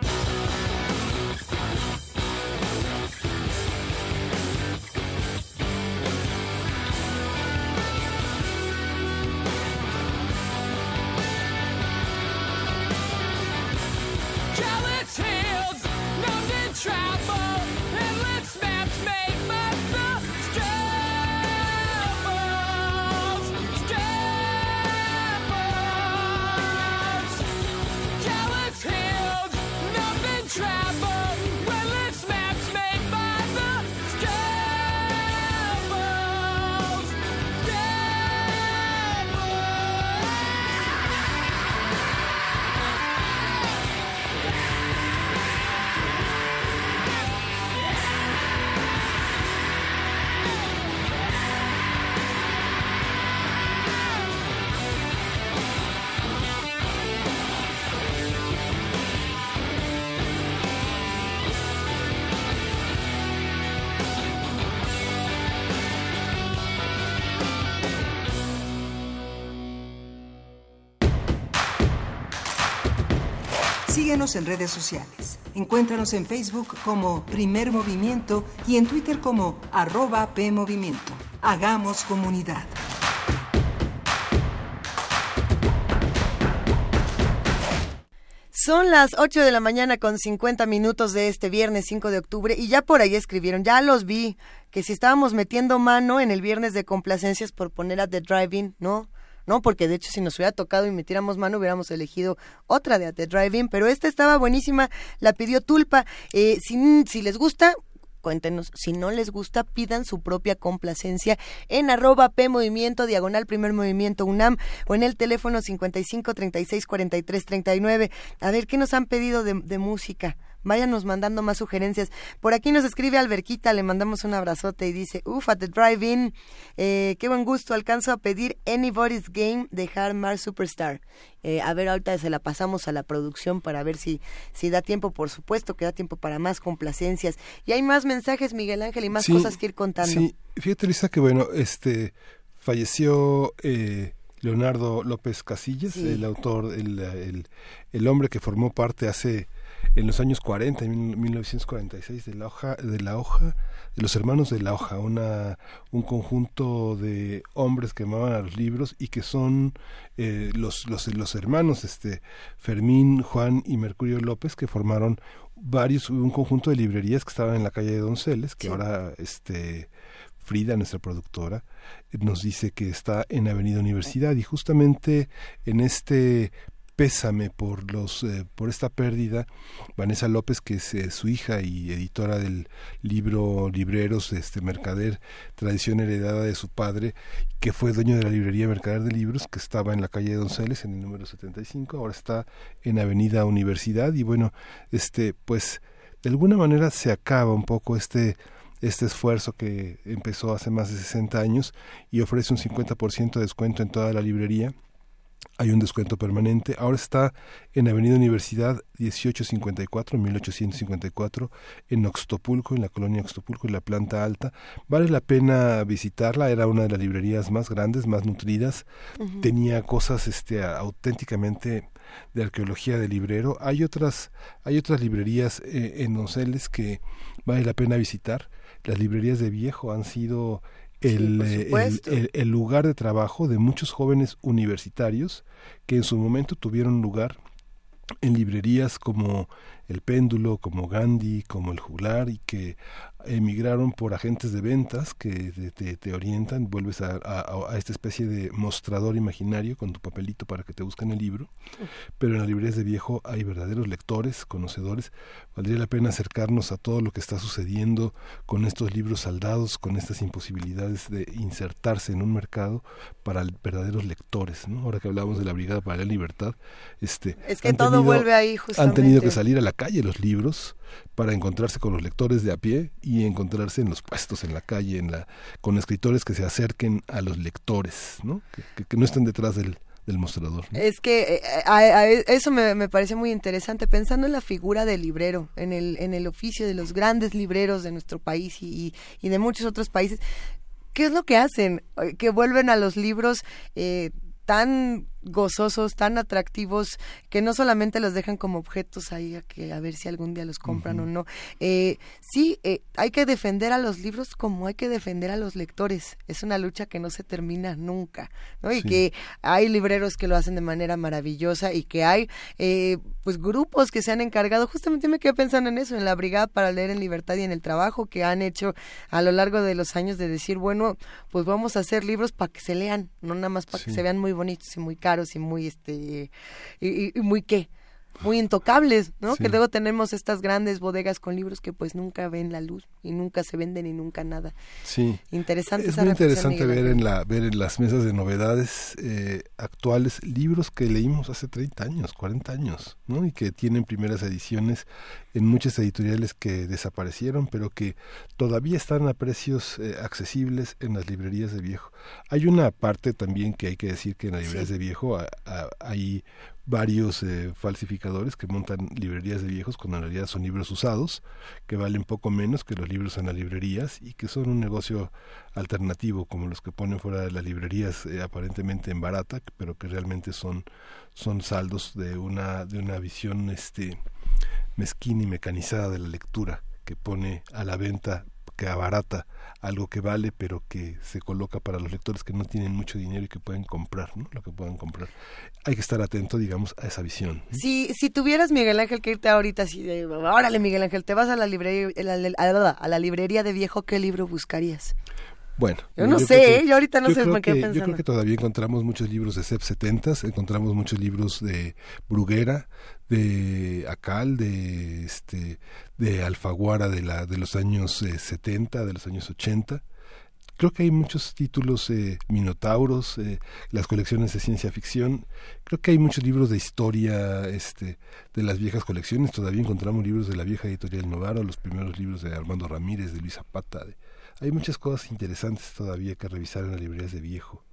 Speaker 4: Síguenos en redes sociales. Encuéntranos en Facebook como Primer Movimiento y en Twitter como arroba PMovimiento. Hagamos comunidad.
Speaker 2: Son las 8 de la mañana con 50 minutos de este viernes 5 de octubre y ya por ahí escribieron, ya los vi, que si estábamos metiendo mano en el viernes de complacencias por poner a The Driving, ¿no? No, porque de hecho si nos hubiera tocado y metiéramos mano hubiéramos elegido otra de A The Driving, pero esta estaba buenísima, la pidió Tulpa. Eh, si, si les gusta, cuéntenos. Si no les gusta, pidan su propia complacencia en arroba P Movimiento, diagonal Primer Movimiento UNAM o en el teléfono 55 36 43 39. A ver, ¿qué nos han pedido de, de música? Váyanos mandando más sugerencias. Por aquí nos escribe Alberquita, le mandamos un abrazote y dice, uff, at the drive-in, eh, qué buen gusto, alcanzo a pedir Anybody's Game de Hard Mar Superstar. Eh, a ver, ahorita se la pasamos a la producción para ver si, si da tiempo, por supuesto que da tiempo para más complacencias. Y hay más mensajes, Miguel Ángel, y más
Speaker 1: Sí,
Speaker 2: cosas que ir contando.
Speaker 1: Sí, fíjate Lisa que bueno, este falleció eh, Leonardo López Casillas,
Speaker 2: Sí.
Speaker 1: el autor, el, el, el hombre que formó parte hace en los años 40, en mil- 1946 de la hoja de la hoja de los hermanos de la hoja, una un conjunto de hombres que amaban a los libros y que son eh, los, los los hermanos este Fermín, Juan y Mercurio López que formaron varios un conjunto de librerías que estaban en la calle de Donceles, que ahora este Frida, nuestra productora, nos dice que está en Avenida Universidad. Y justamente en este pésame por los eh, por esta pérdida Vanessa López que es eh, su hija y editora del libro Libreros este Mercader tradición heredada de su padre que fue dueño de la librería Mercader de Libros que estaba en la calle de Donceles en el número 75 ahora está en Avenida Universidad y bueno este pues de alguna manera se acaba un poco este este esfuerzo que empezó hace más de 60 años y ofrece un 50% de descuento en toda la librería. Hay un descuento permanente. Ahora está en Avenida Universidad 1854, 1854, en Oxtopulco, en la colonia Oxtopulco, en la planta alta. Vale la pena visitarla. Era una de las librerías más grandes, más nutridas. Tenía cosas este, auténticamente de arqueología de librero. Hay otras, hay otras librerías eh, en Donceles que vale la pena visitar. Las librerías de viejo han sido el, eh, el- el lugar de trabajo de muchos jóvenes universitarios que en su momento tuvieron lugar en librerías como El Péndulo, como Gandhi, como El Juglar y que emigraron por agentes de ventas que te, te- te orientan, vuelves a, a- a esta especie de mostrador imaginario con tu papelito para que te busquen el libro. Pero en las librerías de viejo hay verdaderos lectores, conocedores. Valdría la pena acercarnos a todo lo que está sucediendo con estos libros saldados, con estas imposibilidades de insertarse en un mercado para verdaderos lectores. ¿no? Ahora que hablamos de la Brigada para la Libertad, este,
Speaker 2: Es que
Speaker 1: han
Speaker 2: todo vuelve ahí,
Speaker 1: Han tenido que salir a la calle los libros para encontrarse con los lectores de a pie y encontrarse en los puestos en la calle, en la, con escritores que se acerquen a los lectores, ¿no? que, no estén detrás del, mostrador.
Speaker 2: Es que eh, a- a- eso me, me parece muy interesante, pensando en la figura del librero, en el, oficio de los grandes libreros de nuestro país y, y- y de muchos otros países. ¿Qué es lo que hacen? Eh, Que vuelven a los libros eh, tan gozosos, tan atractivos, que no solamente los dejan como objetos ahí a, que, a ver si algún día los compran o no. Eh, sí, eh, hay que defender a los libros como hay que defender a los lectores. Es una lucha que no se termina nunca, ¿no? Y
Speaker 25: Sí.
Speaker 2: que hay libreros que lo hacen de manera maravillosa y que hay eh, pues grupos que se han encargado, justamente me quedé pensando en eso, en la Brigada para Leer en Libertad y en el trabajo que han hecho a lo largo de los años de decir, bueno, pues vamos a hacer libros para que se lean, no nada más para que se vean muy bonitos y muy caros y muy, este, y, y- muy qué, muy intocables, ¿no?
Speaker 1: Sí.
Speaker 2: Que luego tenemos estas grandes bodegas con libros que pues nunca ven la luz y nunca se venden y nunca nada.
Speaker 1: Sí.
Speaker 2: Interesante
Speaker 1: Es muy interesante ver en, la, ver en las mesas de novedades eh, actuales libros que leímos hace 30 años, 40 años, ¿no? y que tienen primeras ediciones en muchas editoriales que desaparecieron, pero que todavía están a precios eh, accesibles en las librerías de viejo. Hay una parte también que hay que decir que en las librerías
Speaker 25: Sí.
Speaker 1: de viejo a- a- hay varios eh, falsificadores que montan librerías de viejos cuando en realidad son libros usados que valen poco menos que los libros en las librerías y que son un negocio alternativo como los que ponen fuera de las librerías eh, aparentemente en barata pero que realmente son son saldos de una de una visión este mezquina y mecanizada de la lectura que pone a la venta que abarata algo que vale pero que se coloca para los lectores que no tienen mucho dinero y que pueden comprar ¿no? lo que puedan comprar hay que estar atento digamos a esa visión.
Speaker 2: Si, si tuvieras, Miguel Ángel, que irte ahorita así de, órale, Miguel Ángel, te vas a la librería, la- a la librería de viejo, ¿qué libro buscarías?
Speaker 1: Bueno,
Speaker 2: Yo no
Speaker 1: creo
Speaker 2: sé,
Speaker 1: que-
Speaker 2: ¿eh? Yo ahorita no sé, me quedé
Speaker 1: que- Yo
Speaker 2: pensando.
Speaker 1: creo que todavía encontramos muchos libros de CEP 70, encontramos muchos libros de Bruguera, de Acal, de este de Alfaguara de la de los años eh, 70, de los años 80 creo que hay muchos títulos eh, minotauros, eh, las colecciones de ciencia ficción, creo que hay muchos libros de historia este, de las viejas colecciones, todavía encontramos libros de la vieja editorial Novaro, los primeros libros de Armando Ramírez, de Luis Zapata, de- hay muchas cosas interesantes todavía que revisar en las librerías de viejo.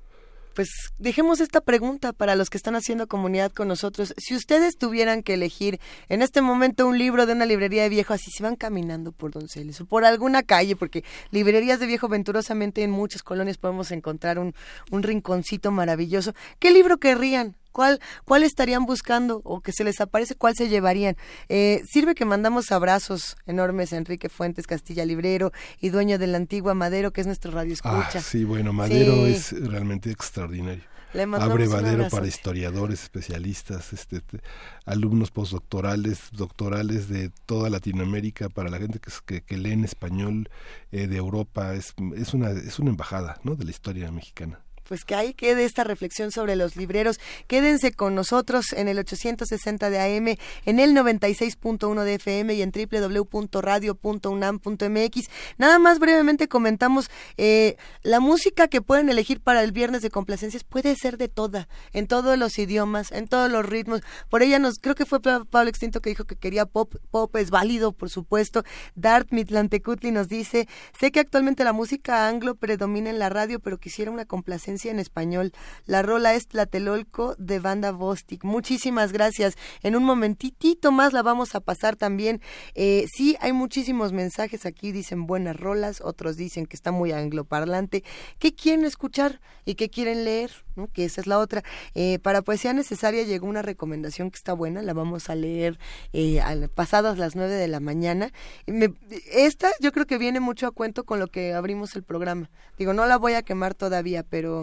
Speaker 2: Pues dejemos esta pregunta para los que están haciendo comunidad con nosotros. Si ustedes tuvieran que elegir en este momento un libro de una librería de viejo, así se van caminando por Donceles o por alguna calle, porque librerías de viejo venturosamente en muchas colonias podemos encontrar un, un rinconcito maravilloso. ¿Qué libro querrían? ¿Cuál, ¿Cuál estarían buscando o que se les aparece? ¿Cuál se llevarían? Eh, sirve que mandamos abrazos enormes a Enrique Fuentes Castilla Librero y dueño de la antigua Madero, que es nuestro radio escucha.
Speaker 1: Ah, sí, bueno, Madero
Speaker 2: Sí.
Speaker 1: es realmente extraordinario.
Speaker 2: Le mandamos
Speaker 1: Abre
Speaker 2: un
Speaker 1: Madero
Speaker 2: abrazote.
Speaker 1: para historiadores, especialistas, este, te- alumnos postdoctorales, doctorales de toda Latinoamérica, para la gente que, que lee en español eh, de Europa. Es, es, una, es una embajada ¿no? de la historia mexicana.
Speaker 2: Pues que ahí quede esta reflexión sobre los libreros. Quédense con nosotros en el 860 de AM, en el 96.1 de FM y en www.radio.unam.mx. Nada más brevemente comentamos, eh, la música que pueden elegir para el viernes de complacencias puede ser de toda, en todos los idiomas, en todos los ritmos. Por ella nos, creo que fue Pa- Pablo Extinto que dijo que quería pop, pop es válido, por supuesto. Dart Mitlantecutli nos dice, sé que actualmente la música anglo predomina en la radio, pero quisiera una complacencia en español. La rola es Tlatelolco de Banda Bostic. Muchísimas gracias. En un momentitito más la vamos a pasar también. Eh, sí, hay muchísimos mensajes aquí, dicen buenas rolas, otros dicen que está muy angloparlante. ¿Qué quieren escuchar y qué quieren leer? ¿no? Que esa es la otra. Eh, para Poesía Necesaria llegó una recomendación que está buena, la vamos a leer eh, pasadas las nueve de la mañana. Me- esta yo creo que viene mucho a cuento con lo que abrimos el programa. Digo, no la voy a quemar todavía, pero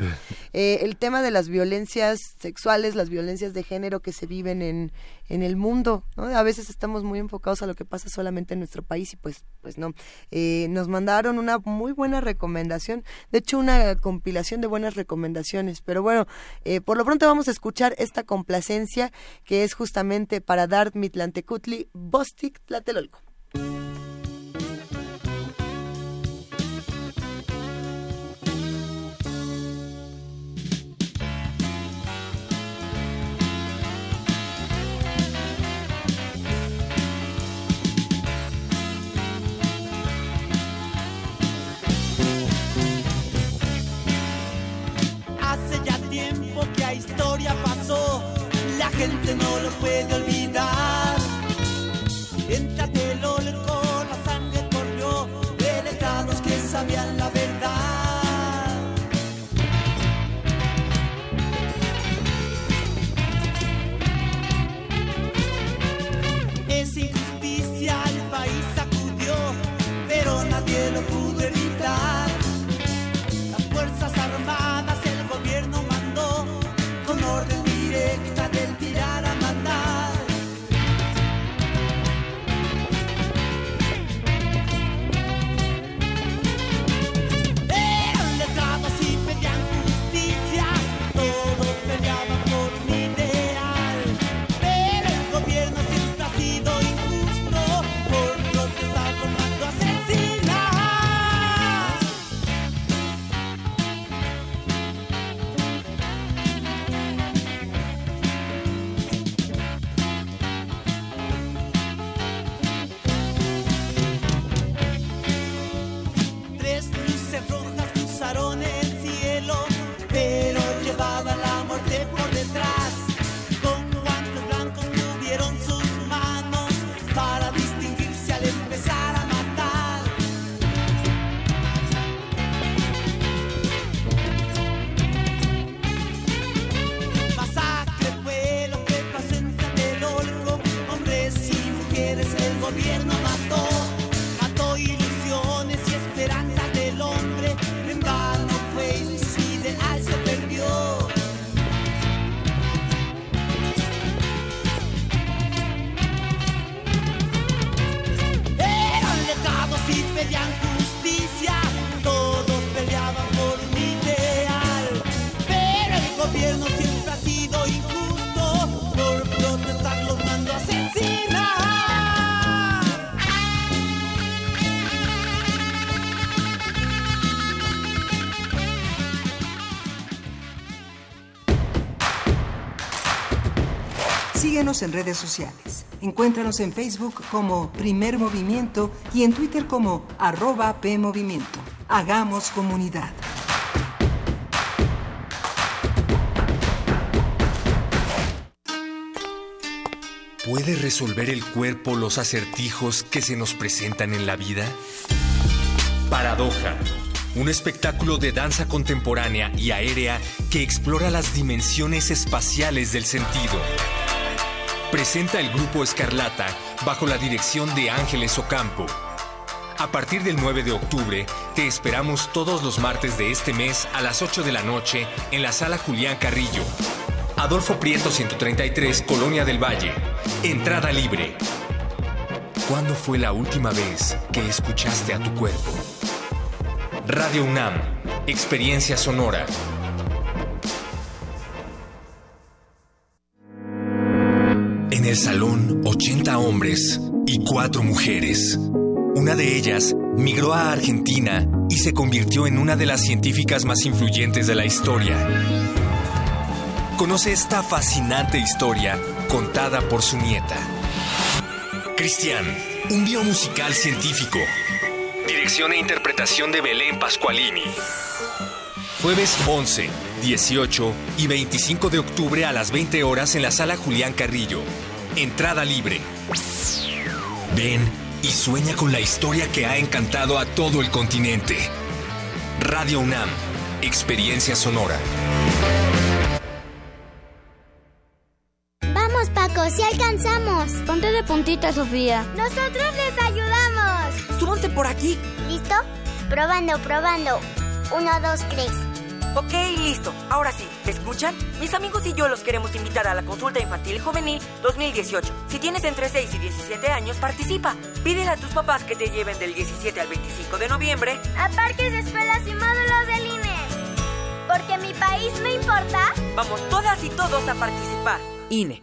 Speaker 2: eh, el tema de las violencias sexuales, las violencias de género que se viven en, en el mundo, ¿no? A veces estamos muy enfocados a lo que pasa solamente en nuestro país y pues, pues no. Eh, nos mandaron una muy buena recomendación, de hecho una compilación de buenas recomendaciones, pero bueno, eh, por lo pronto vamos a escuchar esta complacencia que es justamente para Dart Mitlantecutli, Bostic Tlatelolco.
Speaker 25: Historia pasó, la gente no lo puede olvidar. En Tlatelolco la sangre corrió de que sabían la verdad. Esa injusticia al país sacudió, pero nadie lo pudo evitar. Mujeres En
Speaker 4: redes sociales. Encuéntranos en Facebook como Primer Movimiento y en Twitter como arroba PMovimiento. Hagamos comunidad.
Speaker 20: ¿Puede resolver el cuerpo los acertijos que se nos presentan en la vida? Paradoja, un espectáculo de danza contemporánea y aérea que explora las dimensiones espaciales del sentido. Presenta el grupo Escarlata bajo la dirección de Ángeles Ocampo. A partir del 9 de octubre, te esperamos todos los martes de este mes a las 8 de la noche en la sala Julián Carrillo. Adolfo Prieto 133, Colonia del Valle. Entrada libre. ¿Cuándo fue la última vez que escuchaste a tu cuerpo? Radio UNAM, Experiencia Sonora. En el salón, 80 hombres y 4 mujeres. Una de ellas migró a Argentina y se convirtió en una de las científicas más influyentes de la historia. Conoce esta fascinante historia contada por su nieta. Cristian, un biomusical científico. Dirección e interpretación de Belén Pascualini. Jueves 11, 18 y 25 de octubre a las 20 horas en la sala Julián Carrillo. Entrada libre. Ven y sueña con la historia que ha encantado a todo el continente. Radio UNAM, Experiencia Sonora.
Speaker 26: Vamos, Paco, si alcanzamos. Ponte de puntita, Sofía. Nosotros les ayudamos.
Speaker 27: Súbanse por aquí.
Speaker 26: ¿Listo? Probando, probando. Uno, dos, tres.
Speaker 27: Ok, listo. Ahora sí, ¿me escuchan? Mis amigos y yo los queremos invitar a la consulta infantil y juvenil 2018. Si tienes entre 6 y 17 años, participa. Pídele a tus papás que te lleven del 17 al 25 de noviembre
Speaker 26: A parques, escuelas y módulos del INE. Porque mi país me importa.
Speaker 27: Vamos todas y todos a participar. INE.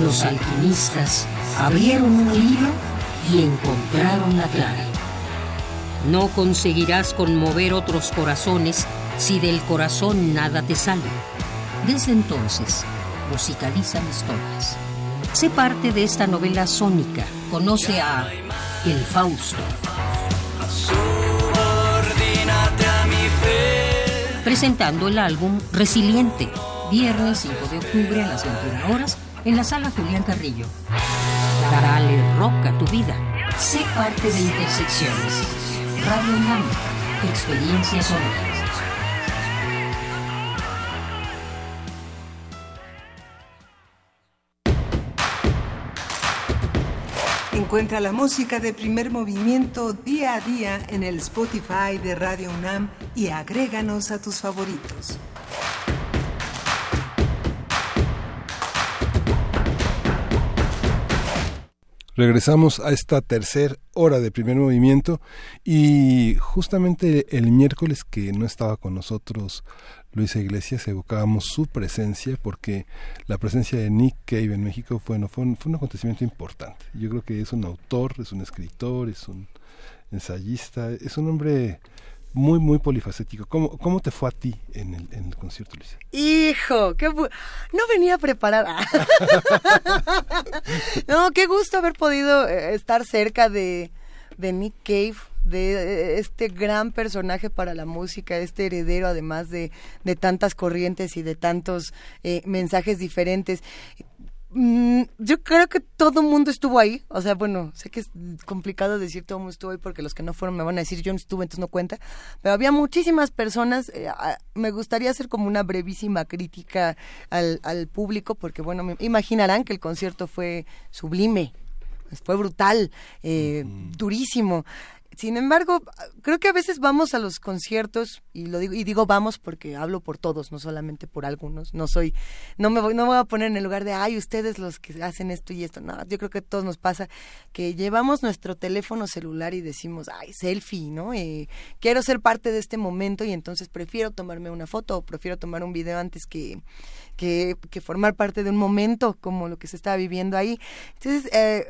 Speaker 28: Los alquimistas abrieron un libro y encontraron la clave. No conseguirás conmover otros corazones si del corazón nada te sale. Desde entonces, musicalizan historias. Sé parte de esta novela sónica. Conoce a El Fausto.
Speaker 25: Subordínate a mi fe.
Speaker 28: Presentando el álbum Resiliente. Viernes 5 de octubre a las 21 horas en la sala Julián Carrillo. Dale rock a tu vida. Sé parte de Intersecciones. Radio UNAM. Experiencia sonora.
Speaker 4: Encuentra la música de primer movimiento día a día en el Spotify de Radio UNAM y agréganos a tus favoritos.
Speaker 1: Regresamos a esta tercera hora de primer movimiento y justamente el miércoles que no estaba con nosotros Luisa Iglesias evocábamos su presencia porque la presencia de Nick Cave en México fue, no, fue, un, fue un acontecimiento importante. Yo creo que es un autor, es un escritor, es un ensayista, es un hombre muy, muy polifacético. ¿Cómo, cómo te fue a ti en el, en el concierto, Luisa?
Speaker 2: Hijo, qué no venía preparada. no, qué gusto haber podido eh, estar cerca de, de Nick Cave, de eh, este gran personaje para la música, este heredero además de, de tantas corrientes y de tantos eh, mensajes diferentes. Mm, yo creo que todo el mundo estuvo ahí. O sea, bueno, sé que es complicado decir todo el mundo estuvo ahí porque los que no fueron me van a decir yo no estuve, entonces no cuenta. Pero había muchísimas personas. eh, a- me gustaría hacer como una brevísima crítica al, al público porque, bueno, me imaginarán que el concierto fue sublime, fue brutal, eh, durísimo. Sin embargo, creo que a veces vamos a los conciertos y lo digo y digo vamos porque hablo por todos, no solamente por algunos. No soy no me voy no me voy a poner en el lugar de ay, ustedes los que hacen esto y esto. No, yo creo que a todos nos pasa que llevamos nuestro teléfono celular y decimos, "Ay, selfie", ¿no? Eh, quiero ser parte de este momento y entonces prefiero tomarme una foto o prefiero tomar un video antes que que, que formar parte de un momento como lo que se estaba viviendo ahí. Entonces, eh,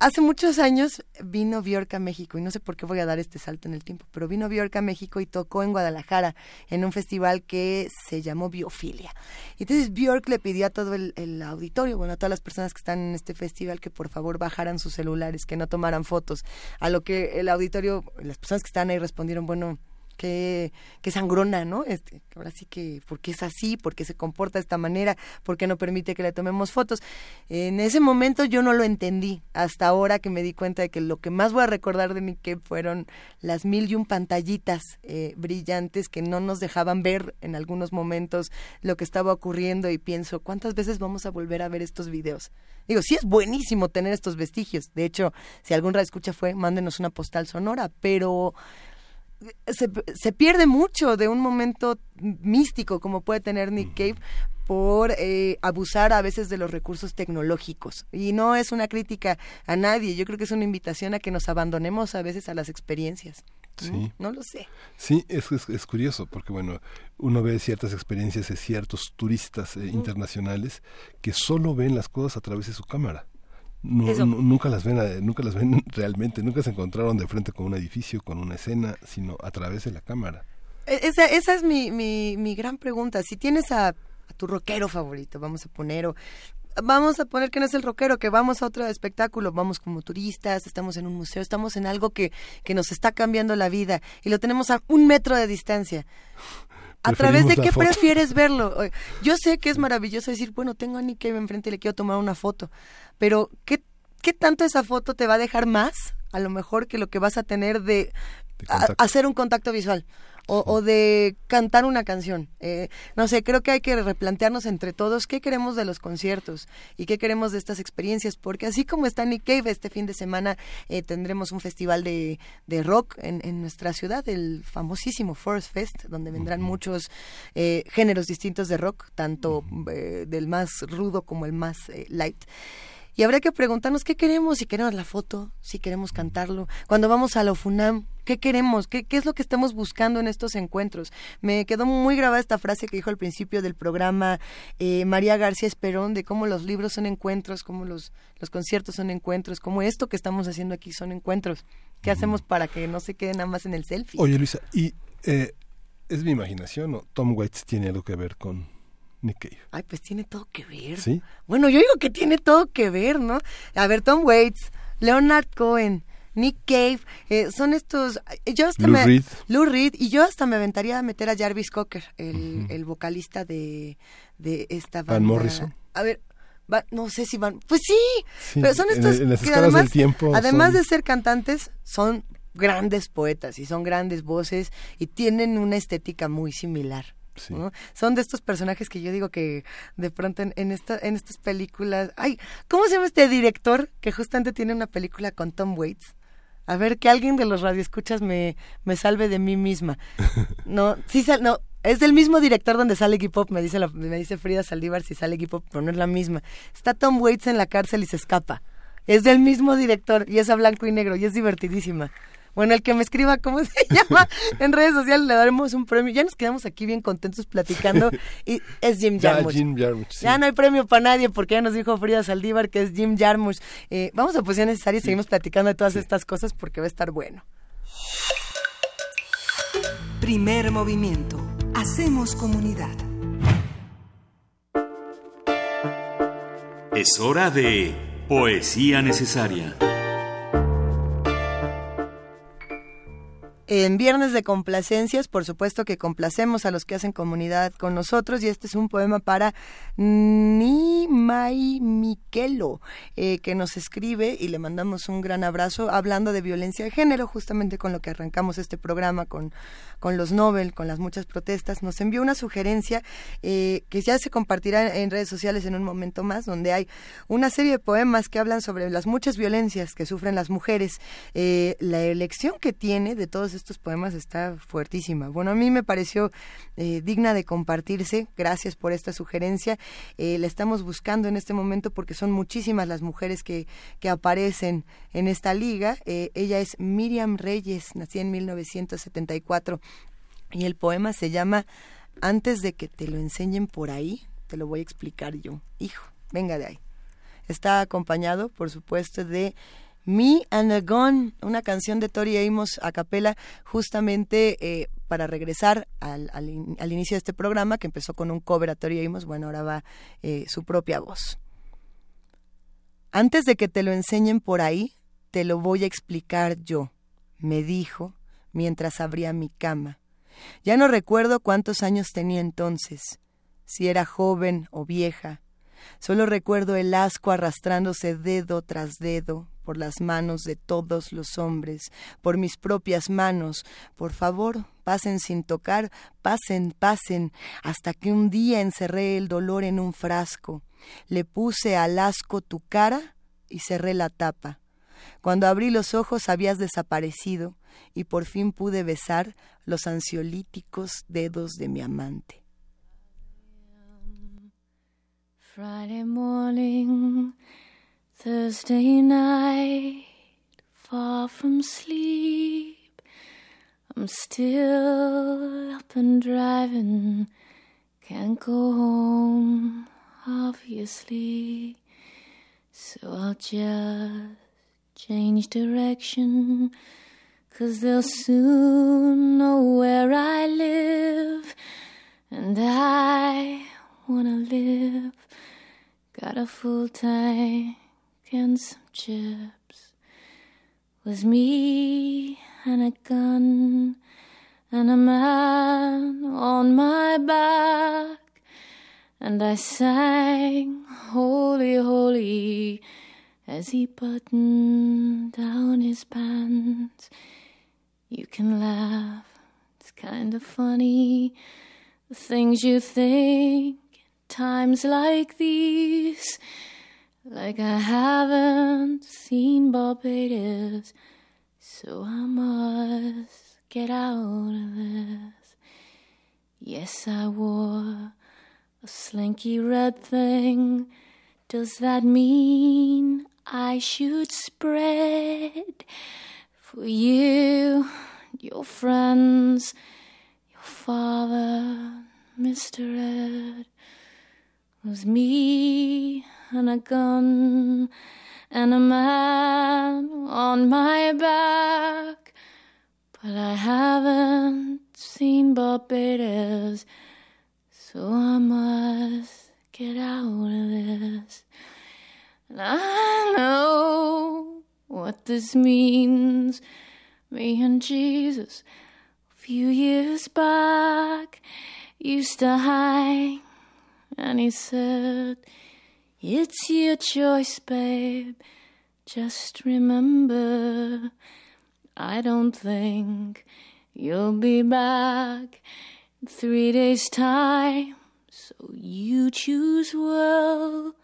Speaker 2: Hace muchos años vino Bjork a México y no sé por qué voy a dar este salto en el tiempo, pero vino Bjork a México y tocó en Guadalajara en un festival que se llamó Biofilia. Y entonces Bjork le pidió a todo el, el auditorio, bueno, a todas las personas que están en este festival que por favor bajaran sus celulares, que no tomaran fotos. A lo que el auditorio, las personas que estaban ahí respondieron, bueno, qué, sangrona, ¿no? Este, ahora sí que, ¿por qué es así? ¿Por qué se comporta de esta manera? ¿Por qué no permite que le tomemos fotos? En ese momento yo no lo entendí, hasta ahora que me di cuenta de que lo que más voy a recordar de Nick Cave fueron las mil y un pantallitas eh, brillantes que no nos dejaban ver en algunos momentos lo que estaba ocurriendo y pienso, ¿cuántas veces vamos a volver a ver estos videos? Digo, sí es buenísimo tener estos vestigios. De hecho, si algún escucha fue, mándenos una postal sonora, pero se, se pierde mucho de un momento místico como puede tener Nick Cave por eh, abusar a veces de los recursos tecnológicos. Y no es una crítica a nadie, yo creo que es una invitación a que nos abandonemos a veces a las experiencias.
Speaker 1: Sí.
Speaker 2: No lo sé.
Speaker 1: Sí, es, es, es curioso porque bueno, uno ve ciertas experiencias de ciertos turistas eh, internacionales que solo ven las cosas a través de su cámara. No, nunca las ven, eh, nunca las ven realmente, nunca se encontraron de frente con un edificio, con una escena, sino a través de la cámara.
Speaker 2: E- Esa, esa es mi, mi, mi gran pregunta. Si tienes a, a tu rockero favorito, vamos a poner, o vamos a poner que no es el rockero, que vamos a otro espectáculo, vamos como turistas, estamos en un museo, estamos en algo que, que nos está cambiando la vida y lo tenemos a un metro de distancia. ¿A través de qué
Speaker 1: foto.
Speaker 2: prefieres verlo? Yo sé que es maravilloso decir, bueno, tengo a Nick Cave enfrente y le quiero tomar una foto, pero ¿qué, ¿qué tanto esa foto te va a dejar más? A lo mejor que lo que vas a tener de, a- hacer un contacto visual o, o de cantar una canción. Eh, no sé, creo que hay que replantearnos entre todos qué queremos de los conciertos y qué queremos de estas experiencias, porque así como está Nick Cave, este fin de semana eh, tendremos un festival de, de rock en, en nuestra ciudad, el famosísimo Forest Fest, donde vendrán muchos eh, géneros distintos de rock, tanto eh, del más rudo como el más eh, light. Y habrá que preguntarnos qué queremos, si queremos la foto, si queremos cantarlo. Cuando vamos a la UFUNAM, ¿qué queremos? ¿Qué, ¿Qué es lo que estamos buscando en estos encuentros? Me quedó muy grabada esta frase que dijo al principio del programa eh, María García Esperón, de cómo los libros son encuentros, cómo los, los conciertos son encuentros, cómo esto que estamos haciendo aquí son encuentros. ¿Qué hacemos para que no se quede nada más en el selfie?
Speaker 1: Oye Luisa, y eh, es mi imaginación, ¿no? Tom Waits tiene algo que ver con Nick Cave.
Speaker 2: Ay, pues tiene todo que ver.
Speaker 1: ¿Sí?
Speaker 2: Bueno, yo digo que tiene todo que ver, ¿no? A ver, Tom Waits, Leonard Cohen, Nick Cave, eh, son estos... eh, Yo hasta
Speaker 1: Lou
Speaker 2: me,
Speaker 1: Reed.
Speaker 2: Lou Reed, y yo hasta me aventaría a meter a Jarvis Cocker, el, el vocalista de, de esta banda.
Speaker 1: Van Morrison.
Speaker 2: A ver, va- no sé si van... Pues sí,
Speaker 1: Sí,
Speaker 2: pero son
Speaker 1: en
Speaker 2: estos
Speaker 1: en las
Speaker 2: que
Speaker 1: escalas
Speaker 2: además,
Speaker 1: del tiempo
Speaker 2: además
Speaker 1: son-
Speaker 2: de ser cantantes, son grandes poetas y son grandes voces y tienen una estética muy similar. ¿No? Son de estos personajes que yo digo que de pronto en, en, esta, en estas películas... Ay, ¿cómo se llama este director que justamente tiene una película con Tom Waits? A ver, que alguien de los radioescuchas me, me salve de mí misma. No, sí, sal- no, es del mismo director donde sale Iggy Pop, me dice, la- me dice Frida Saldívar si sale Iggy Pop, pero no es la misma. Está Tom Waits en la cárcel y se escapa. Es del mismo director y es a blanco y negro y es divertidísima. Bueno, el que me escriba cómo se llama en redes sociales le daremos un premio. Ya nos quedamos aquí bien contentos platicando y es Jim
Speaker 1: Ya,
Speaker 2: Jarmusch.
Speaker 1: Jim Jarmusch, sí.
Speaker 2: Ya no hay premio para nadie porque ya nos dijo Frida Saldívar que es Jim Jarmusch. Eh, vamos a posición necesaria y seguimos platicando de todas estas cosas porque va a estar bueno.
Speaker 4: Primer movimiento. Hacemos comunidad.
Speaker 29: Es hora de Poesía Necesaria.
Speaker 2: En Viernes de Complacencias, por supuesto que complacemos a los que hacen comunidad con nosotros y este es un poema para Nimai Miquelo, eh, que nos escribe y le mandamos un gran abrazo hablando de violencia de género, justamente con lo que arrancamos este programa, con, con los Nobel, con las muchas protestas. Nos envió una sugerencia eh, que ya se compartirá en redes sociales en un momento más, donde hay una serie de poemas que hablan sobre las muchas violencias que sufren las mujeres. Eh, la elección que tiene de todos estos poemas está fuertísima. Bueno, a mí me pareció eh, digna de compartirse. Gracias por esta sugerencia. Eh, la estamos buscando en este momento porque son muchísimas las mujeres que, que aparecen en esta liga. Eh, ella es Miriam Reyes, nacida en 1974 y el poema se llama Antes de que te lo enseñen por ahí, te lo voy a explicar yo. Hijo, venga de ahí. Está acompañado, por supuesto, de Me and a Gun, una canción de Tori Amos a capela, justamente eh, para regresar al, al inicio de este programa, que empezó con un cover a Tori Amos, bueno, ahora va eh, su propia voz. Antes de que te lo enseñen por ahí, te lo voy a explicar yo, me dijo, mientras abría mi cama. Ya no recuerdo cuántos años tenía entonces, si era joven o vieja. Solo recuerdo el asco arrastrándose dedo tras dedo por las manos de todos los hombres, por mis propias manos. Por favor, pasen sin tocar, pasen, pasen, hasta que un día encerré el dolor en un frasco. Le puse al asco tu cara y cerré la tapa. Cuando abrí los ojos habías desaparecido y por fin pude besar los ansiolíticos dedos de mi amante.
Speaker 30: Friday morning, Thursday night, far from sleep. I'm still up and driving, can't go home, obviously. So I'll just change direction, cause they'll soon know where I live. And I wanna live. Got a full tank and some chips. Was me and a gun and a man on my back. And I sang Holy, Holy as he buttoned down his pants. You can laugh, it's kind of funny. The things you think in times like these. Like I haven't seen Barbados, so I must get out of this. Yes, I wore a slinky red thing. Does that mean I should spread for you, your friends, your father, Mr. Ed? Was me and a gun and a man on my back. But I haven't seen Barbados, so I must get out of this. And I know what this means. Me and Jesus, a few years back, used to hang, and he said, It's your choice, babe. Just remember, I don't think you'll be back in three days' time. So you choose well.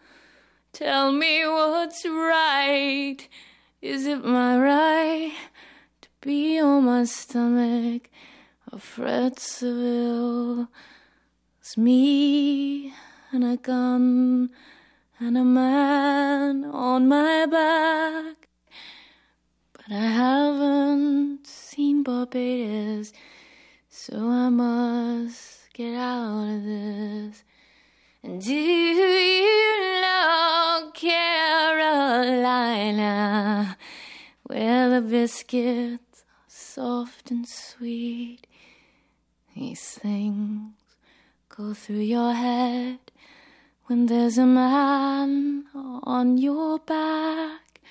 Speaker 30: Tell me what's right. Is it my right to be on my stomach? A Fred Seville? It's me and a gun and a man on my back. But I haven't seen Barbados, so I must get out of this. And do you know Carolina, where the biscuits are soft and sweet? These things go through your head when there's a man on your back.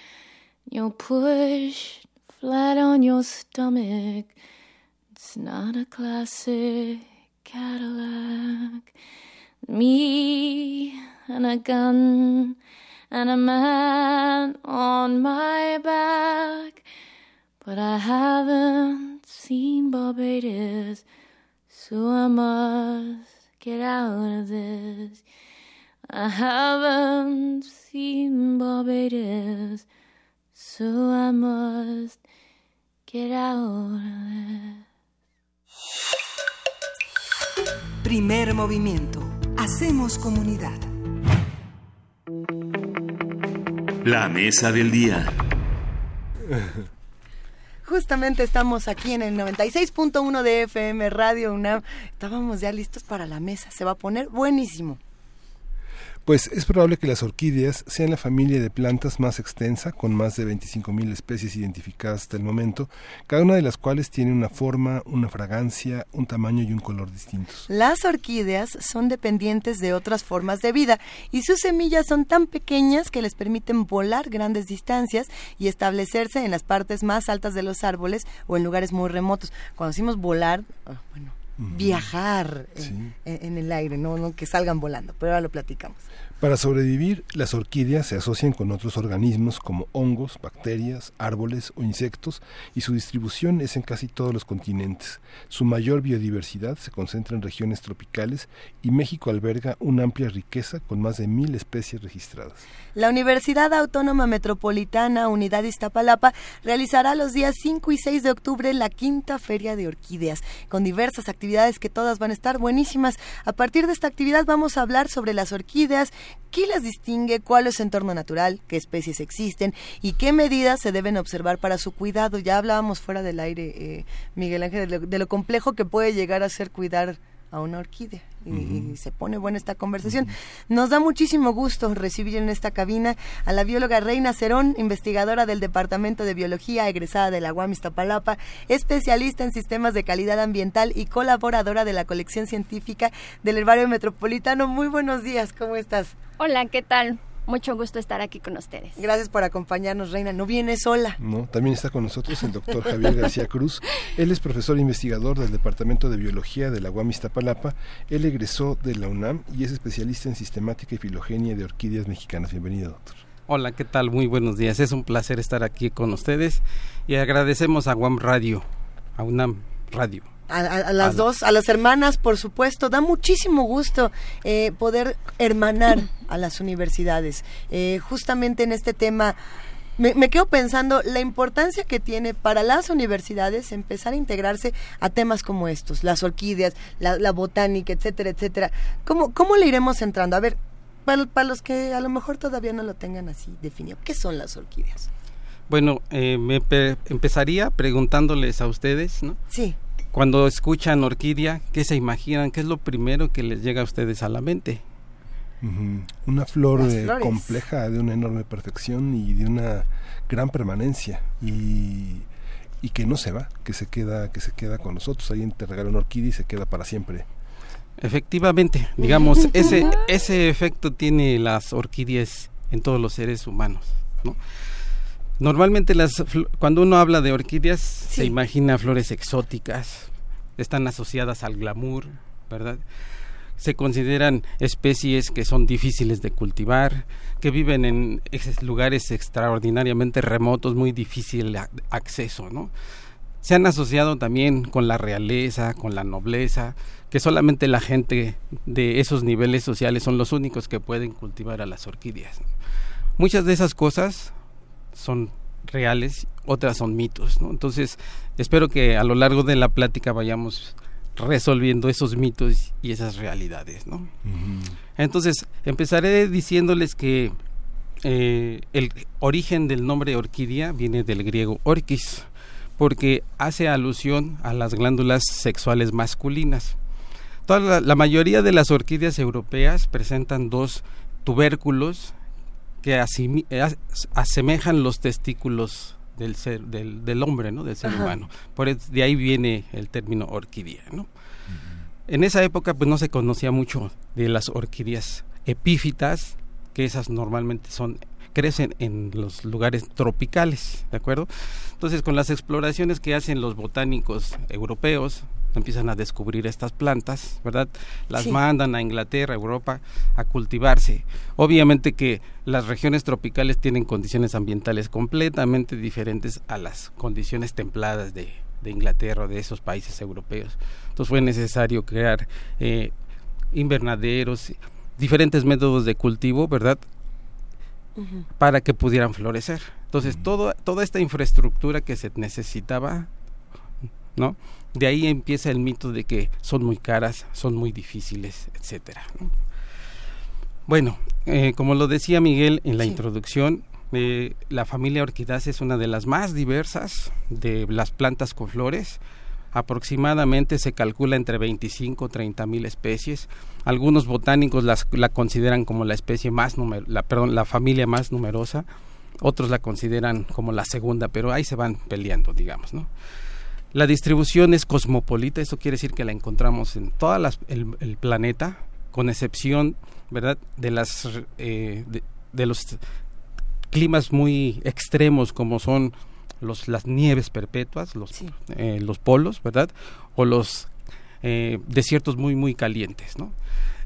Speaker 30: You're pushed flat on your stomach It's not a classic Cadillac. Me and a gun and a man on my back. But I haven't seen Barbados, so I must get out of this. I haven't seen Barbados, so I must get out of this.
Speaker 4: Primer movimiento. Hacemos comunidad.
Speaker 29: La mesa del día.
Speaker 2: Justamente estamos aquí en el 96.1 de FM Radio UNAM. Estábamos ya listos para la mesa. Se va a poner buenísimo.
Speaker 1: Pues es probable que las orquídeas sean la familia de plantas más extensa, con más de 25.000 especies identificadas hasta el momento, cada una de las cuales tiene una forma, una fragancia, un tamaño y un color distintos.
Speaker 2: Las orquídeas son dependientes de otras formas de vida y sus semillas son tan pequeñas que les permiten volar grandes distancias y establecerse en las partes más altas de los árboles o en lugares muy remotos. Cuando decimos volar, ah, bueno, viajar en, en- en el aire, no, no que salgan volando, pero ahora lo platicamos.
Speaker 1: Para sobrevivir, las orquídeas se asocian con otros organismos como hongos, bacterias, árboles o insectos y su distribución es en casi todos los continentes. Su mayor biodiversidad se concentra en regiones tropicales y México alberga una amplia riqueza con más de mil especies registradas.
Speaker 2: La Universidad Autónoma Metropolitana Unidad Iztapalapa realizará los días 5 y 6 de octubre la quinta Feria de Orquídeas, con diversas actividades que todas van a estar buenísimas. A partir de esta actividad vamos a hablar sobre las orquídeas, qué las distingue, cuál es su entorno natural, qué especies existen y qué medidas se deben observar para su cuidado. Ya hablábamos fuera del aire, eh, Miguel Ángel, de lo, de lo complejo que puede llegar a ser cuidar a una orquídea. Y, y se pone buena esta conversación. Nos da muchísimo gusto recibir en esta cabina a la bióloga Reina Cerón, investigadora del Departamento de Biología, egresada de la UAM Iztapalapa, especialista en sistemas de calidad ambiental y colaboradora de la colección científica del Herbario Metropolitano. Muy buenos días, ¿cómo estás?
Speaker 31: Hola, ¿qué tal? Mucho gusto estar aquí con ustedes.
Speaker 2: Gracias por acompañarnos, Reina. No viene sola.
Speaker 1: ¿no? También está con nosotros el doctor Javier García Cruz. Él es profesor investigador del Departamento de Biología de la UAM Iztapalapa. Él egresó de la UNAM y es especialista en sistemática y filogenia de orquídeas mexicanas. Bienvenido, doctor.
Speaker 32: Hola, ¿qué tal? Muy buenos días. Es un placer estar aquí con ustedes y agradecemos a UAM Radio, a UNAM Radio.
Speaker 2: A, a- a las
Speaker 32: A-
Speaker 2: dos, a las hermanas, por supuesto. Da muchísimo gusto eh, poder hermanar a las universidades. Eh, justamente en este tema, me, me quedo pensando la importancia que tiene para las universidades empezar a integrarse a temas como estos, las orquídeas, la, la botánica, etcétera, etcétera. ¿Cómo, ¿Cómo le iremos entrando? A ver, para, para los que a lo mejor todavía no lo tengan así definido, ¿qué son las orquídeas?
Speaker 32: Bueno, eh, me pe- empezaría preguntándoles a ustedes, ¿no?
Speaker 2: Sí.
Speaker 32: Cuando escuchan orquídea, ¿qué se imaginan? ¿Qué es lo primero que les llega a ustedes a la mente?
Speaker 1: Ujú. Una flor eh, compleja de una enorme perfección y de una gran permanencia y, y que no se va, que se queda, que se queda con nosotros. Alguien te regala una orquídea y se queda para siempre.
Speaker 32: Efectivamente, digamos, ese, ese efecto tiene las orquídeas en todos los seres humanos, ¿no? Normalmente las, cuando uno habla de orquídeas se imagina flores exóticas, están asociadas al glamour, ¿verdad? Se consideran especies que son difíciles de cultivar, que viven en lugares extraordinariamente remotos, muy difícil acceso, ¿no? Se han asociado también con la realeza, con la nobleza, que solamente la gente de esos niveles sociales son los únicos que pueden cultivar a las orquídeas. Muchas de esas cosas son reales, otras son mitos. ¿no? Entonces, espero que a lo largo de la plática vayamos resolviendo esos mitos y esas realidades. ¿no? Entonces, empezaré diciéndoles que eh, el origen del nombre orquídea viene del griego orquis, porque hace alusión a las glándulas sexuales masculinas. Toda la, la mayoría de las orquídeas europeas presentan dos tubérculos que eh, as- asemejan los testículos del ser del, del hombre, ¿no? Del ser
Speaker 33: Ajá.
Speaker 32: humano. Por de ahí viene el término orquídea, ¿no? En esa época pues no se conocía mucho de las orquídeas epífitas, que esas normalmente son crecen en los lugares tropicales, ¿de acuerdo? Entonces, con las exploraciones que hacen los botánicos europeos, empiezan a descubrir estas plantas, ¿verdad? Las
Speaker 34: Sí.
Speaker 32: mandan a Inglaterra, Europa, a cultivarse. Obviamente que las regiones tropicales tienen condiciones ambientales completamente diferentes a las condiciones templadas de, de Inglaterra o de esos países europeos. Entonces fue necesario crear eh, invernaderos, diferentes métodos de cultivo, ¿verdad? para que pudieran florecer. Entonces, todo, toda esta infraestructura que se necesitaba, ¿no? De ahí empieza el mito de que son muy caras, son muy difíciles, etcétera. ¿no? Bueno, eh, como lo decía Miguel en la introducción, eh, la familia Orquidácea es una de las más diversas de las plantas con flores. Aproximadamente se calcula entre 25 o 30 mil especies. Algunos botánicos las, la consideran como la especie más la, perdón, la familia más numerosa. Otros la consideran como la segunda, pero ahí se van peleando, digamos, ¿no? La distribución es cosmopolita, eso quiere decir que la encontramos en todo el, el planeta, con excepción, ¿verdad?, de las eh, de, de los climas muy extremos como son los, las nieves perpetuas, los, eh, los polos, ¿verdad? O los eh, desiertos muy, muy calientes, ¿no?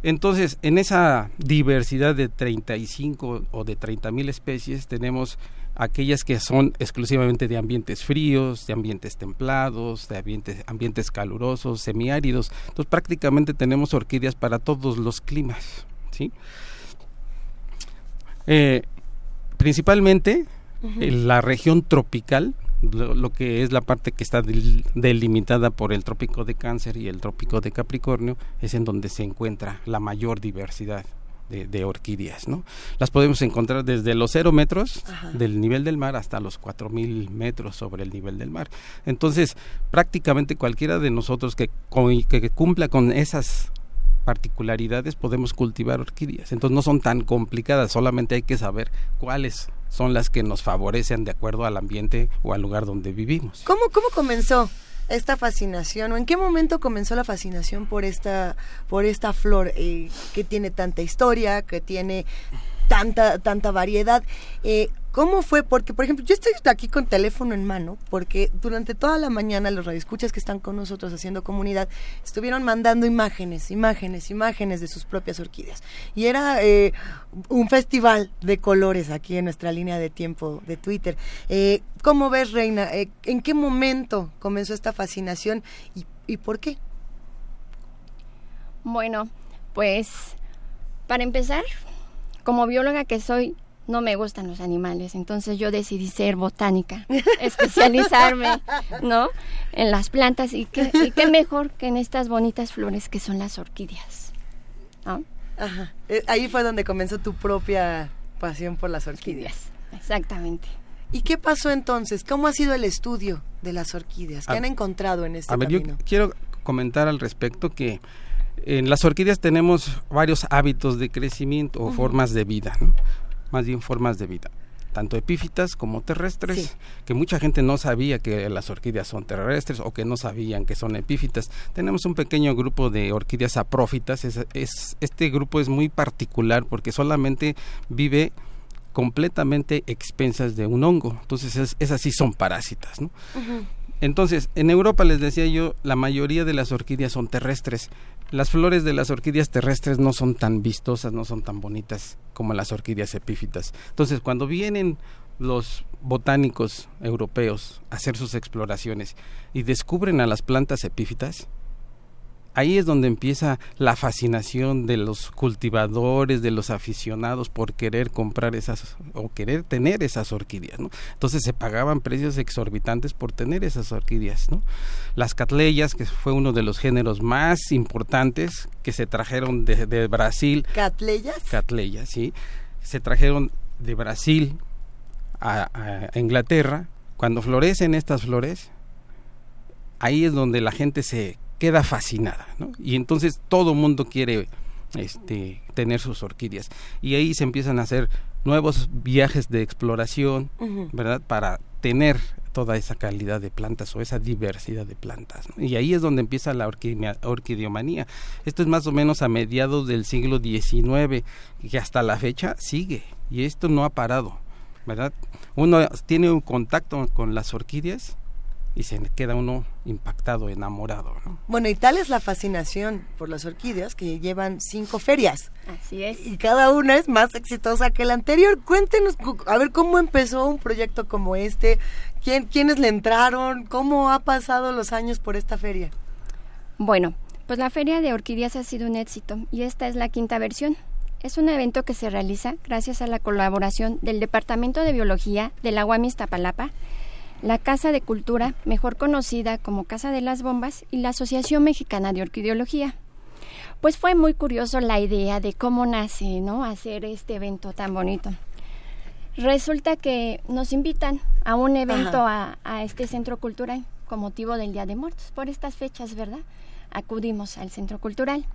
Speaker 32: Entonces, en esa diversidad de 35 o de 30 mil especies tenemos aquellas que son exclusivamente de ambientes fríos, de ambientes templados, de ambientes, ambientes calurosos, semiáridos. Entonces, prácticamente tenemos orquídeas para todos los climas, ¿sí? Eh, principalmente en la región tropical, lo, lo que es la parte que está del- delimitada por el trópico de Cáncer y el trópico de Capricornio, es en donde se encuentra la mayor diversidad de, de orquídeas. ¿no? Las podemos encontrar desde los cero metros
Speaker 34: Ajá.
Speaker 32: del nivel del mar hasta los 4000 metros sobre el nivel del mar. Entonces, prácticamente cualquiera de nosotros que, que cumpla con esas particularidades podemos cultivar orquídeas. Entonces no son tan complicadas, solamente hay que saber cuáles son las que nos favorecen de acuerdo al ambiente o al lugar donde vivimos.
Speaker 2: ¿Cómo, ¿Cómo comenzó esta fascinación o en qué momento comenzó la fascinación por esta, por esta flor eh, que tiene tanta historia, que tiene tanta, tanta variedad? Eh, ¿Cómo fue? Porque, por ejemplo, yo estoy aquí con teléfono en mano porque durante toda la mañana los radioescuchas que están con nosotros haciendo comunidad estuvieron mandando imágenes, imágenes, imágenes de sus propias orquídeas. Y era eh, un festival de colores aquí en nuestra línea de tiempo de Twitter. Eh, ¿Cómo ves, Reina? ¿En qué momento comenzó esta fascinación y, y por qué?
Speaker 31: Bueno, pues para empezar, como bióloga que soy, no me gustan los animales, entonces yo decidí ser botánica, especializarme, ¿no? En las plantas y qué, y qué mejor que en estas bonitas flores que son las orquídeas, ¿no?
Speaker 2: Ajá. Eh, ahí fue donde comenzó tu propia pasión por las orquídeas.
Speaker 31: Exactamente.
Speaker 2: ¿Y qué pasó entonces? ¿Cómo ha sido el estudio de las orquídeas? ¿Qué
Speaker 32: A-
Speaker 2: han encontrado en este
Speaker 32: A ver, yo
Speaker 2: camino?
Speaker 32: quiero comentar al respecto que en las orquídeas tenemos varios hábitos de crecimiento o formas de vida, ¿no? más bien formas de vida, tanto epífitas como terrestres,
Speaker 34: Sí.
Speaker 32: que mucha gente no sabía que las orquídeas son terrestres o que no sabían que son epífitas. Tenemos un pequeño grupo de orquídeas aprófitas, es, es- este grupo es muy particular porque solamente vive completamente expensas de un hongo, entonces es- esas sí son parásitas, ¿no? Entonces, en Europa les decía yo, la mayoría de las orquídeas son terrestres. Las flores de las orquídeas terrestres no son tan vistosas, no son tan bonitas como las orquídeas epífitas. Entonces, cuando vienen los botánicos europeos a hacer sus exploraciones y descubren a las plantas epífitas, ahí es donde empieza la fascinación de los cultivadores, de los aficionados por querer comprar esas o querer tener esas orquídeas, ¿no? Entonces se pagaban precios exorbitantes por tener esas orquídeas, ¿no? Las catleyas, que fue uno de los géneros más importantes que se trajeron de, de Brasil,
Speaker 2: ¿Catleyas?
Speaker 32: catleyas, sí, se trajeron de Brasil a, a Inglaterra. Cuando florecen estas flores, ahí es donde la gente se queda fascinada, ¿no? Y entonces todo mundo quiere este, tener sus orquídeas. Y ahí se empiezan a hacer nuevos viajes de exploración. ¿verdad? Para tener toda esa calidad de plantas o esa diversidad de plantas. ¿no? Y ahí es donde empieza la orquidea- orquidiomanía. Esto es más o menos a mediados del siglo XIX, que hasta la fecha sigue. Y esto no ha parado, ¿verdad? Uno tiene un contacto con las orquídeas y se queda uno impactado, enamorado, ¿no?
Speaker 2: Bueno, y tal es la fascinación por las orquídeas que llevan cinco ferias.
Speaker 31: Así es.
Speaker 2: Y cada una es más exitosa que la anterior. Cuéntenos, cu- a ver, cómo empezó un proyecto como este, ¿Quién, quiénes le entraron, cómo ha pasado los años por esta feria.
Speaker 31: Bueno, pues la Feria de Orquídeas ha sido un éxito y esta es la quinta versión. Es un evento que se realiza gracias a la colaboración del Departamento de Biología de la UAM Iztapalapa, la Casa de Cultura, mejor conocida como Casa de las Bombas, y la Asociación Mexicana de Orquideología. Pues fue muy curioso la idea de cómo nace, ¿no? Hacer este evento tan bonito. Resulta que nos invitan a un evento a, a este centro cultural con motivo del Día de Muertos. Por estas fechas, ¿verdad? Acudimos al centro cultural.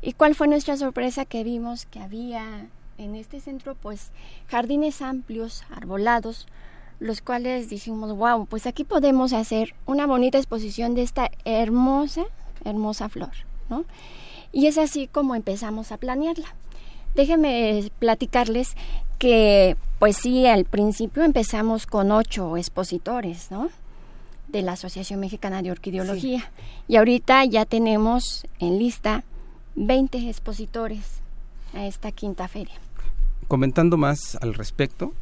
Speaker 31: ¿Y cuál fue nuestra sorpresa? Que vimos que había en este centro, pues, jardines amplios, arbolados, los cuales dijimos, wow, pues aquí podemos hacer una bonita exposición de esta hermosa, hermosa flor, ¿no? Y es así como empezamos a planearla. Déjenme platicarles que, pues sí, al principio empezamos con ocho expositores, ¿no? De la Asociación Mexicana de Orquideología. Y ahorita ya tenemos en lista 20 expositores a esta quinta feria.
Speaker 32: Comentando más al respecto,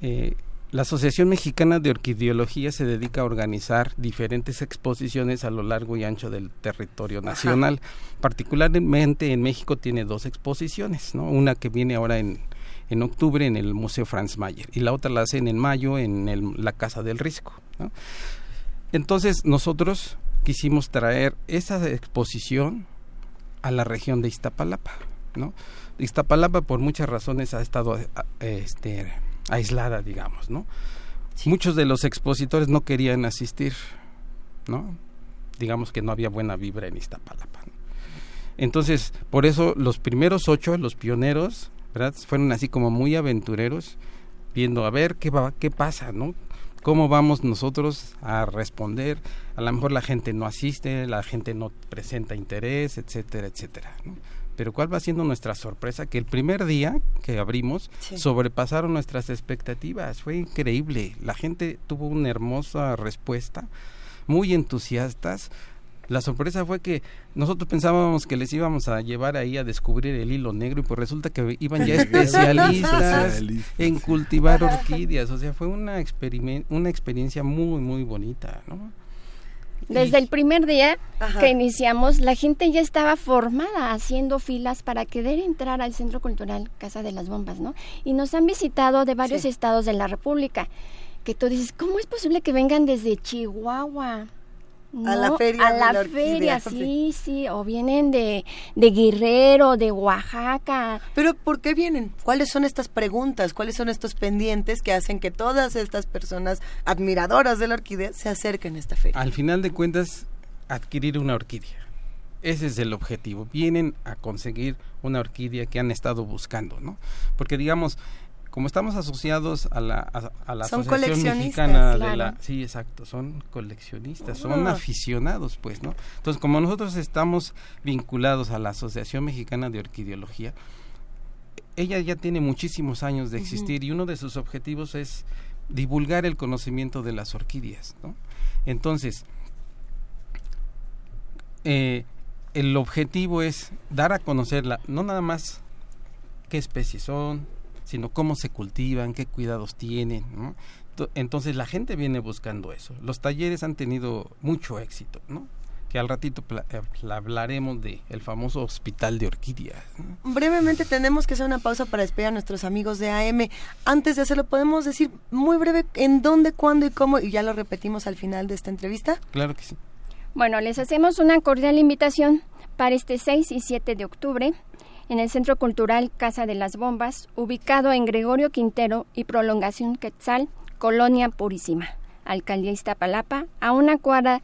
Speaker 32: eh, la Asociación Mexicana de Orquideología se dedica a organizar diferentes exposiciones a lo largo y ancho del territorio nacional. Particularmente en México tiene dos exposiciones, ¿no? Una que viene ahora en, en octubre en el Museo Franz Mayer y la otra la hacen en mayo en el- la Casa del Risco. ¿no? Entonces nosotros quisimos traer esa exposición a la región de Iztapalapa, ¿no? Iztapalapa por muchas razones ha estado a- este, aislada, digamos, ¿no? Muchos de los expositores no querían asistir, ¿no? Digamos que no había buena vibra en Iztapalapa. ¿no? Entonces, por eso los primeros ocho, los pioneros, ¿verdad? Fueron así como muy aventureros, viendo a ver qué va, qué pasa, ¿no? ¿Cómo vamos nosotros a responder? A lo mejor la gente no asiste, la gente no presenta interés, etcétera, etcétera. ¿no? Pero ¿cuál va siendo nuestra sorpresa? Que el primer día que abrimos
Speaker 2: Sí.
Speaker 32: sobrepasaron nuestras expectativas. Fue increíble. La gente tuvo una hermosa respuesta, muy entusiastas. La sorpresa fue que nosotros pensábamos que les íbamos a llevar ahí a descubrir el hilo negro y pues resulta que iban ya especialistas en cultivar orquídeas. O sea, fue una, una experiencia muy, muy bonita, ¿no?
Speaker 31: Desde el primer día
Speaker 2: Ajá.
Speaker 31: que iniciamos, la gente ya estaba formada haciendo filas para querer entrar al Centro Cultural Casa de las Bombas, ¿no? Y nos han visitado de varios
Speaker 2: Sí.
Speaker 31: estados de la República, que tú dices, ¿cómo es posible que vengan desde Chihuahua?
Speaker 2: A la
Speaker 31: ¿no?
Speaker 2: feria
Speaker 31: A
Speaker 2: de
Speaker 31: la feria, sí, sí, o vienen de, de Guerrero, de Oaxaca.
Speaker 2: Pero ¿por qué vienen? ¿Cuáles son estas preguntas? ¿Cuáles son estos pendientes que hacen que todas estas personas admiradoras de la orquídea se acerquen a esta feria?
Speaker 32: Al final de cuentas, adquirir una orquídea. Ese es el objetivo. Vienen a conseguir una orquídea que han estado buscando, ¿no? Porque digamos, como estamos asociados a la, a, a la
Speaker 2: Son
Speaker 32: Asociación Mexicana de la... Sí, exacto, son coleccionistas, son aficionados, pues, ¿no? Entonces, como nosotros estamos vinculados a la Asociación Mexicana de Orquideología, ella ya tiene muchísimos años de existir y uno de sus objetivos es divulgar el conocimiento de las orquídeas, ¿no? Entonces, eh, el objetivo es dar a conocerla, no nada más qué especies son, sino cómo se cultivan, qué cuidados tienen. Entonces la gente viene buscando eso. Los talleres han tenido mucho éxito, ¿no? Que al ratito eh, hablaremos de el famoso hospital de orquídeas. ¿no?
Speaker 2: Brevemente tenemos que hacer una pausa para despedir a nuestros amigos de AM. Antes de hacerlo, ¿podemos decir muy breve en dónde, cuándo y cómo? Y ya lo repetimos al final de esta entrevista.
Speaker 32: Claro que sí.
Speaker 31: Bueno, les hacemos una cordial invitación para este 6 y 7 de octubre en el Centro Cultural Casa de las Bombas, ubicado en Gregorio Quintero y Prolongación Quetzal, Colonia Purísima, Alcaldía Iztapalapa, a una cuadra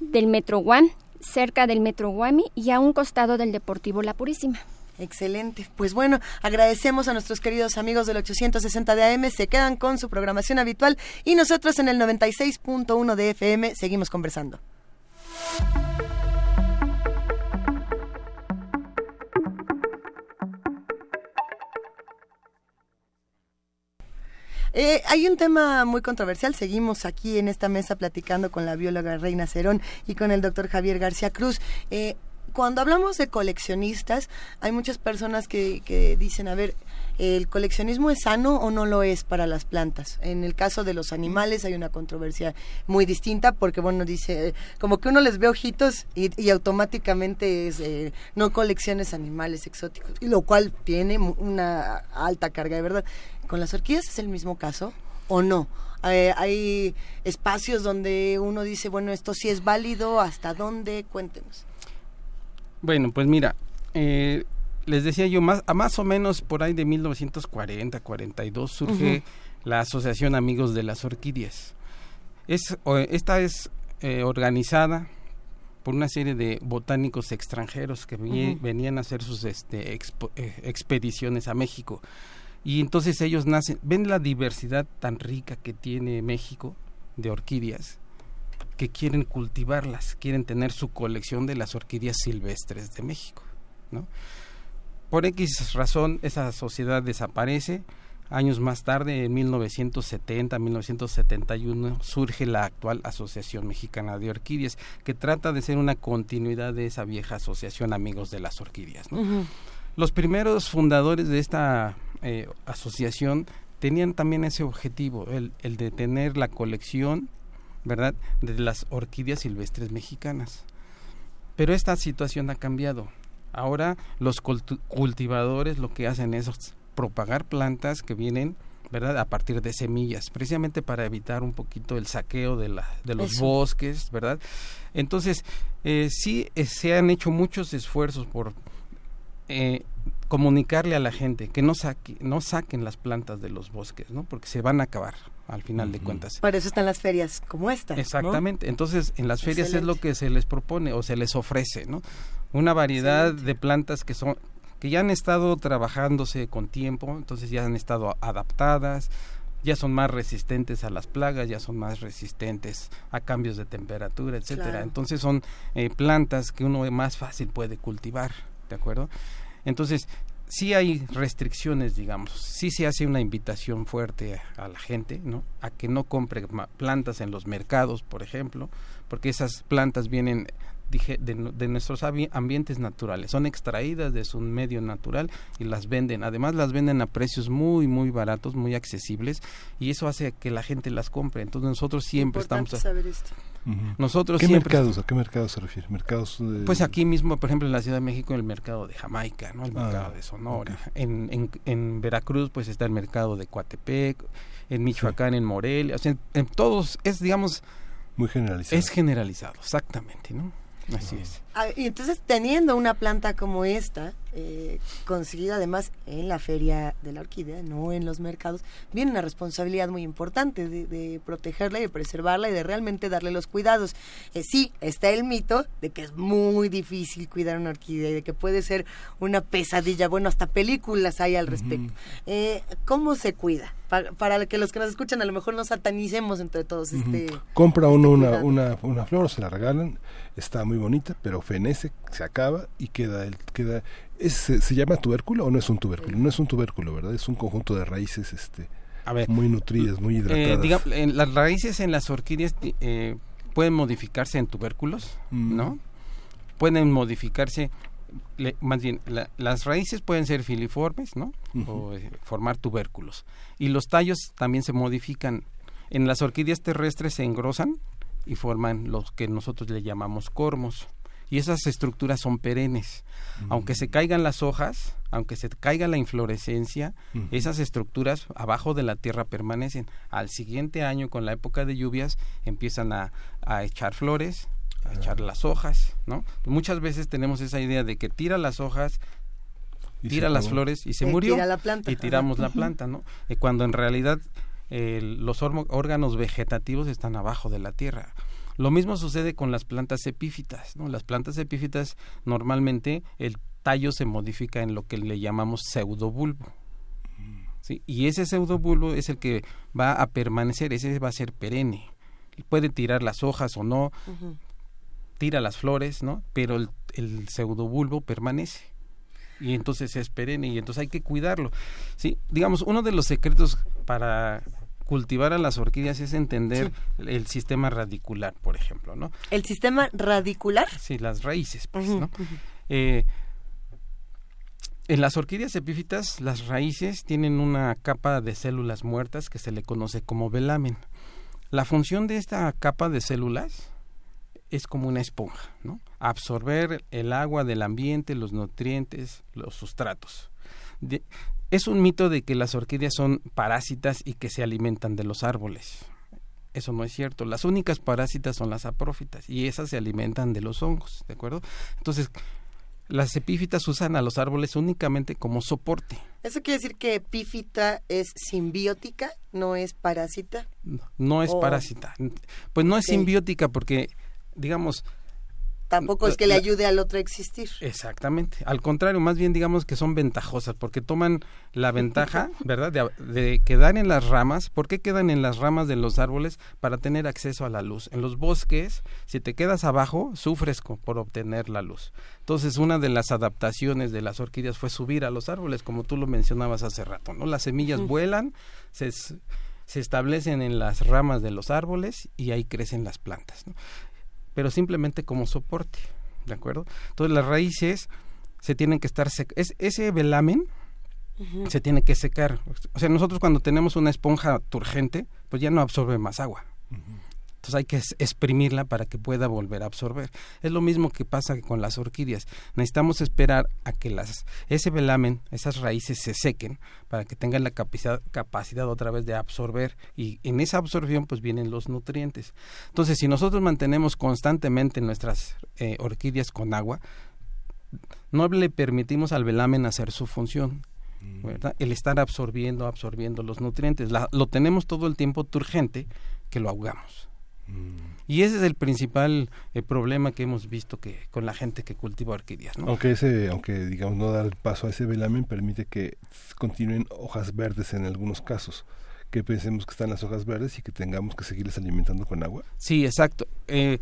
Speaker 31: del Metro Guam, cerca del Metro Guami y a un costado del Deportivo La Purísima.
Speaker 2: Excelente. Pues bueno, agradecemos a nuestros queridos amigos del 860 de AM. Se quedan con su programación habitual y nosotros en el 96.1 de FM seguimos conversando. Eh, hay un tema muy controversial. Seguimos aquí en esta mesa platicando con la bióloga Reina Cerón y con el doctor Javier García Cruz. Eh, cuando hablamos de coleccionistas, hay muchas personas que, que dicen, a ver, ¿el coleccionismo es sano o no lo es para las plantas? En el caso de los animales hay una controversia muy distinta porque, bueno, dice, como que uno les ve ojitos y, automáticamente es, eh, no colecciones animales exóticos, y lo cual tiene una alta carga de verdad. ¿Con las orquídeas es el mismo caso o no? Eh, hay espacios donde uno dice, bueno, esto sí es válido, ¿hasta dónde? Cuéntenos.
Speaker 32: Bueno, pues mira, eh, les decía yo, más, a más o menos por ahí de 1940, 42 surge
Speaker 34: Ujú.
Speaker 32: la Asociación Amigos de las Orquídeas. Es, esta es eh, organizada por una serie de botánicos extranjeros que venían a hacer sus este, expo- eh, expediciones a México. Y entonces ellos nacen, ven la diversidad tan rica que tiene México de orquídeas, que quieren cultivarlas, quieren tener su colección de las orquídeas silvestres de México, ¿no? Por X razón esa sociedad desaparece. Años más tarde, en 1970, 1971, surge la actual Asociación Mexicana de Orquídeas, que trata de ser una continuidad de esa vieja asociación Amigos de las Orquídeas. Los primeros fundadores de esta eh, asociación tenían también ese objetivo, el, el de tener la colección, ¿verdad?, de las orquídeas silvestres mexicanas. Pero esta situación ha cambiado. Ahora los cultu- cultivadores lo que hacen es propagar plantas que vienen, ¿verdad?, a partir de semillas, precisamente para evitar un poquito el saqueo de, la, de los
Speaker 34: Eso.
Speaker 32: bosques, ¿verdad? Entonces, eh, sí eh, se han hecho muchos esfuerzos por eh, comunicarle a la gente que no, saque, no saquen las plantas de los bosques, ¿no? Porque se van a acabar al final de cuentas.
Speaker 2: Para eso están las ferias como esta. ¿no?
Speaker 32: Exactamente. Entonces, en las ferias es lo que se les propone o se les ofrece, ¿no? Una variedad de plantas que son que ya han estado trabajándose con tiempo, entonces ya han estado adaptadas, ya son más resistentes a las plagas, ya son más resistentes a cambios de temperatura, etcétera.
Speaker 34: Claro.
Speaker 32: Entonces son eh, plantas que uno más fácil puede cultivar, ¿de acuerdo? Entonces, sí hay restricciones, digamos, sí se hace una invitación fuerte a, la gente, ¿no? A que no compre plantas en los mercados, por ejemplo, porque esas plantas vienen dije, de, de nuestros ambi- ambientes naturales, son extraídas de su medio natural y las venden. Además, las venden a precios muy, muy baratos, muy accesibles, y eso hace que la gente las compre. Entonces, nosotros siempre
Speaker 2: Importante
Speaker 32: estamos.
Speaker 2: saber esto.
Speaker 32: Nosotros
Speaker 1: ¿Qué
Speaker 32: siempre
Speaker 1: mercados? ¿A qué mercados se refiere? ¿Mercados de-
Speaker 32: pues aquí mismo, por ejemplo, en la Ciudad de México, el mercado de Jamaica, ¿no? El
Speaker 1: Ah,
Speaker 32: mercado de Sonora. En, en, en Veracruz, pues está el mercado de Coatepec. En Michoacán, en Morelia. O sea, en, en todos es, digamos...
Speaker 1: Muy generalizado.
Speaker 32: Es generalizado, exactamente, ¿no? Así.
Speaker 2: Ah, y entonces, teniendo una planta como esta, eh, conseguida además en la feria de la orquídea, no en los mercados, viene una responsabilidad muy importante de, de protegerla y de preservarla y de realmente darle los cuidados. Eh, sí, está el mito de que es muy difícil cuidar una orquídea y de que puede ser una pesadilla. Bueno, hasta películas hay al respecto. Eh, ¿Cómo se cuida? Pa- para que los que nos escuchan a lo mejor nos satanicemos entre todos. este
Speaker 1: Compra uno una, una, una flor se la regalan, está muy bonita, pero fenece, se acaba y queda el queda es, se, se llama tubérculo o no es un tubérculo? No es un tubérculo, ¿verdad? Es un conjunto de raíces este
Speaker 32: A ver,
Speaker 1: muy nutridas, muy
Speaker 32: Eh,
Speaker 1: hidratadas.
Speaker 32: diga- en las raíces en las orquídeas eh, pueden modificarse en tubérculos,
Speaker 1: Mm.
Speaker 32: ¿no? Pueden modificarse, le- más bien, la- las raíces pueden ser filiformes, ¿no? O eh, formar tubérculos. Y los tallos también se modifican. En las orquídeas terrestres se engrosan y forman los que nosotros le llamamos cormos. Y esas estructuras son perennes. Aunque se caigan las hojas, aunque se caiga la inflorescencia, esas estructuras abajo de la tierra permanecen. Al siguiente año, con la época de lluvias, empiezan a, a echar flores, a echar las hojas, ¿no? Muchas veces tenemos esa idea de que tira las hojas, tira las flores y se
Speaker 2: Eh,
Speaker 32: murió.
Speaker 2: tira la planta.
Speaker 32: Y tiramos
Speaker 2: Ajá.
Speaker 32: la planta, ¿no? Eh, cuando en realidad eh, los órganos vegetativos están abajo de la tierra. Lo mismo sucede con las plantas epífitas, ¿no? Las plantas epífitas normalmente el tallo se modifica en lo que le llamamos pseudobulbo. ¿sí? Y ese pseudobulbo es el que va a permanecer, ese va a ser perenne. Puede tirar las hojas o no, tira las flores, ¿no? Pero el, el pseudobulbo permanece. Y entonces es perenne y entonces hay que cuidarlo. Sí, digamos, uno de los secretos para cultivar a las orquídeas es entender el sistema radicular, por ejemplo, ¿no?
Speaker 2: ¿El sistema radicular?
Speaker 32: Sí, las raíces, pues, ¿no? Eh, en las orquídeas epífitas, las raíces tienen una capa de células muertas que se le conoce como velamen. La función de esta capa de células es como una esponja, ¿no? Absorber el agua del ambiente, los nutrientes, los sustratos. De- es un mito de que las orquídeas son parásitas y que se alimentan de los árboles. Eso no es cierto. Las únicas parásitas son las aprófitas y esas se alimentan de los hongos, ¿de acuerdo? Entonces, las epífitas usan a los árboles únicamente como soporte.
Speaker 2: ¿Eso quiere decir que epífita es simbiótica, no es parásita?
Speaker 32: No es
Speaker 2: Oh.
Speaker 32: parásita. Pues no es simbiótica porque, digamos,
Speaker 2: Tampoco es que le ayude al otro a existir.
Speaker 32: Exactamente. Al contrario, más bien digamos que son ventajosas porque toman la ventaja, ¿verdad? De, de quedar en las ramas. ¿Por qué quedan en las ramas de los árboles? Para tener acceso a la luz. En los bosques, si te quedas abajo, sufres por obtener la luz. Entonces, una de las adaptaciones de las orquídeas fue subir a los árboles, como tú lo mencionabas hace rato, ¿no? Las semillas vuelan, se, se establecen en las ramas de los árboles y ahí crecen las plantas, ¿no? Pero simplemente como soporte, ¿de acuerdo? Entonces las raíces se tienen que estar sec es, ese velamen se tiene que secar. O sea, nosotros cuando tenemos una esponja turgente, pues ya no absorbe más agua. Entonces hay que exprimirla para que pueda volver a absorber. Es lo mismo que pasa con las orquídeas. Necesitamos esperar a que las, ese velamen, esas raíces se sequen para que tengan la capacidad, capacidad otra vez de absorber y en esa absorción pues vienen los nutrientes. Entonces si nosotros mantenemos constantemente nuestras eh, orquídeas con agua, no le permitimos al velamen hacer su función. ¿verdad? El estar absorbiendo, absorbiendo los nutrientes. La- lo tenemos todo el tiempo turgente que lo ahogamos. Y ese es el principal eh, problema que hemos visto que con la gente que cultiva orquídeas. ¿no?
Speaker 1: Aunque ese, aunque digamos no dar paso a ese velamen permite que continúen hojas verdes en algunos casos, que pensemos que están las hojas verdes y que tengamos que seguirles alimentando con agua.
Speaker 32: Sí, exacto. Eh,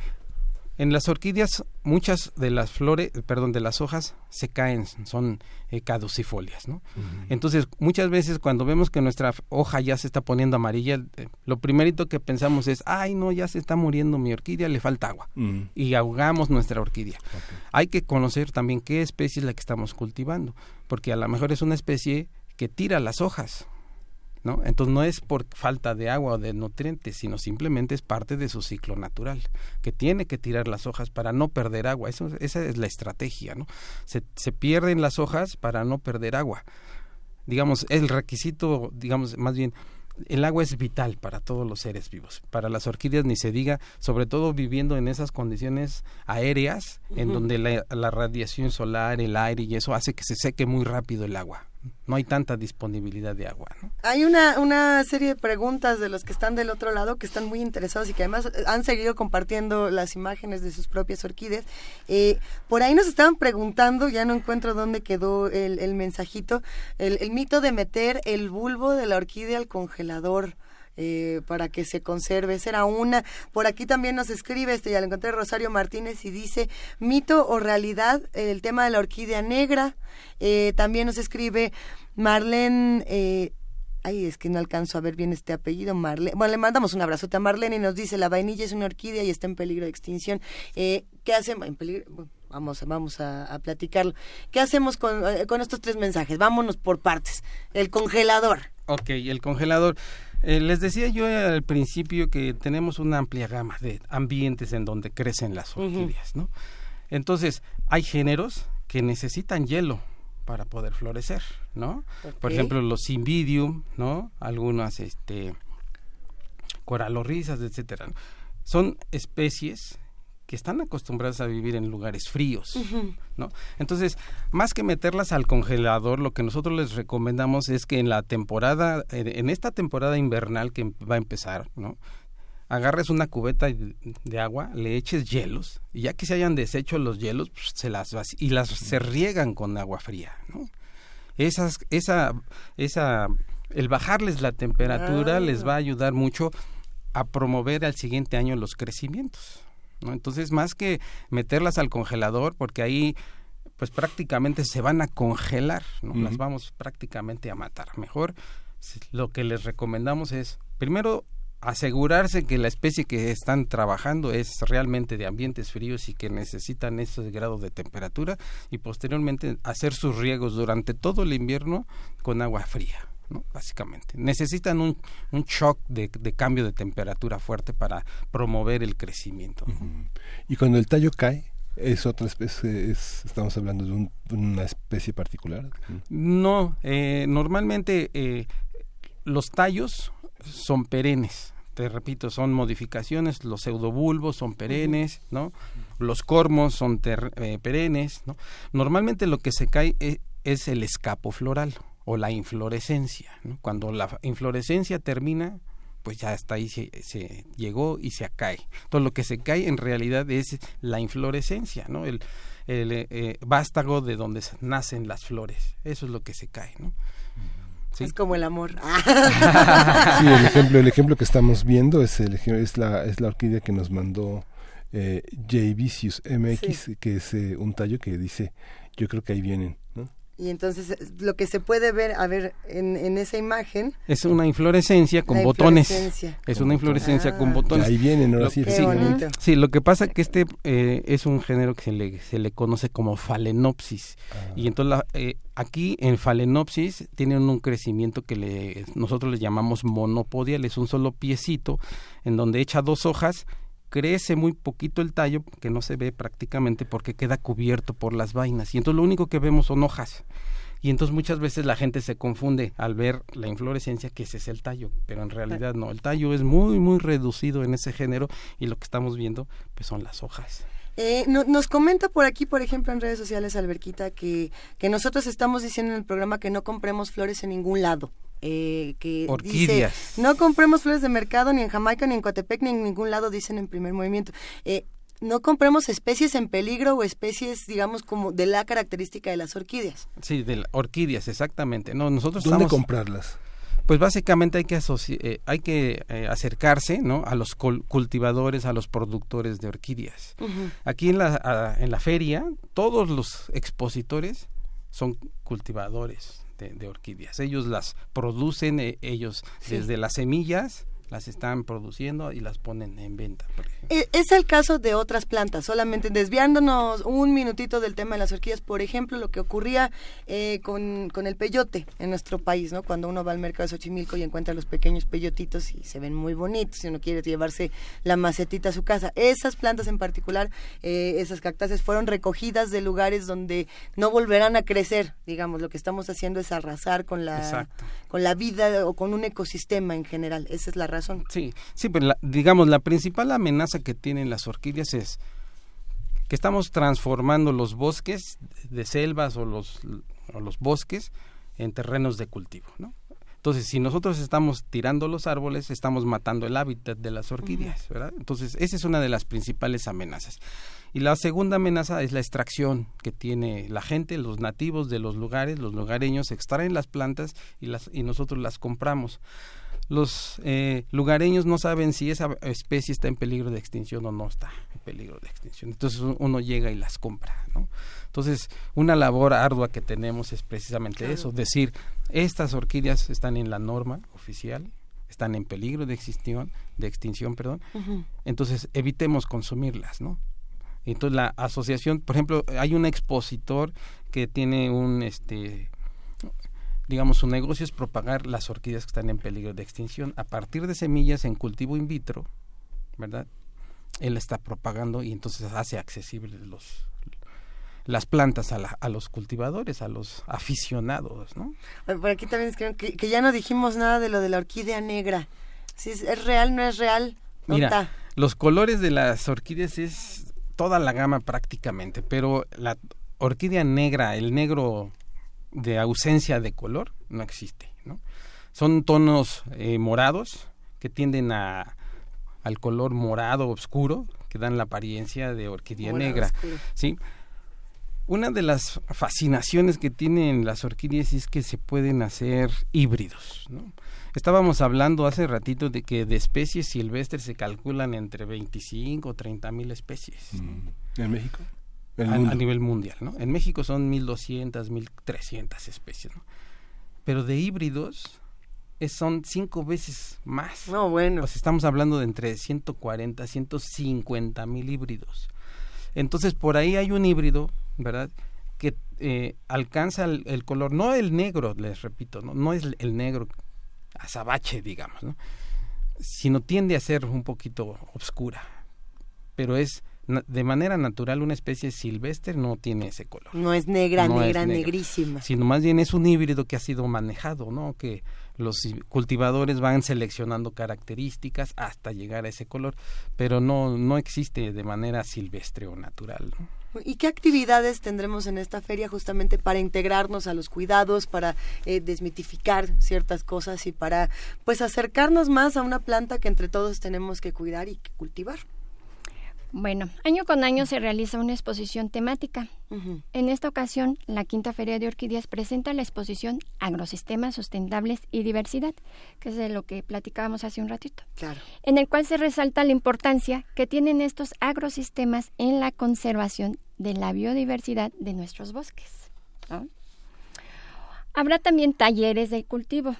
Speaker 32: en las orquídeas muchas de las flores, perdón, de las hojas se caen, son eh, caducifolias, ¿no? Entonces, muchas veces cuando vemos que nuestra hoja ya se está poniendo amarilla, eh, lo primerito que pensamos es, ay, no, ya se está muriendo mi orquídea, le falta agua.
Speaker 1: Mm.
Speaker 32: Y ahogamos nuestra orquídea. Hay que conocer también qué especie es la que estamos cultivando, porque a lo mejor es una especie que tira las hojas, ¿no? Entonces no es por falta de agua o de nutrientes, sino simplemente es parte de su ciclo natural, que tiene que tirar las hojas para no perder agua. Eso, esa es la estrategia, ¿no? Se, se pierden las hojas para no perder agua. Digamos, el requisito, digamos, más bien, el agua es vital para todos los seres vivos. Para las orquídeas ni se diga, sobre todo viviendo en esas condiciones aéreas, en donde la, la radiación solar, el aire y eso hace que se seque muy rápido el agua. No hay tanta disponibilidad de agua. ¿no?
Speaker 2: Hay una, una serie de preguntas de los que están del otro lado que están muy interesados y que además eh, han seguido compartiendo las imágenes de sus propias orquídeas. Eh, por ahí nos estaban preguntando, ya no encuentro dónde quedó el, el mensajito, el, el mito de meter el bulbo de la orquídea al congelador. Eh, para que se conserve. Será una. Por aquí también nos escribe, este ya lo encontré, Rosario Martínez, y dice, mito o realidad, el tema de la orquídea negra. Eh, también nos escribe Marlene, eh, ay, es que no alcanzo a ver bien este apellido, Marlene. Bueno, le mandamos un abrazote a Marlene y nos dice, la vainilla es una orquídea y está en peligro de extinción. Eh, ¿Qué hacemos? Vamos, vamos a, a platicarlo. ¿Qué hacemos con, eh, con estos tres mensajes? Vámonos por partes. El congelador.
Speaker 32: Ok, el congelador. Eh, les decía yo al principio que tenemos una amplia gama de ambientes en donde crecen las orquídeas, ¿no? Entonces, hay géneros que necesitan hielo para poder florecer, ¿no? Por ejemplo, los Cymbidium, ¿no? Algunas, este, coralorrizas, etcétera. Son especies que están acostumbradas a vivir en lugares fríos, ¿no? Entonces, más que meterlas al congelador, lo que nosotros les recomendamos es que en la temporada, en esta temporada invernal que va a empezar, ¿no? agarres una cubeta de agua, le eches hielos, y ya que se hayan deshecho los hielos, pues, se las y las se riegan con agua fría, ¿no? Esas, esa, esa, el bajarles la temperatura
Speaker 34: Ah.
Speaker 32: les va a ayudar mucho a promover al siguiente año los crecimientos, ¿no? Entonces, más que meterlas al congelador, porque ahí pues prácticamente se van a congelar, ¿no? Las vamos prácticamente a matar. Mejor lo que les recomendamos es, primero, asegurarse que la especie que están trabajando es realmente de ambientes fríos y que necesitan esos grados de temperatura y posteriormente hacer sus riegos durante todo el invierno con agua fría. ¿No? básicamente necesitan un, un shock de, de cambio de temperatura fuerte para promover el crecimiento.
Speaker 1: Y cuando el tallo cae, es otra especie, es, estamos hablando de, un- una especie particular.
Speaker 32: No, eh, normalmente eh, los tallos son perennes. Te repito, son modificaciones. Los pseudobulbos son perennes, ¿no? Los cormos son ter- eh, perennes, ¿no? Normalmente lo que se cae e- es, el escapo floral o la inflorescencia, ¿no? Cuando la inflorescencia termina, pues ya hasta ahí se, se llegó y se cae. Entonces lo que se cae en realidad es la inflorescencia, ¿no? El, el eh, eh, vástago de donde nacen las flores. Eso es lo que se cae, ¿no? Sí.
Speaker 2: Es como el amor.
Speaker 1: Sí, el ejemplo, el ejemplo que estamos viendo es el es la es la orquídea que nos mandó eh, J. Vicious MX, que es eh, un tallo que dice, yo creo que ahí vienen, ¿no?
Speaker 2: Y entonces eh, lo que se puede ver, a ver, en, en esa imagen,
Speaker 32: Es una inflorescencia con botones.
Speaker 2: inflorescencia.
Speaker 32: Es
Speaker 2: Con
Speaker 32: una
Speaker 2: botones.
Speaker 32: inflorescencia
Speaker 2: Ah.
Speaker 32: con botones.
Speaker 1: Y ahí vienen, ahora
Speaker 32: Lo-
Speaker 1: sí,
Speaker 32: sí, sí, lo que pasa que este eh, es un género que se le, se le conoce como Phalaenopsis.
Speaker 1: Ah.
Speaker 32: Y entonces la- eh, aquí en Phalaenopsis tienen un crecimiento que le, nosotros le llamamos monopodial, es un solo piecito en donde echa dos hojas crece muy poquito el tallo que no se ve prácticamente porque queda cubierto por las vainas y entonces lo único que vemos son hojas y entonces muchas veces la gente se confunde al ver la inflorescencia que ese es el tallo, pero en realidad no, el tallo es muy muy reducido en ese género y lo que estamos viendo pues son las hojas.
Speaker 2: Eh, no- nos comenta por aquí, por ejemplo, en redes sociales, Alberquita, que, que nosotros estamos diciendo en el programa que no compremos flores en ningún lado. Eh, que
Speaker 32: Orquídeas.
Speaker 2: dice, no compremos flores de mercado ni en Jamaica, ni en Coatepec, ni en ningún lado, dicen en primer movimiento. Eh, no compremos especies en peligro o especies, digamos, como de la característica de las orquídeas.
Speaker 32: Sí, de la- orquídeas exactamente. No, nosotros
Speaker 1: ¿Dónde
Speaker 32: estamos-
Speaker 1: comprarlas?
Speaker 32: Pues básicamente hay que asoci- eh, hay que eh, acercarse, ¿no? A los cul- cultivadores, a los productores de orquídeas. Aquí en la, a- en la feria, todos los expositores son cultivadores de, de orquídeas. Ellos las producen, eh, ellos
Speaker 2: Sí.
Speaker 32: desde las semillas las están produciendo y las ponen en venta. por.
Speaker 2: E- Es el caso de otras plantas, solamente desviándonos un minutito del tema de las orquídeas, por ejemplo, lo que ocurría eh, con, con el peyote en nuestro país, ¿no? Cuando uno va al mercado de Xochimilco y encuentra los pequeños peyotitos y se ven muy bonitos, y uno quiere llevarse la macetita a su casa. Esas plantas en particular, eh, esas cactáceas, fueron recogidas de lugares donde no volverán a crecer, digamos, lo que estamos haciendo es arrasar con la,
Speaker 32: Exacto.
Speaker 2: con la vida o con un ecosistema en general, esa es la razón.
Speaker 32: Sí, sí, pero la- digamos, la principal amenaza que tienen las orquídeas es que estamos transformando los bosques de selvas o los, o los bosques en terrenos de cultivo, ¿no? Entonces, si nosotros estamos tirando los árboles, estamos matando el hábitat de las orquídeas, ¿verdad? Entonces, esa es una de las principales amenazas. Y la segunda amenaza es la extracción que tiene la gente, los nativos de los lugares, los lugareños extraen las plantas y, las, y nosotros las compramos los eh, lugareños no saben si esa especie está en peligro de extinción o no está en peligro de extinción. Entonces uno llega y las compra, ¿no? Entonces, una labor ardua que tenemos es precisamente
Speaker 34: Claro.
Speaker 32: eso, decir, estas orquídeas están en la norma oficial, están en peligro de extinción, de extinción, perdón. Entonces, evitemos consumirlas, ¿no? Entonces, la asociación, por ejemplo, hay un expositor que tiene un este digamos, su negocio es propagar las orquídeas que están en peligro de extinción. A partir de semillas en cultivo in vitro, ¿verdad? Él está propagando y entonces hace accesibles los las plantas a, la- a los cultivadores, a los aficionados, ¿no?
Speaker 2: Por aquí también escriben que, que ya no dijimos nada de lo de la orquídea negra. Si es, es real, no es real. ¿Dónde
Speaker 32: Mira,
Speaker 2: está?
Speaker 32: los colores de las orquídeas es toda la gama prácticamente, pero la orquídea negra, el negro de ausencia de color, no existe, ¿no? Son tonos eh, morados que tienden a, al color morado oscuro que dan la apariencia de orquídea
Speaker 2: Morado
Speaker 32: negra.
Speaker 2: oscuro.
Speaker 32: ¿sí? Una de las fascinaciones que tienen las orquídeas es que se pueden hacer híbridos. ¿no? Estábamos hablando hace ratito de que de especies silvestres se calculan entre 25 o 30 mil especies
Speaker 1: ¿En México? ¿En el
Speaker 32: a, nivel mundial. ¿no? En México son 1200, 1300 especies. ¿no? Pero de híbridos es- son cinco veces más.
Speaker 2: No, bueno.
Speaker 32: Pues estamos hablando de entre 140, 150 mil híbridos. Entonces, por ahí hay un híbrido, ¿verdad? Que eh, alcanza el, el color, no el negro, les repito, no, no es el- el negro azabache, digamos, ¿no? Sino tiende a ser un poquito oscura. Pero es de manera natural una especie silvestre no tiene ese color.
Speaker 2: No es negra,
Speaker 32: No es
Speaker 2: negra, negrísima.
Speaker 32: Sino más bien es un híbrido que ha sido manejado, ¿no? Que los cultivadores van seleccionando características hasta llegar a ese color, pero no no existe de manera silvestre o natural, ¿no?
Speaker 2: ¿Y qué actividades tendremos en esta feria justamente para integrarnos a los cuidados, para eh, desmitificar ciertas cosas y para pues acercarnos más a una planta que entre todos tenemos que cuidar y que cultivar?
Speaker 31: Bueno, año con año se realiza una exposición temática. En esta ocasión, la Quinta Feria de Orquídeas presenta la exposición Agrosistemas Sustentables y Diversidad, que es de lo que platicábamos hace un ratito.
Speaker 2: Claro.
Speaker 31: En el cual se resalta la importancia que tienen estos agrosistemas en la conservación de la biodiversidad de nuestros bosques. ¿no? Habrá también talleres de cultivo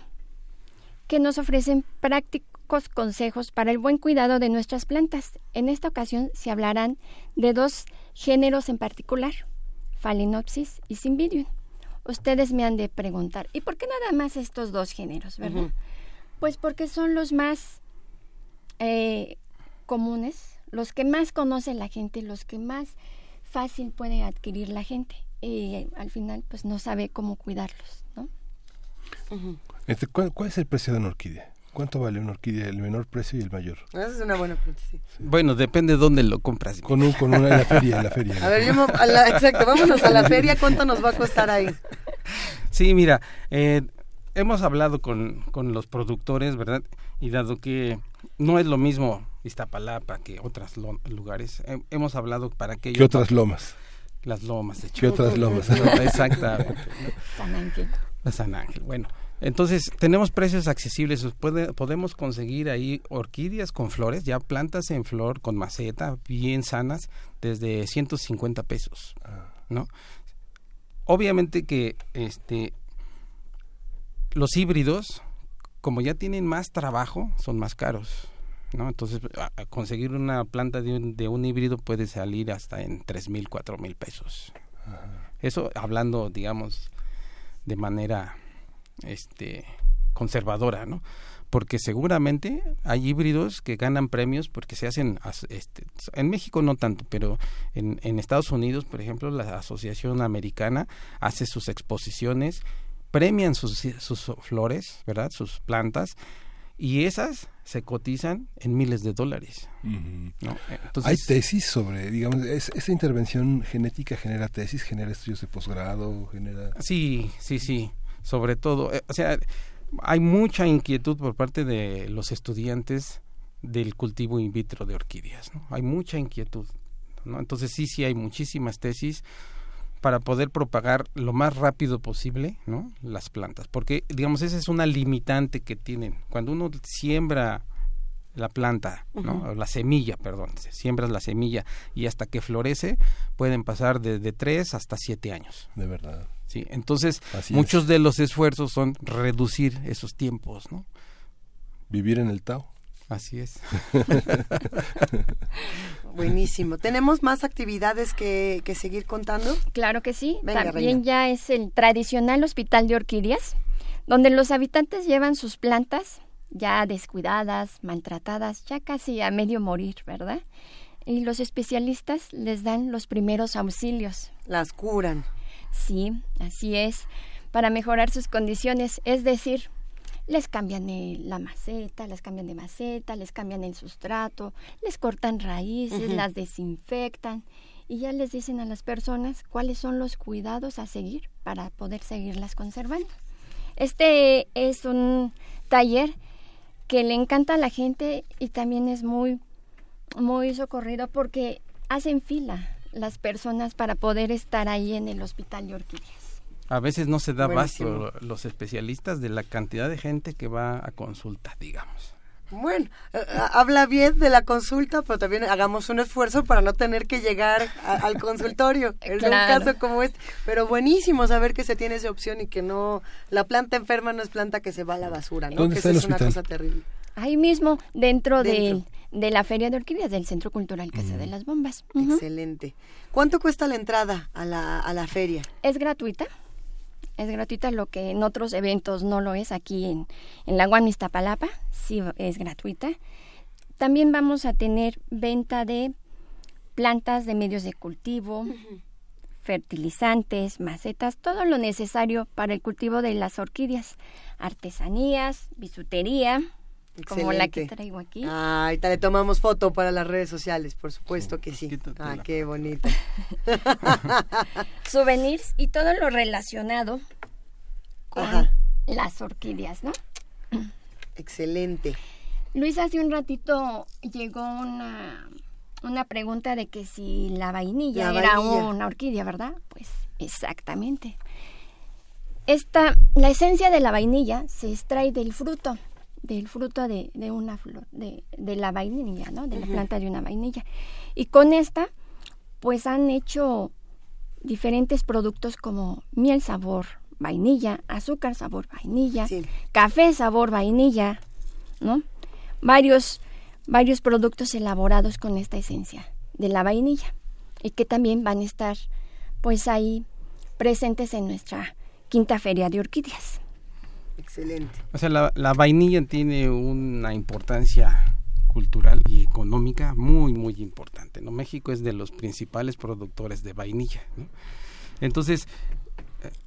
Speaker 31: que nos ofrecen prácticos consejos para el buen cuidado de nuestras plantas. En esta ocasión se hablarán de dos géneros en particular, Phalaenopsis y Cymbidium. Ustedes me han de preguntar, ¿y por qué nada más estos dos géneros, verdad? Pues porque son los más eh, comunes, los que más conoce la gente, los que más fácil puede adquirir la gente. Y eh, al final, pues no sabe cómo cuidarlos, ¿no?
Speaker 1: Este, ¿cuál, cuál es el precio de una orquídea? ¿Cuánto vale una orquídea? El menor precio y el mayor.
Speaker 2: Esa es una buena pregunta, sí.
Speaker 32: Bueno, depende de dónde lo compras.
Speaker 1: Con, un, con una en la feria, en la feria.
Speaker 2: A ver, yo me- a la- exacto, vámonos a la feria, ¿cuánto nos va a costar ahí?
Speaker 32: Sí, mira, eh, hemos hablado con, con los productores, ¿verdad? Y dado que no es lo mismo Iztapalapa que otros lugares, eh, hemos hablado para que
Speaker 1: ¿Qué otras lomas?
Speaker 32: Las lomas, de hecho.
Speaker 1: ¿Qué otras lomas?
Speaker 32: Exactamente.
Speaker 31: San Ángel.
Speaker 32: La San Ángel, bueno. Entonces, tenemos precios accesibles. Puede- podemos conseguir ahí orquídeas con flores, ya plantas en flor con maceta, bien sanas, desde 150 pesos, ¿no? Obviamente que este los híbridos, como ya tienen más trabajo, son más caros, ¿no? Entonces, conseguir una planta de un, de un híbrido puede salir hasta en tres mil, cuatro mil pesos. Eso hablando, digamos, de manera este conservadora, ¿no? Porque seguramente hay híbridos que ganan premios porque se hacen, este, en México no tanto, pero en, en Estados Unidos, por ejemplo, la Asociación Americana hace sus exposiciones, premian sus, sus flores, ¿verdad? Sus plantas, y esas se cotizan en miles de dólares. ¿no? Entonces,
Speaker 1: Hay tesis sobre, digamos, es- esa intervención genética genera tesis, genera estudios de posgrado, genera...
Speaker 32: Sí, sí, sí, sobre todo. eh, o sea, hay mucha inquietud por parte de los estudiantes del cultivo in vitro de orquídeas. ¿no? Hay mucha inquietud. ¿no? Entonces sí, sí, hay muchísimas tesis para poder propagar lo más rápido posible ¿no? las plantas. Porque, digamos, esa es una limitante que tienen. Cuando uno siembra la planta, ¿no? La semilla, perdón, siembras la semilla y hasta que florece pueden pasar de, de tres hasta siete años.
Speaker 1: De verdad.
Speaker 32: Sí, entonces
Speaker 1: Así
Speaker 32: muchos
Speaker 1: es.
Speaker 32: de los esfuerzos son reducir esos tiempos, ¿no?
Speaker 1: Vivir en el Tao.
Speaker 32: Así es.
Speaker 2: Buenísimo. ¿Tenemos más actividades que, que seguir contando?
Speaker 31: Claro que sí.
Speaker 2: Venga,
Speaker 31: También
Speaker 2: reina.
Speaker 31: ya es el tradicional hospital de orquídeas, donde los habitantes llevan sus plantas ya descuidadas, maltratadas, ya casi a medio morir, ¿verdad? Y los especialistas les dan los primeros auxilios.
Speaker 2: Las curan.
Speaker 31: Sí, así es, para mejorar sus condiciones, es decir, les cambian el- la maceta, les cambian de maceta, les cambian el sustrato, les cortan raíces, las desinfectan y ya les dicen a las personas cuáles son los cuidados a seguir para poder seguirlas conservando. Este es un taller que le encanta a la gente y también es muy, muy socorrido porque hacen fila las personas para poder estar ahí en el hospital de orquídeas.
Speaker 32: A veces no se da
Speaker 2: Buenísimo.
Speaker 32: basto los especialistas de la cantidad de gente que va a consulta, digamos.
Speaker 2: Bueno, eh, habla bien de la consulta, pero también hagamos un esfuerzo para no tener que llegar a- al consultorio. Es
Speaker 31: Claro.
Speaker 2: un caso como este. Pero buenísimo saber que se tiene esa opción y que no. La planta enferma no es planta que se va a la basura, ¿no?
Speaker 1: ¿Dónde
Speaker 2: que
Speaker 1: está
Speaker 2: esa
Speaker 1: el
Speaker 2: es una cosa terrible.
Speaker 31: Ahí mismo, dentro,
Speaker 2: Dentro.
Speaker 31: De, de la Feria de Orquídeas del Centro Cultural Casa de las Bombas.
Speaker 2: Excelente. ¿Cuánto cuesta la entrada a la, a la feria?
Speaker 31: Es gratuita. Es gratuita lo que en otros eventos no lo es. Aquí en, en la UAM Iztapalapa sí es gratuita. También vamos a tener venta de plantas de medios de cultivo, fertilizantes, macetas, todo lo necesario para el cultivo de las orquídeas, artesanías, bisutería, como la que traigo aquí.
Speaker 2: Ah, ahorita le tomamos foto para las redes sociales, por supuesto que sí. Ah, qué bonita.
Speaker 31: souvenirs y todo lo relacionado con
Speaker 2: Ajá.
Speaker 31: las orquídeas, ¿no?
Speaker 2: Excelente.
Speaker 31: Luis, hace un ratito llegó una, una pregunta de que si la vainilla
Speaker 2: La
Speaker 31: era
Speaker 2: vainilla.
Speaker 31: una orquídea, ¿verdad? Pues exactamente. Esta, la esencia de la vainilla se extrae del fruto, del fruto de, de una flor, de, de la vainilla, ¿no? De la planta de una vainilla. Y con esta, pues han hecho diferentes productos como miel sabor vainilla, azúcar sabor vainilla, café sabor vainilla, ¿no? Varios, varios productos elaborados con esta esencia de la vainilla y que también van a estar pues ahí presentes en nuestra quinta feria de orquídeas.
Speaker 2: Excelente.
Speaker 32: O sea, la, la vainilla tiene una importancia cultural y económica muy, muy importante. ¿no? México es de los principales productores de vainilla. ¿no? Entonces,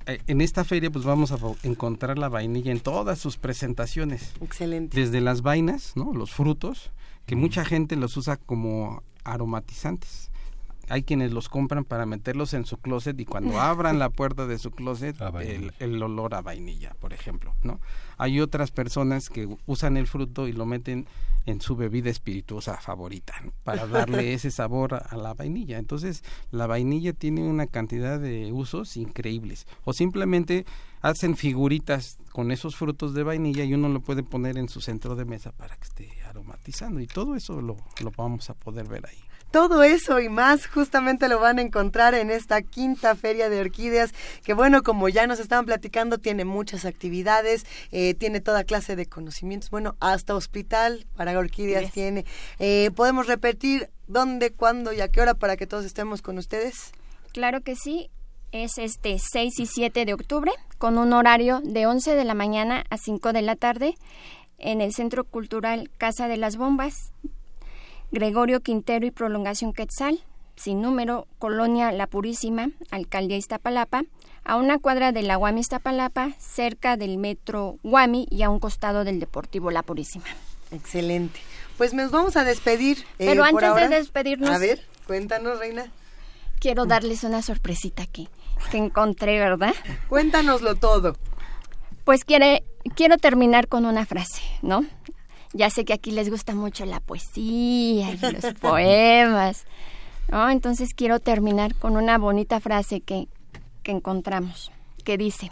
Speaker 32: eh, en esta feria pues vamos a encontrar la vainilla en todas sus presentaciones.
Speaker 2: Excelente.
Speaker 32: Desde las vainas, ¿no? los frutos, que mucha gente los usa como aromatizantes. Hay quienes los compran para meterlos en su closet y cuando abran la puerta de su closet, el, el olor a vainilla, por ejemplo, ¿no? Hay otras personas que usan el fruto y lo meten en su bebida espirituosa favorita, ¿no? para darle ese sabor a, a la vainilla. Entonces, la vainilla tiene una cantidad de usos increíbles. O simplemente hacen figuritas con esos frutos de vainilla y uno lo puede poner en su centro de mesa para que esté aromatizando. Y todo eso lo, lo vamos a poder ver ahí.
Speaker 2: Todo eso y más justamente lo van a encontrar en esta quinta feria de orquídeas, que bueno, como ya nos estaban platicando, tiene muchas actividades, eh, tiene toda clase de conocimientos, bueno, hasta hospital para orquídeas
Speaker 31: Yes.
Speaker 2: tiene. Eh, ¿Podemos repetir dónde, cuándo y a qué hora para que todos estemos con ustedes?
Speaker 31: Claro que sí, es este 6 y 7 de octubre con un horario de 11 de la mañana a 5 de la tarde en el Centro Cultural Casa de las Bombas, Gregorio Quintero y Prolongación Quetzal, sin número, Colonia La Purísima, Alcaldía Iztapalapa, a una cuadra de la Guami Iztapalapa, cerca del metro Guami y a un costado del Deportivo La Purísima.
Speaker 2: Excelente. Pues nos vamos a despedir. eh,
Speaker 31: Pero
Speaker 2: por
Speaker 31: antes de despedirnos-
Speaker 2: A ver, cuéntanos, Reina.
Speaker 31: Quiero darles una sorpresita que, que encontré, ¿verdad?
Speaker 2: Cuéntanoslo todo.
Speaker 31: Pues quiere, quiero terminar con una frase, ¿no? Ya sé que aquí les gusta mucho la poesía y los poemas, ¿no? Entonces quiero terminar con una bonita frase que, que encontramos, que dice,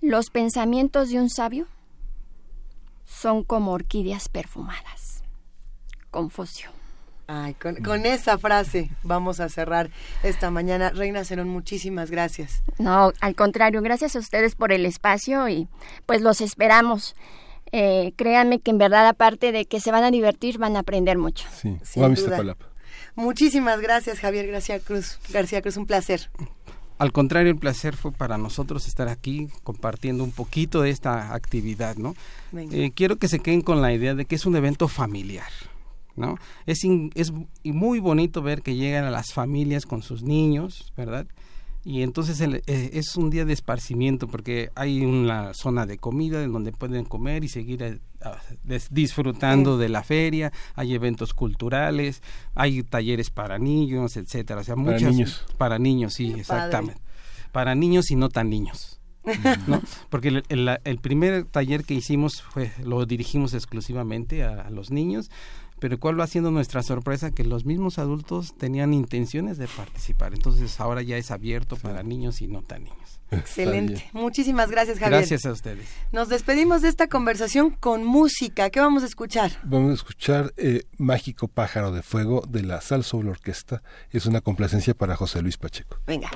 Speaker 31: los pensamientos de un sabio son como orquídeas perfumadas. Confucio.
Speaker 2: Ay, con, con esa frase vamos a cerrar esta mañana. Reina Cerón, muchísimas gracias.
Speaker 31: No, al contrario, gracias a ustedes por el espacio y pues los esperamos. Eh, créanme que en verdad, aparte de que se van a divertir, van a aprender mucho.
Speaker 1: Sí,
Speaker 2: Sin duda. Muchísimas gracias, Javier García Cruz. García Cruz, un placer.
Speaker 32: Al contrario, el placer fue para nosotros estar aquí compartiendo un poquito de esta actividad, ¿no? Eh, quiero que se queden con la idea de que es un evento familiar, ¿no? Es, in- es y muy bonito ver que llegan a las familias con sus niños, ¿verdad? Y entonces el- eh, es un día de esparcimiento porque hay una zona de comida en donde pueden comer y seguir eh, ah, disfrutando de la feria, hay eventos culturales, hay talleres para niños, etcétera, o sea,
Speaker 1: Para
Speaker 32: muchas
Speaker 1: niños.
Speaker 32: para niños, sí, exactamente. Para niños y no tan niños. ¿no? Porque el, el- el primer taller que hicimos fue lo dirigimos exclusivamente a, a los niños, pero cuál va siendo nuestra sorpresa que los mismos adultos tenían intenciones de participar. Entonces ahora ya es abierto para niños y no tan niños.
Speaker 2: Excelente. Muchísimas gracias, Javier.
Speaker 32: Gracias a ustedes.
Speaker 2: Nos despedimos de esta conversación con música. ¿Qué vamos a escuchar?
Speaker 1: Vamos a escuchar eh, Mágico Pájaro de Fuego de la Sal Orquesta. Es una complacencia para José Luis Pacheco.
Speaker 2: Venga.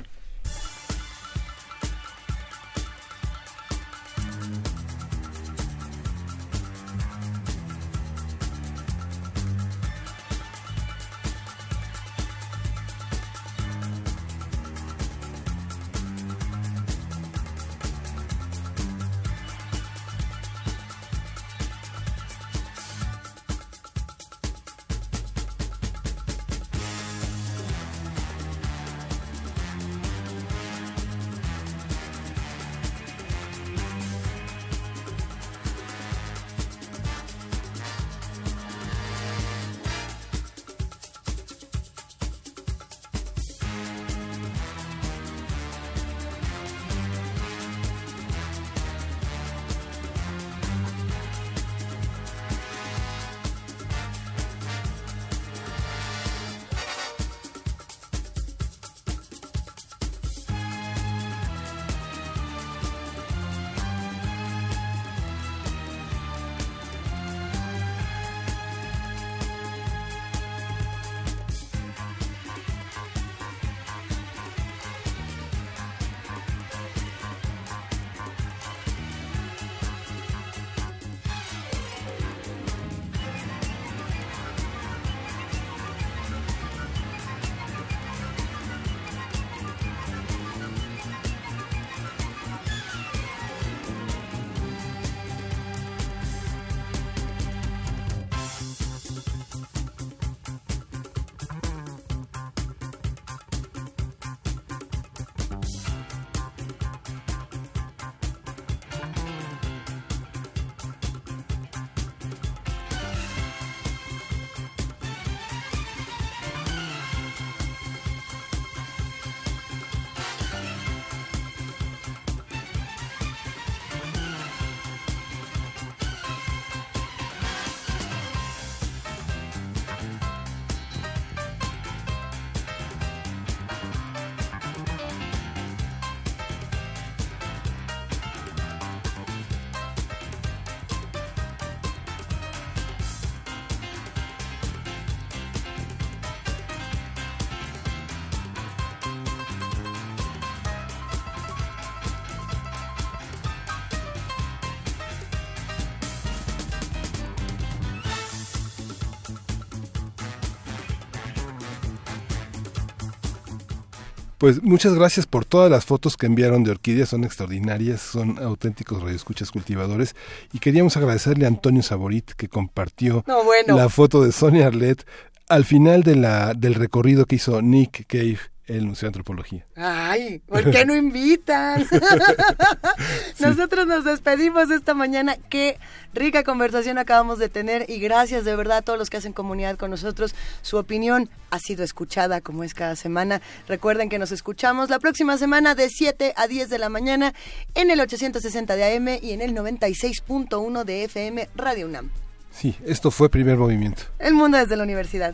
Speaker 1: Pues muchas gracias por todas las fotos que enviaron de orquídeas, son extraordinarias, son auténticos radioescuchas cultivadores y queríamos agradecerle a Antonio Saborit que compartió
Speaker 2: No, bueno.
Speaker 1: la foto de Sonia Arlet al final de la, del recorrido que hizo Nick Cave el Museo de Antropología.
Speaker 2: Ay, ¿por qué no invitan? Nosotros nos despedimos esta mañana. Qué rica conversación acabamos de tener y gracias de verdad a todos los que hacen comunidad con nosotros. Su opinión ha sido escuchada como es cada semana. Recuerden que nos escuchamos la próxima semana de 7 a 10 de la mañana en el 860 de AM y en el 96.1 de FM Radio UNAM.
Speaker 1: Sí, esto fue primer movimiento.
Speaker 2: El mundo desde la universidad.